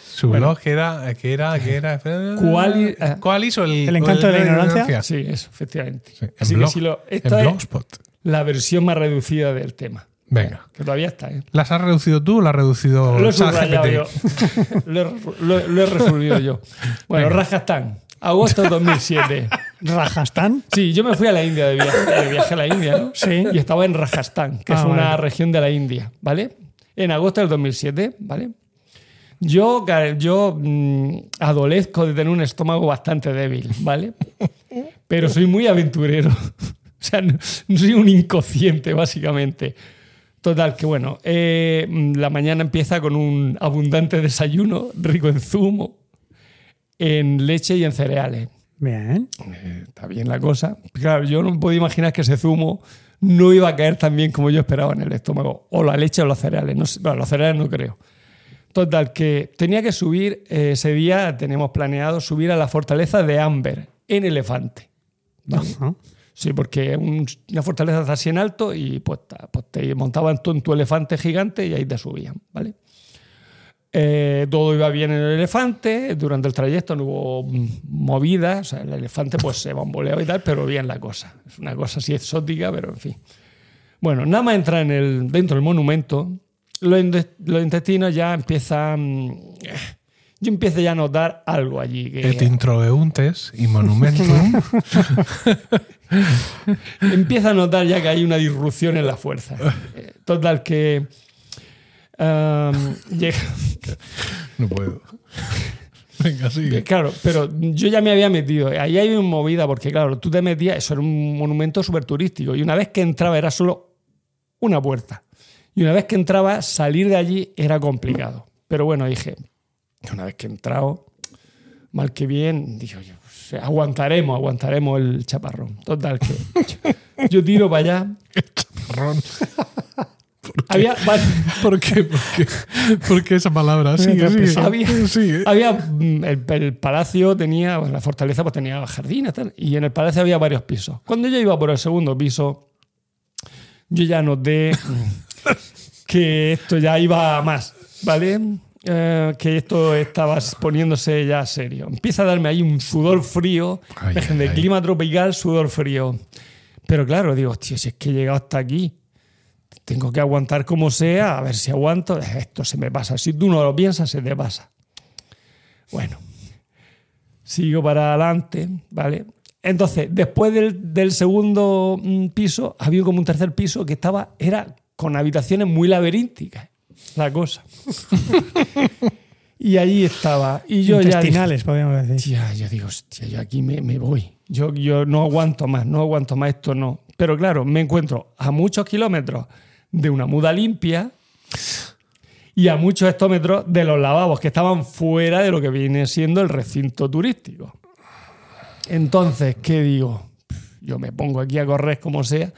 Su blog que era, que era, que era. Cuali- eh, ¿Cuális o el, encanto de la ignorancia? Sí, eso, efectivamente. Sí, en Así blog- que si lo. en Esta es Blogspot. la versión más reducida del tema. Venga. Que todavía está, ¿eh? ¿Las has reducido tú o las has reducido Lo he yo. lo, he, lo- lo he resuelto yo. Bueno, Venga. Agosto de 2007. ¿Rajasthan? Sí, yo me fui a la India de viaje, de viaje a la India, ¿no? Sí. Y estaba en Rajasthan, que Ah, es una vale. región de la India, ¿vale? En agosto del 2007, ¿vale? Yo, yo mm, adolezco de tener un estómago bastante débil, ¿vale? Pero soy muy aventurero. O sea, no, soy un inconsciente, básicamente. Total, que bueno, eh, la mañana empieza con un abundante desayuno, rico en zumo, en leche y en cereales. Bien. Eh, está bien la cosa. Claro, yo no podía imaginar que ese zumo no iba a caer tan bien como yo esperaba en el estómago. O la leche o los cereales. No sé, bueno, los cereales no creo. Total, que tenía que subir, eh, ese día teníamos planeado subir a la fortaleza de Amber, en elefante. ¿vale? Sí, porque un- una fortaleza está así en alto y pues, pues te montaban tú en tu elefante gigante y ahí te subían, ¿vale? Eh, todo iba bien en el elefante, durante el trayecto no hubo movidas, o sea, el elefante pues se bamboleaba y tal, pero bien la cosa. Es una cosa así exótica, pero en fin. Bueno, nada más entrar en el, dentro del monumento, los, los intestinos ya empiezan... Yo empiezo ya a notar algo allí. Que, Et introeuntes y monumentum. empieza a notar ya que hay una disrupción en la fuerza. Eh, Total, que. Um, llega- no puedo. Venga, sigue. claro, pero yo ya me había metido. Ahí hay una movida, porque claro, tú te metías, eso era un monumento súper turístico, y una vez que entraba era solo una puerta. Y una vez que entraba, salir de allí era complicado. Pero bueno, dije, una vez que he entrado, mal que bien, digo yo, pues, aguantaremos, aguantaremos el chaparrón. Total, que yo tiro para allá. Ron. Había, va- ¿Por qué? ¿Por qué? ¿Por qué esa palabra? Sigue, sigue. Había, Sigue. había, mm, el, el palacio tenía, la fortaleza pues tenía jardines tal, y en el palacio había varios pisos. Cuando yo iba por el segundo piso, yo ya noté mm, que esto ya iba a más, ¿vale? Eh, que esto estaba poniéndose ya serio. Empieza a darme ahí un sudor frío, Ay, de ay, ay. clima tropical, sudor frío. Pero claro, digo, hostia, si es que he llegado hasta aquí, tengo que aguantar como sea, a ver si aguanto. Esto se me pasa. Si tú no lo piensas, se te pasa. Bueno, sigo para adelante, ¿vale? Entonces, después del, del segundo mm, piso, había como un tercer piso que estaba, era con habitaciones muy laberínticas, la cosa. y allí estaba. Y yo ya dije, podríamos decir. Hostia, yo digo, hostia, yo aquí me, me voy. Yo, yo no aguanto más, no aguanto más esto, no. Pero claro, me encuentro a muchos kilómetros de una muda limpia y a muchos hectómetros de los lavabos que estaban fuera de lo que viene siendo el recinto turístico. Entonces, ¿qué digo? Yo me pongo aquí a correr como sea.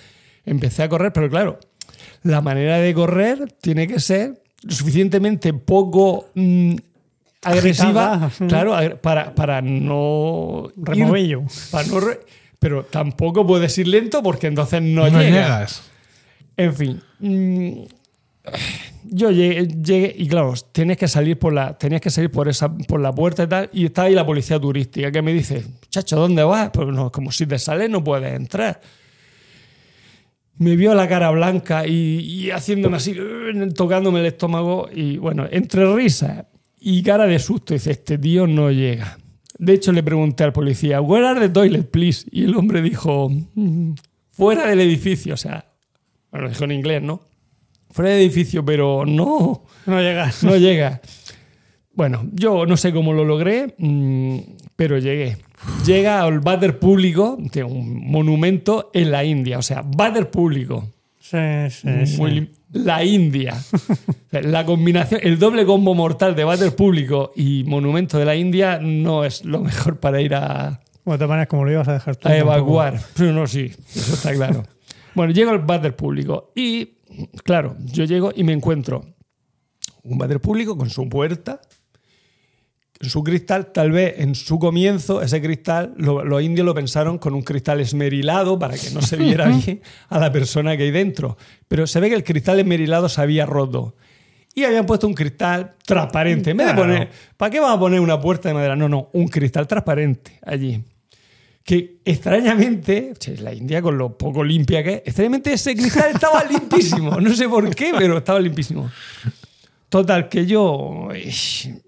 Empecé a correr, pero claro, la manera de correr tiene que ser lo suficientemente poco mm, agresiva, Agitada. claro, para, para no ir- Removello. para no re- pero tampoco puedes ir lento porque entonces no, No llegas. llegas. En fin. mm, Yo llegué, llegué y claro, tienes que salir por la, tenías que salir por esa, por la puerta y tal, y está ahí la policía turística que me dice, chacho, ¿dónde vas? Pues no, como si te sales no puedes entrar. Me vio la cara blanca y, y haciéndome así, tocándome el estómago, y bueno, entre risas y cara de susto, dice, este tío no llega. De hecho, le pregunté al policía, where are the toilet, please? Y el hombre dijo, "Mm, fuera del edificio, o sea, bueno, lo dijo en inglés, ¿no? fuera de edificio, pero no, No llega. no llega. Bueno, yo no sé cómo lo logré, mm, pero llegué. Llega al váter público, un monumento en la India, o sea, váter público. Sí, sí, la India. La combinación, el doble combo mortal de váter público y monumento de la India no es lo mejor para ir a, Bueno, maneras, como lo ibas a dejar tú. a evacuar. Pero no, sí, eso está claro. Bueno, llego al váter público y, claro, yo llego y me encuentro un váter público con su puerta, su cristal, tal vez en su comienzo, ese cristal, lo- los indios lo pensaron con un cristal esmerilado para que no se viera bien a la persona que hay dentro. Pero se ve que el cristal esmerilado se había roto. Y habían puesto un cristal transparente. En vez de poner, ¿para qué vamos a poner una puerta de madera? No, no, un cristal transparente allí. Que extrañamente, la India con lo poco limpia que es, extrañamente ese cristal estaba limpísimo. No sé por qué, pero estaba limpísimo. Total, que yo,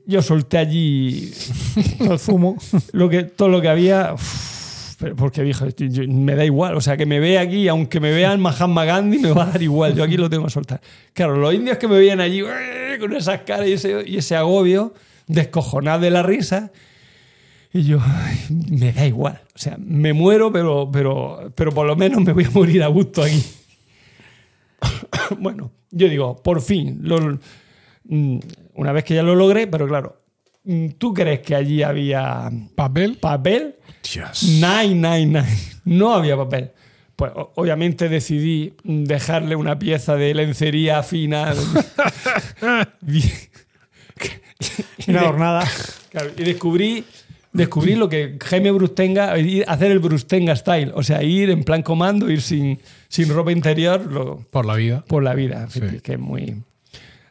yo solté allí El zumo. lo que, todo lo que había, uf, pero porque dije, yo- me da igual, o sea, que me vea aquí, aunque me vean Mahatma Gandhi, me va a dar igual, yo aquí lo tengo que soltar. Claro, los indios que me veían allí ¡eh! con esas caras y ese, y ese agobio, descojonados de la risa, y yo, me da igual, o sea, me muero, pero, pero, pero por lo menos me voy a morir a gusto aquí. bueno, yo digo, por fin, lo- una vez que ya lo logré, pero claro, mm, ¿tú crees que allí había ¿Papel? papel? Dios. Nine, nine, nine. No había papel. Pues obviamente decidí dejarle una pieza de lencería fina. Una jornada. Claro, y descubrí, descubrí lo que Jaime Brustenga, hacer el Brustenga style. O sea, ir en plan comando, ir sin, sin ropa interior lo- Por la vida. por la vida. Sí. Que es muy.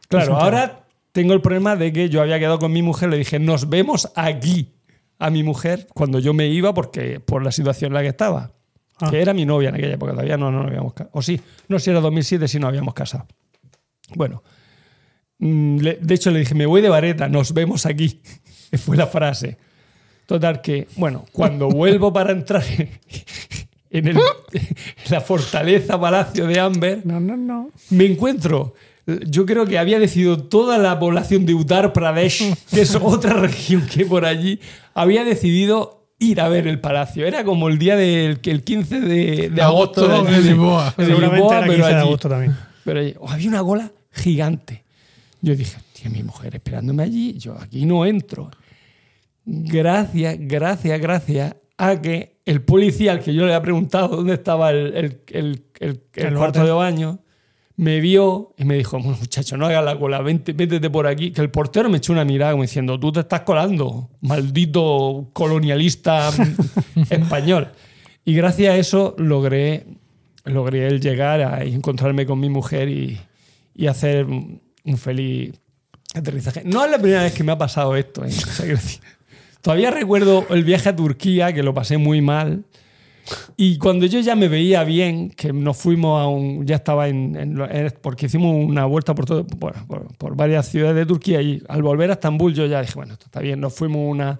Claro, ahora tengo el problema de que yo había quedado con mi mujer, le dije, nos vemos aquí a mi mujer cuando yo me iba porque por la situación en la que estaba. Ah. Que era mi novia en aquella época, todavía no, no nos habíamos casado. O sí, no si era 2007, si no habíamos casado. Bueno, mm, de hecho le dije, me voy de vareta, nos vemos aquí. Fue la frase. Total que, bueno, cuando vuelvo para entrar en, el- en la fortaleza palacio de Amber, No, no, no. me encuentro. Yo creo que había decidido toda la población de Uttar Pradesh, que es otra región que por allí, había decidido ir a ver el palacio. Era como el día del el 15 de, de agosto, Agosto de Lisboa. de Seguramente Lisboa, era pero 15 de agosto también. Pero allí, oh, había una cola gigante. Yo dije, tío, mi mujer esperándome allí, yo aquí no entro. Gracias, gracias, gracias a que el policía al que yo le había preguntado dónde estaba el, el- el- el- el El cuarto de baño, me vio y me dijo, muchacho, no hagas la cola, vente, métete por aquí. Que el portero me echó una mirada como diciendo, tú te estás colando, maldito colonialista español. Y gracias a eso logré, logré el llegar a encontrarme con mi mujer y, y hacer un feliz aterrizaje. No es la primera vez que me ha pasado esto. ¿eh? O sea, decir, todavía recuerdo el viaje a Turquía, que lo pasé muy mal. Y cuando yo ya me veía bien, que nos fuimos a un. Ya estaba en. en porque hicimos una vuelta por, todo, bueno, por, por varias ciudades de Turquía y al volver a Estambul yo ya dije, bueno, esto está bien. Nos fuimos a una-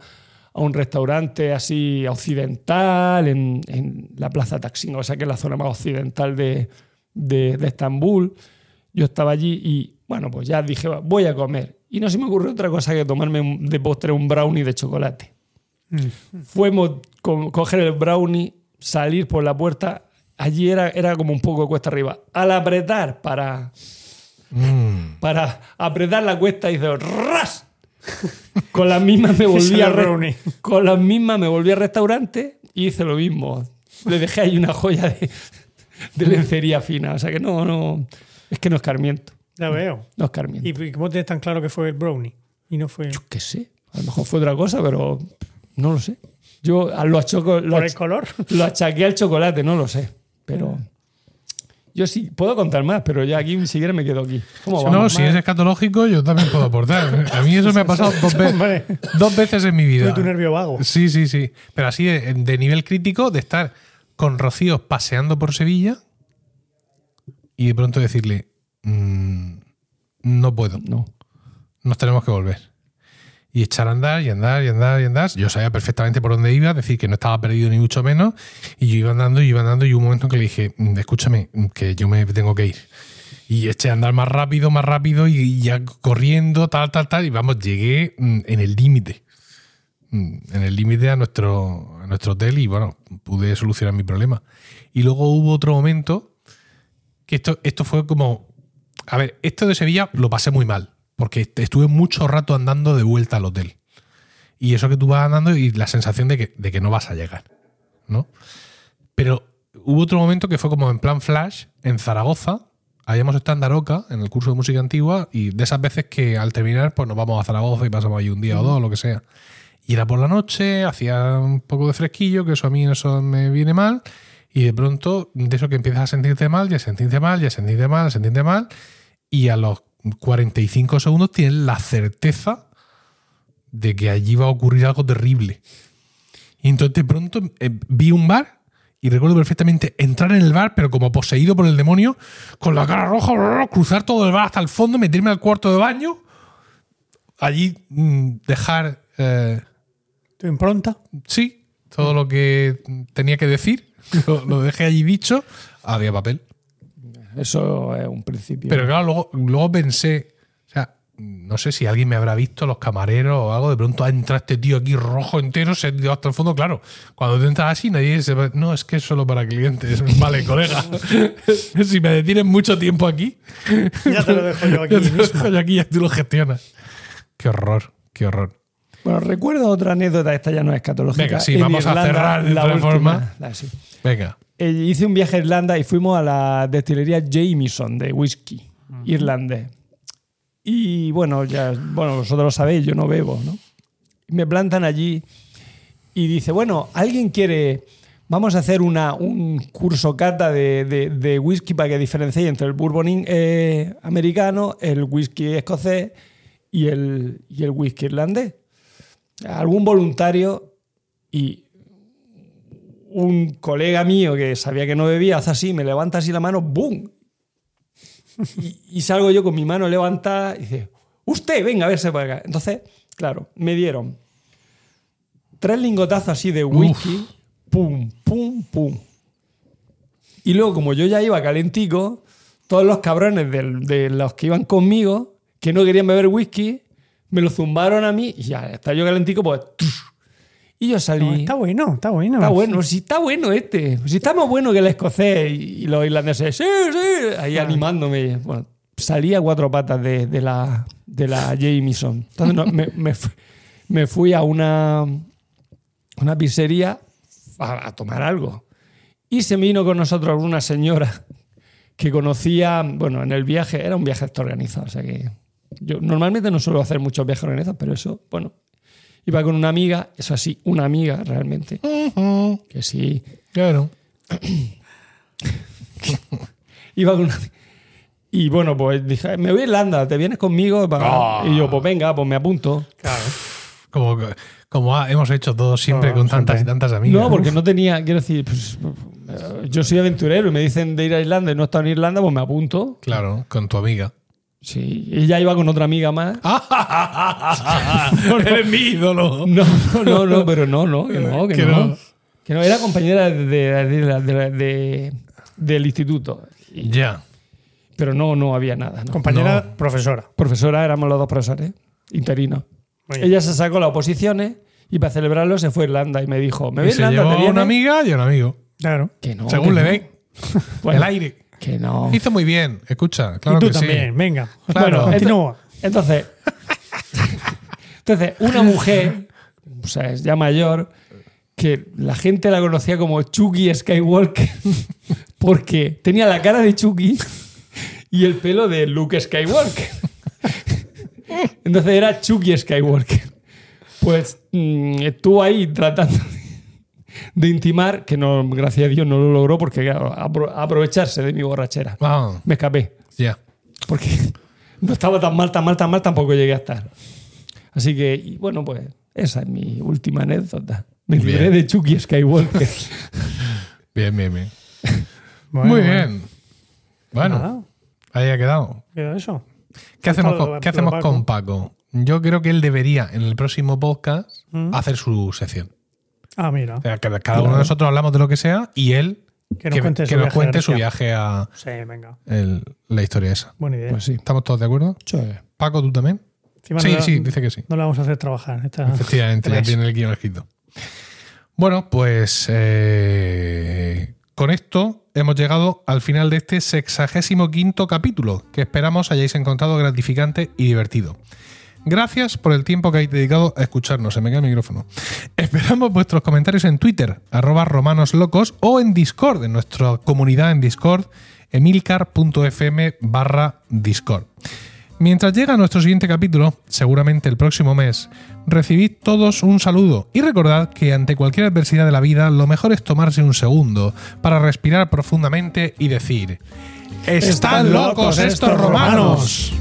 a un restaurante así occidental en, en la Plaza Taksim, o sea que es la zona más occidental de, de, de Estambul. Yo estaba allí y, bueno, pues ya dije, "Va, voy a comer. Y no se me ocurrió otra cosa que tomarme de postre un brownie de chocolate. Fuimos co- coger el brownie, salir por la puerta. Allí era, era como un poco cuesta arriba. Al apretar para, Mm. para apretar la cuesta, hizo ras. Con las mismas me volví a con las mismas me volví al restaurante y hice lo mismo. Le dejé ahí una joya de, de lencería fina. O sea que no, no. Es que no escarmiento. Ya veo. No escarmiento. ¿Y y cómo tienes tan claro que fue el brownie? Y no fue. Yo qué sé. A lo mejor fue otra cosa, pero no lo sé. Yo a lo, achoco- lo ¿Por el ach- color? lo achaqué al chocolate, no lo sé. Pero. Yo sí, puedo contar más, pero ya aquí ni siquiera me quedo aquí. ¿Cómo No, vamos? si es escatológico, yo también puedo aportar. A mí eso me ha pasado dos, ve- Hombre. dos veces en mi vida. Tu nervio vago. Sí, sí, sí. Pero así de, de nivel crítico, de estar con Rocío paseando por Sevilla y de pronto decirle, "Mm, no puedo, No. nos tenemos que volver. Y echar a andar y andar y andar y andar. Yo sabía perfectamente por dónde iba, decir que no estaba perdido ni mucho menos. Y yo iba andando y iba andando y hubo un momento en que le dije, "Mm, escúchame, que yo me tengo que ir. Y eché a andar más rápido, más rápido y ya corriendo, tal, tal, tal. Y vamos, llegué mm, en el límite. Mm, En el límite a nuestro, a nuestro hotel y bueno, pude solucionar mi problema. Y luego hubo otro momento que esto, esto fue como. A ver, esto de Sevilla lo pasé muy mal. Porque estuve mucho rato andando de vuelta al hotel. Y eso que tú vas andando y la sensación de que, de que no vas a llegar. ¿No? Pero hubo otro momento que fue como en plan flash en Zaragoza. Habíamos estado en Daroca, en el curso de música antigua, y de esas veces que al terminar, pues nos vamos a Zaragoza y pasamos ahí un día o dos, lo que sea. Y era por la noche, hacía un poco de fresquillo, que eso a mí eso me viene mal. Y de pronto, de eso que empiezas a sentirte mal, ya sentirte mal, ya sentirte mal, sentirte mal. Y a los 45 segundos tienes la certeza de que allí va a ocurrir algo terrible. Y entonces de pronto eh, vi un bar y recuerdo perfectamente entrar en el bar, pero como poseído por el demonio, con la cara roja, cruzar todo el bar hasta el fondo, meterme al cuarto de baño, allí mm, dejar, eh, ¿Tu impronta? sí, todo lo que tenía que decir, lo, lo dejé allí dicho, había papel. Eso es un principio. Pero claro, luego, luego pensé, o sea, no sé si alguien me habrá visto, los camareros o algo, de pronto ha entrado este tío aquí rojo entero, se dio hasta el fondo, claro, cuando te entras así nadie se va, no, es que es solo para clientes, vale, colega, si me detienen mucho tiempo aquí, Ya te lo dejo yo aquí ya te lo mismo. dejo yo aquí y tú lo gestionas. Qué horror, qué horror. Bueno, recuerdo otra anécdota, esta ya no es escatológica. Venga, sí, En vamos a cerrar de la otra última, forma. la- sí. Venga, hice un viaje a Irlanda y fuimos a la destilería Jameson de whisky irlandés. Y bueno, ya, bueno, vosotros lo sabéis, yo no bebo, ¿no? Me plantan allí y dice, bueno, ¿alguien quiere, vamos a hacer una, un curso cata de, de- de whisky para que diferencie entre el bourbon eh, americano, el whisky escocés y el, y el whisky irlandés? Algún voluntario y un colega mío que sabía que no bebía hace así, me levanta así la mano, ¡boom! Y, y salgo yo con mi mano levantada y dice, usted, venga a verse para acá. Entonces, claro, me dieron tres lingotazos así de whisky, pum, pum, pum. Y luego, como yo ya iba calentico, todos los cabrones de, los que iban conmigo, que no querían beber whisky, me lo zumbaron a mí y ya, está yo calentico, pues... Y yo salí... No, está bueno, está bueno. Está bueno, sí, está bueno este. Si está más bueno que el escocés y, los irlandeses, sí, sí, ahí animándome. Bueno, salí a cuatro patas de, de la, de la Jameson. Entonces no, me, me fu- me fui a una, una pizzería a, a tomar algo. Y se vino con nosotros una señora que conocía, bueno, en el viaje, era un viaje organizado, o sea que yo normalmente no suelo hacer muchos viajes organizados, pero eso, bueno, iba con una amiga, eso así, una amiga realmente, que sí, claro. iba con una y bueno, pues dije, me voy a Irlanda, ¿te vienes conmigo? para-?" Ah. Y yo, pues venga, pues me apunto. Claro. Como, como hemos hecho todos siempre Oh, con tantas siempre. y tantas amigas. No, porque no tenía, quiero decir, pues, eh, yo soy aventurero y me dicen de ir a Irlanda y no he estado en Irlanda, pues me apunto. Claro, con tu amiga. Sí, ella iba con otra amiga más. Eres mi ídolo. No, no, no, no, pero no, no, que no, que, Que no. no. Que no, era compañera de, de- de- de- de- del instituto. Y- Ya. pero no, no había nada. ¿no? Compañera profesora. Profesora, éramos los dos profesores, interinos. Ella se sacó las oposiciones y para celebrarlo se fue a Irlanda y me dijo, me voy a se Irlanda, llevó ¿te una amiga y a un amigo. Claro. Que no, según que le no. ven. El aire. Que no. Hizo muy bien. Escucha, claro y tú que sí. también, venga. Claro. Bueno, continúa. Entonces, entonces, una mujer, o sea, es ya mayor, que la gente la conocía como Chucky Skywalker, porque tenía la cara de Chucky y el pelo de Luke Skywalker. Entonces era Chucky Skywalker. Pues mm, estuvo ahí tratando de intimar, que no, gracias a Dios no lo logró porque claro, apro- aprovecharse de mi borrachera. Ah, Me escapé ya. porque no estaba tan mal, tan mal, tan mal, tampoco llegué a estar. Así que, y bueno, pues esa es mi última anécdota. Me Bien. libré de Chucky Skywalker. Bien, bien, bien. Bueno, muy bueno. bien. Bueno, Nada, ahí ha quedado. queda eso. ¿Qué hacemos, con, ¿qué hacemos Paco. con Paco? Yo creo que él debería, en el próximo podcast, Mm. hacer su sección. Ah, mira. O sea, que cada uno de nosotros hablamos de lo que sea y él Que nos que, cuente, que su, nos viaje cuente a su Grecia. viaje a Sí, venga. el- la historia esa. Buena idea. Pues sí. ¿Estamos todos de acuerdo? Sí. Paco, ¿tú también? Encima sí, no la- sí, dice que sí. No la vamos a hacer trabajar. Esta, Efectivamente, ya tiene el guion escrito. Bueno, pues eh, con esto hemos llegado al final de este sexagésimo quinto capítulo, que esperamos hayáis encontrado gratificante y divertido. Gracias por el tiempo que habéis dedicado a escucharnos. Se me cae el micrófono. Esperamos vuestros comentarios en Twitter, arroba romanoslocos, o en Discord, en nuestra comunidad en Discord, emilcar.fm barra Discord. Mientras llega nuestro siguiente capítulo, seguramente el próximo mes, recibid todos un saludo y recordad que ante cualquier adversidad de la vida lo mejor es tomarse un segundo para respirar profundamente y decir, ¡Están locos estos romanos!